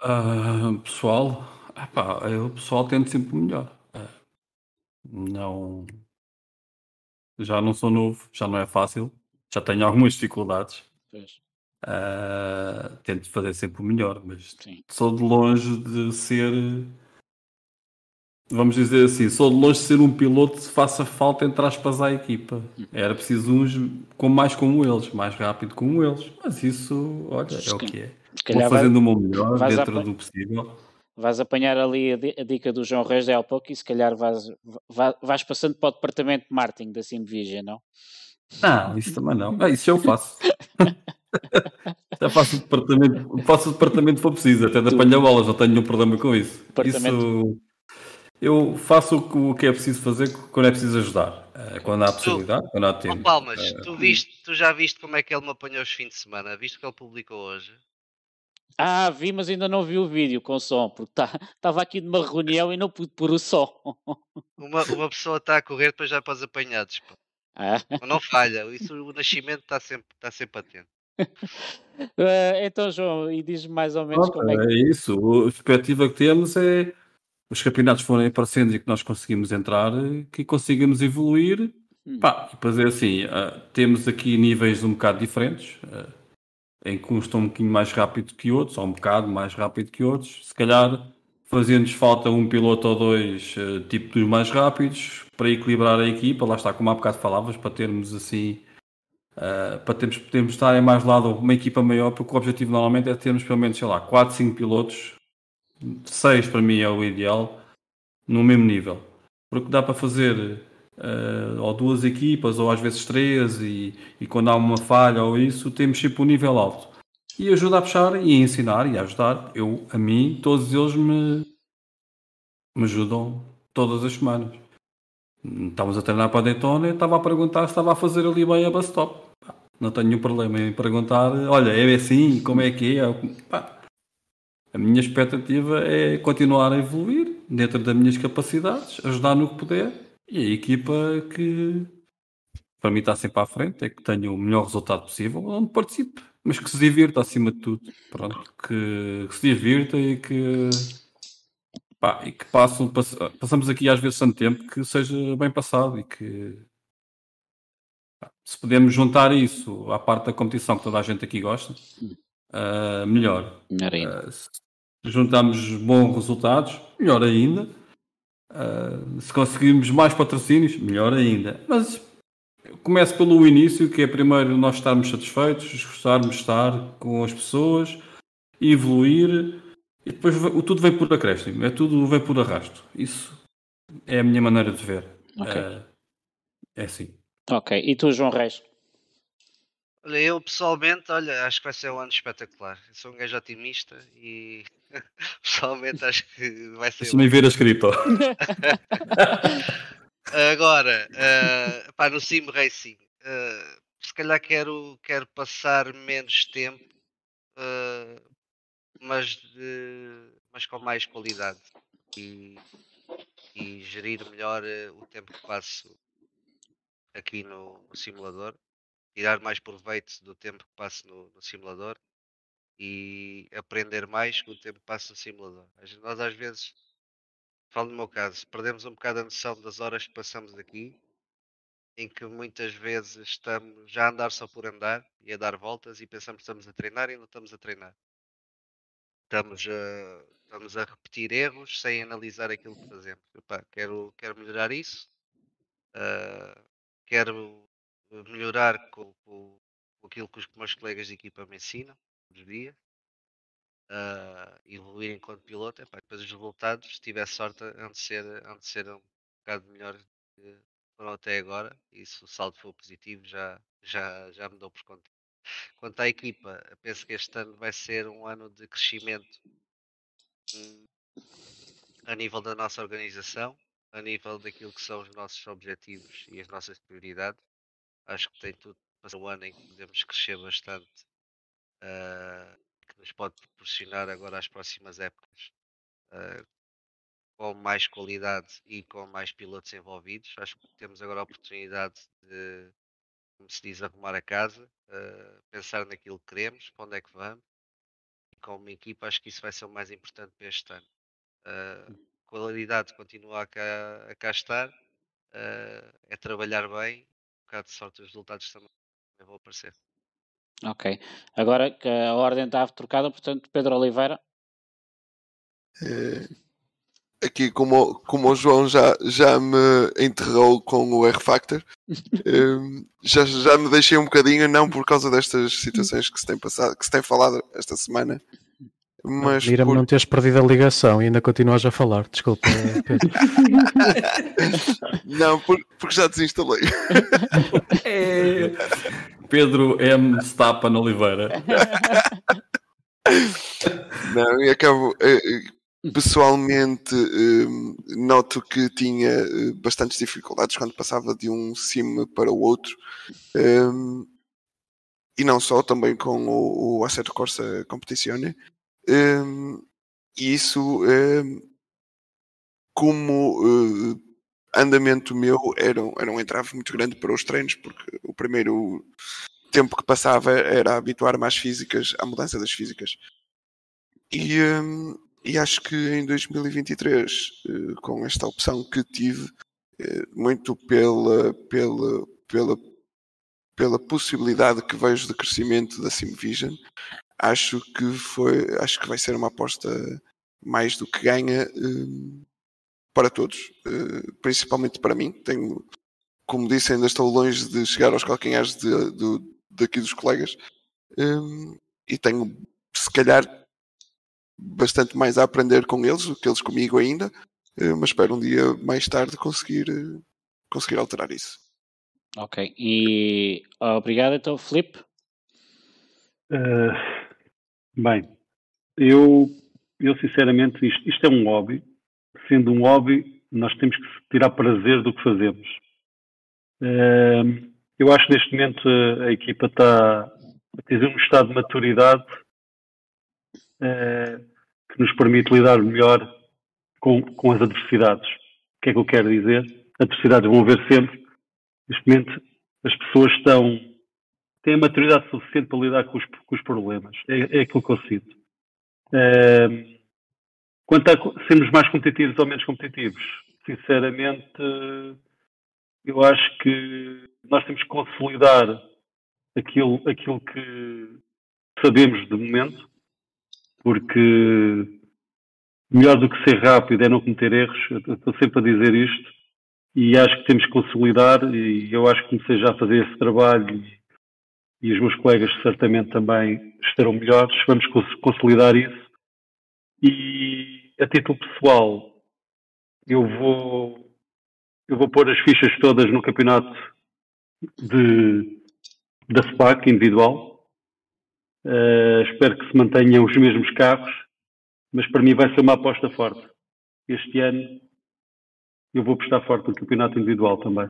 Ah, pessoal, epá, eu, pessoal tende sempre o melhor. Ah, não. Já não sou novo, já não é fácil, já tenho algumas dificuldades. Pois, Ah, tento fazer sempre o melhor, mas sim. sou de longe de ser. Vamos dizer assim, sou de longe de ser um piloto que faça falta entre aspas à equipa. Era preciso uns com mais como eles, mais rápido como eles. Mas isso, olha, é o que é. Vou fazendo o meu melhor dentro do possível. vais apanhar ali a, di- a dica do João Reis de há pouco e se calhar vais, vai- vais passando para o departamento de marketing da Simvision, não? Não, isso também não. Ah, isso eu faço. Já faço o departamento, faço o departamento se for preciso, até de apanhar bolas, não tenho nenhum problema com isso. Isso eu faço o que, o que é preciso fazer quando é preciso ajudar. Eh, Quando há possibilidade, quando há Ó tempo. Palmas, Eh, tu, viste, tu já viste como é que ele me apanhou os fins de semana? Viste o que ele publicou hoje? Ah, vi, mas ainda não vi o vídeo com som, porque estava aqui numa reunião e não pude pôr o som. Uma, uma pessoa está a correr, depois já para os apanhados. Ah. Não falha, isso, o nascimento está sempre, está sempre atento. Eh, então, João, e diz-me mais ou menos Pronto, como é que. é isso. A perspectiva que temos é os campeonatos forem aparecendo e que nós conseguimos entrar, eh, que consigamos evoluir. Hum. Pá, depois é assim, ah, temos aqui níveis um bocado diferentes, ah, em que uns estão um bocadinho mais rápido que outros, ou um bocado mais rápido que outros. Se calhar fazendo-nos falta um piloto ou dois, ah, tipo dos mais rápidos, para equilibrar a equipa. Lá está, como há bocado falavas, para termos assim. Ah, para termos, podermos estar em mais lado uma equipa maior, porque o objetivo normalmente é termos pelo menos, sei lá, 4, 5 pilotos, 6 para mim é o ideal, no mesmo nível. Porque dá para fazer eh, ou duas equipas, ou às vezes três, e, e quando há uma falha ou isso, temos sempre um nível alto. E ajuda a puxar e a ensinar e a ajudar. Eu, a mim, todos eles me, me ajudam todas as semanas. Estávamos a treinar para a Daytona e estava a perguntar se estava a fazer ali bem a bus stop. Não tenho nenhum problema em perguntar, olha, é assim, como é que é? Pá, a minha expectativa é continuar a evoluir dentro das minhas capacidades, ajudar no que puder e a equipa que para mim está sempre à frente é que tenha o melhor resultado possível onde participe, mas que se divirta acima de tudo. Pronto, que, que se divirta e que pá, e que passam, pass- passamos aqui às vezes tanto tempo que seja bem passado e que se pudermos juntar isso à parte da competição que toda a gente aqui gosta, uh, melhor. Melhor ainda. Uh, se juntarmos bons resultados, melhor ainda. Uh, se conseguirmos mais patrocínios, melhor ainda. Mas começo pelo início, que é primeiro nós estarmos satisfeitos, gostarmos de estar com as pessoas, evoluir e depois tudo vem por acréscimo, é tudo vem por arrasto. Isso é a minha maneira de ver. Ok. Uh, é assim. Ok. E tu, João Reis? Olha, eu pessoalmente, olha, acho que vai ser um ano espetacular. Eu sou um gajo otimista e pessoalmente acho que vai ser. Deixa-me ver a cripto. Agora, uh, pá, no Sim Racing, uh, se calhar quero, quero passar menos tempo, uh, mas, mas com mais qualidade e, e gerir melhor o tempo que passo aqui no, no, simulador, tirar mais proveito do tempo que passo no, no, simulador e aprender mais com o tempo que passo no simulador. Nós às vezes falo no meu caso, perdemos um bocado a noção das horas que passamos aqui, em que muitas vezes estamos já a andar só por andar e a dar voltas e pensamos que estamos a treinar e não estamos a treinar. Estamos a, estamos a repetir erros sem analisar aquilo que fazemos. Quero, quero melhorar isso, uh, quero melhorar com, com, com, aquilo que os meus colegas de equipa me ensinam todos os dias uh, evoluir enquanto piloto, epá, depois os resultados, se tiver sorte, hão de ser, de ser um bocado melhor que foram até agora. E se o saldo for positivo, já, já, já me dou por conta. Quanto à equipa, penso que este ano vai ser um ano de crescimento hum, a nível da nossa organização, a nível daquilo que são os nossos objetivos e as nossas prioridades. Acho que tem tudo para ser um ano em que podemos crescer bastante uh, que nos pode proporcionar agora as próximas épocas uh, com mais qualidade e com mais pilotos envolvidos. Acho que temos agora a oportunidade de, como se diz, arrumar a casa, uh, pensar naquilo que queremos, para onde é que vamos. E como equipa, acho que isso vai ser o mais importante para este ano. Uh, qualidade continua a cá, a cá estar, uh, é trabalhar bem, um bocado de sorte os resultados também vão aparecer. Ok. Agora que a ordem está trocada, portanto, Pedro Oliveira. É, aqui, como, como o João já, já me enterrou com o R-Factor, é, já, já me deixei um bocadinho, não por causa destas situações que se tem passado, que se tem falado esta semana. Mas Mira-me por... não teres perdido a ligação e ainda continuas a falar, desculpa, Pedro. não, por, porque já desinstalei. é... Pedro M. Stapa Oliveira. Não, e acabo. Eh, eh, pessoalmente, eh, noto que tinha bastantes dificuldades quando passava de um sim para o outro. E não só, também com o, o Assetto Corsa Competizione. E isso, como andamento meu era, era um entrave muito grande para os treinos, porque o primeiro tempo que passava era habituar-me às físicas, à mudança das físicas. E, hum, e acho que em 2023, eh, com esta opção que tive, eh, muito pela, pela, pela, pela possibilidade que vejo de crescimento da Simvision, acho que foi, acho que vai ser uma aposta mais do que ganha hum, para todos, eh, principalmente para mim. Tenho, como disse, ainda estou longe de chegar aos calcanhares de, de, daqui dos colegas um, e tenho, se calhar, bastante mais a aprender com eles do que eles comigo ainda, uh, mas espero um dia mais tarde conseguir, uh, conseguir alterar isso. Ok, e obrigado então, Filipe. Uh, bem, eu, eu sinceramente, isto, isto é um hobby sendo um hobby, nós temos que tirar prazer do que fazemos. Eu acho que neste momento a, equipa está a ter um estado de maturidade eh, que nos permite lidar melhor com, com as adversidades. O que é que eu quero dizer? Adversidades vão haver sempre. Neste momento as pessoas estão têm maturidade suficiente para lidar com os, com os problemas. É, é aquilo que eu sinto. Ehm, Quanto a sermos mais competitivos ou menos competitivos, sinceramente, eu acho que nós temos que consolidar aquilo, aquilo que sabemos de momento, porque melhor do que ser rápido é não cometer erros. Eu estou sempre a dizer isto e acho que temos que consolidar e eu acho que comecei já a fazer esse trabalho e, os meus colegas certamente também estarão melhores. Vamos consolidar isso. E a título pessoal, eu vou eu vou pôr as fichas todas no campeonato de, da SPAC individual. Uh, espero que se mantenham os mesmos carros mas para mim vai ser uma aposta forte. Este ano eu vou apostar forte no campeonato individual também.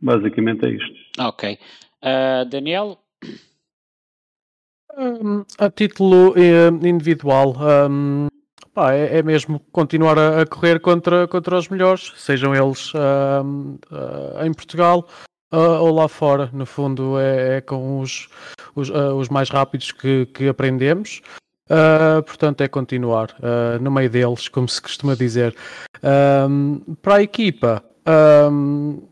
Basicamente é isto. Ok. Uh, Daniel? Um, a título uh, individual, um, pá, é, é, mesmo continuar a, a, correr contra, contra os melhores, sejam eles uh, em Portugal ou lá fora. No fundo, é, é com os, os, os mais rápidos que, que aprendemos. Uh, portanto, é continuar uh, no meio deles, como se costuma dizer. Um, para a equipa, um,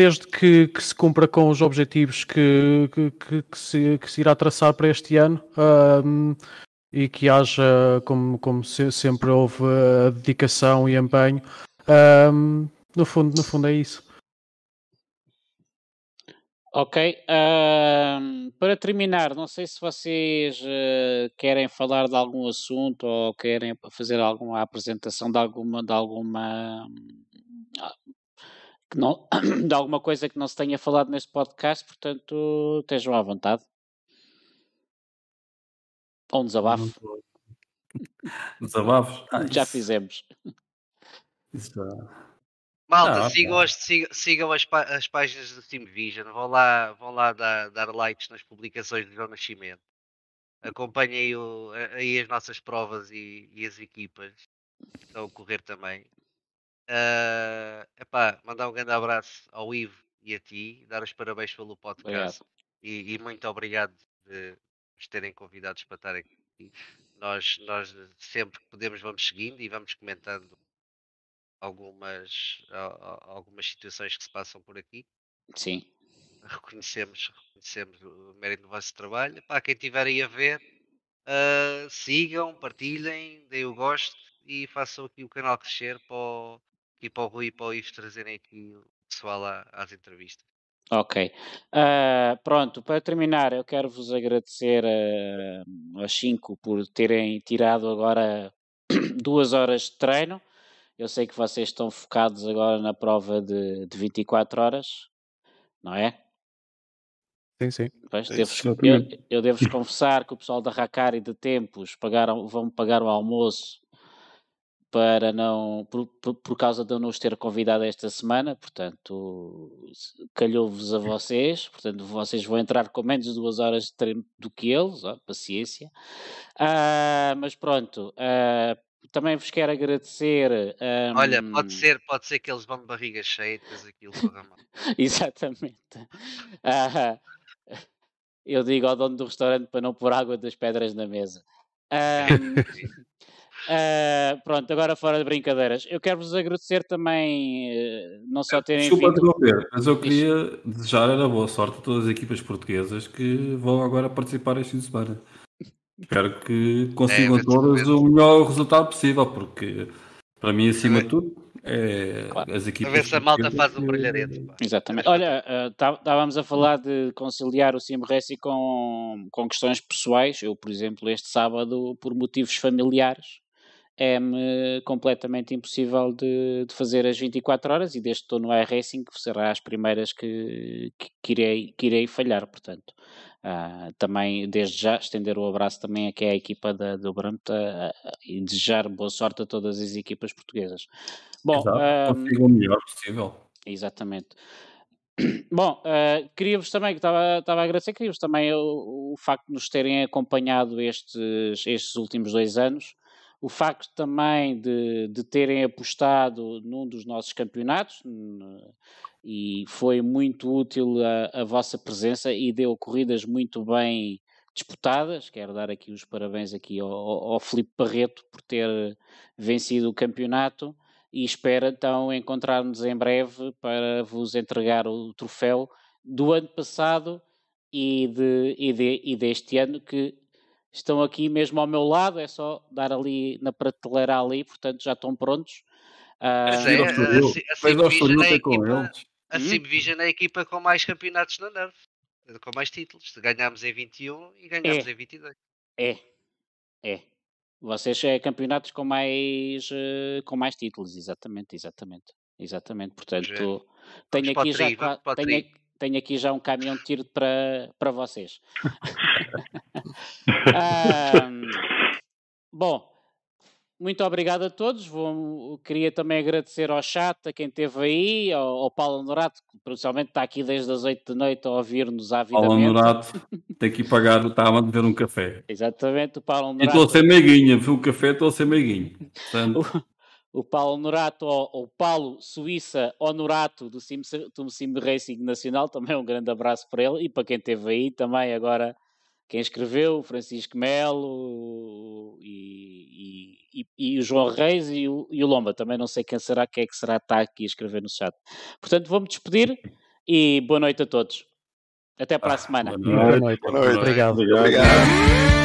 desde que, que, se cumpra com os objetivos que, que, que, se, se irá traçar para este ano um, e que haja, como, como sempre houve, dedicação e empenho, no, fundo, no fundo é isso. Ok, para terminar, não sei se vocês uh, querem falar de algum assunto ou querem fazer alguma apresentação de alguma, de alguma, que não, de alguma coisa que não se tenha falado neste podcast, portanto, estejam à vontade. Ou um desabafo. Desabafos? Ah, Já fizemos. Isso, Malta, ah, sigam, as, sigam, as, as, páginas do Team Vision, vão lá, vão lá dar, dar likes nas publicações do João Nascimento. Acompanhem o, aí as nossas provas e, e, as equipas que estão a correr também. Uh, epá, mandar um grande abraço ao Ivo e a ti, dar os parabéns pelo podcast e, e, muito obrigado de nos terem convidados para estar aqui. Nós, nós sempre que podemos vamos seguindo e vamos comentando algumas, algumas situações que se passam por aqui. Sim. Reconhecemos, reconhecemos o mérito do vosso trabalho. Para quem estiver aí a ver, uh, sigam, partilhem, deem o gosto e façam aqui o canal crescer para o, aqui para o Rui e para o Ives trazerem aqui o pessoal às entrevistas. Ok. Uh, pronto, para terminar, eu quero vos agradecer uh, aos cinco por terem tirado agora duas horas de treino. Eu sei que vocês estão focados agora na prova de, de 24 horas, não é? Sim, sim. Pois, devo, eu, eu devo-vos confessar que o pessoal da Racari de Tempos pagaram, vão pagar o almoço para não por, por, causa de eu não os ter convidado esta semana, portanto calhou-vos a vocês, portanto vocês vão entrar com menos de duas horas de treino do que eles, ó, paciência. Uh, mas pronto, uh, também vos quero agradecer. Um... Olha, pode ser, pode ser que eles vão de barriga cheia e depois aquilo. Exatamente. Uh, eu digo ao dono do restaurante para não pôr água das pedras na mesa. Um, uh, ah, pronto, agora fora de brincadeiras. Eu quero vos agradecer também, uh, não só terem. Desculpa vindo... mas eu queria desejar a boa sorte a todas as equipas portuguesas que vão agora participar este fim de semana. Espero que consigam é, todas o melhor resultado possível, porque para mim, acima de tudo, é claro. as equipas. A ver se a malta faz um brilharete. Exatamente. Olha, estávamos uh, a falar de conciliar o Sim Racing com, com questões pessoais. Eu, por exemplo, este sábado, por motivos familiares, é-me completamente impossível de, de, fazer as 24 horas e desde que estou no iRacing será as primeiras que, que, que, irei, que irei falhar, portanto. Uh, também, desde já, estender o abraço também aqui à equipa da, do Brampton uh, e desejar boa sorte a todas as equipas portuguesas. Bom, Exato, o melhor possível. Exatamente. Bom, uh, queria-vos também, que estava, estava a agradecer, queria-vos também o, o, facto de nos terem acompanhado estes, estes últimos dois anos, o facto também de, de terem apostado num dos nossos campeonatos, e foi muito útil a, a vossa presença e deu corridas muito bem disputadas. Quero dar aqui os parabéns aqui ao, ao Filipe por ter vencido o campeonato e espero então encontrar-nos em breve para vos entregar o troféu do ano passado e, de, e, de, e deste ano que estão aqui mesmo ao meu lado, é só dar ali na prateleira ali, portanto já estão prontos. Mas Ah, é, Ir ao a, Estoril é a equipa, Hum? É equipa com mais campeonatos na Nerf. Com mais títulos. Ganhámos em 21 e ganhámos É. em 22. É, é. Vocês é campeonatos com mais, eh, com mais títulos, exatamente, exatamente. Exatamente, portanto, tenho aqui, já, tri, tenho, tenho aqui já um caminhão de tiro para, para vocês. Bom, muito obrigado a todos. Vou, queria também agradecer ao chat, a quem esteve aí, ao, ao Paulo Norato, que principalmente está aqui desde as 8 da noite a ouvir-nos Paulo avidamente. Honorato tem que pagar, está a beber um café. Exatamente, o Paulo E estou a Norato. ser meiguinha, vi o café, estou a ser meiguinho. Portanto, o Paulo Honorato, ou, ou Paulo Suíça Honorato do Sim, do Sim Racing Nacional, também um grande abraço para ele e para quem esteve aí também agora, quem escreveu, o Francisco Melo e, e, e- e o João Reis e o, e o Lomba, também não sei quem será, quem é que será que está aqui a escrever no chat. Portanto, vou-me despedir e boa noite a todos. Até para a semana. boa noite. Boa noite. Boa noite. Obrigado. Obrigado. Obrigado.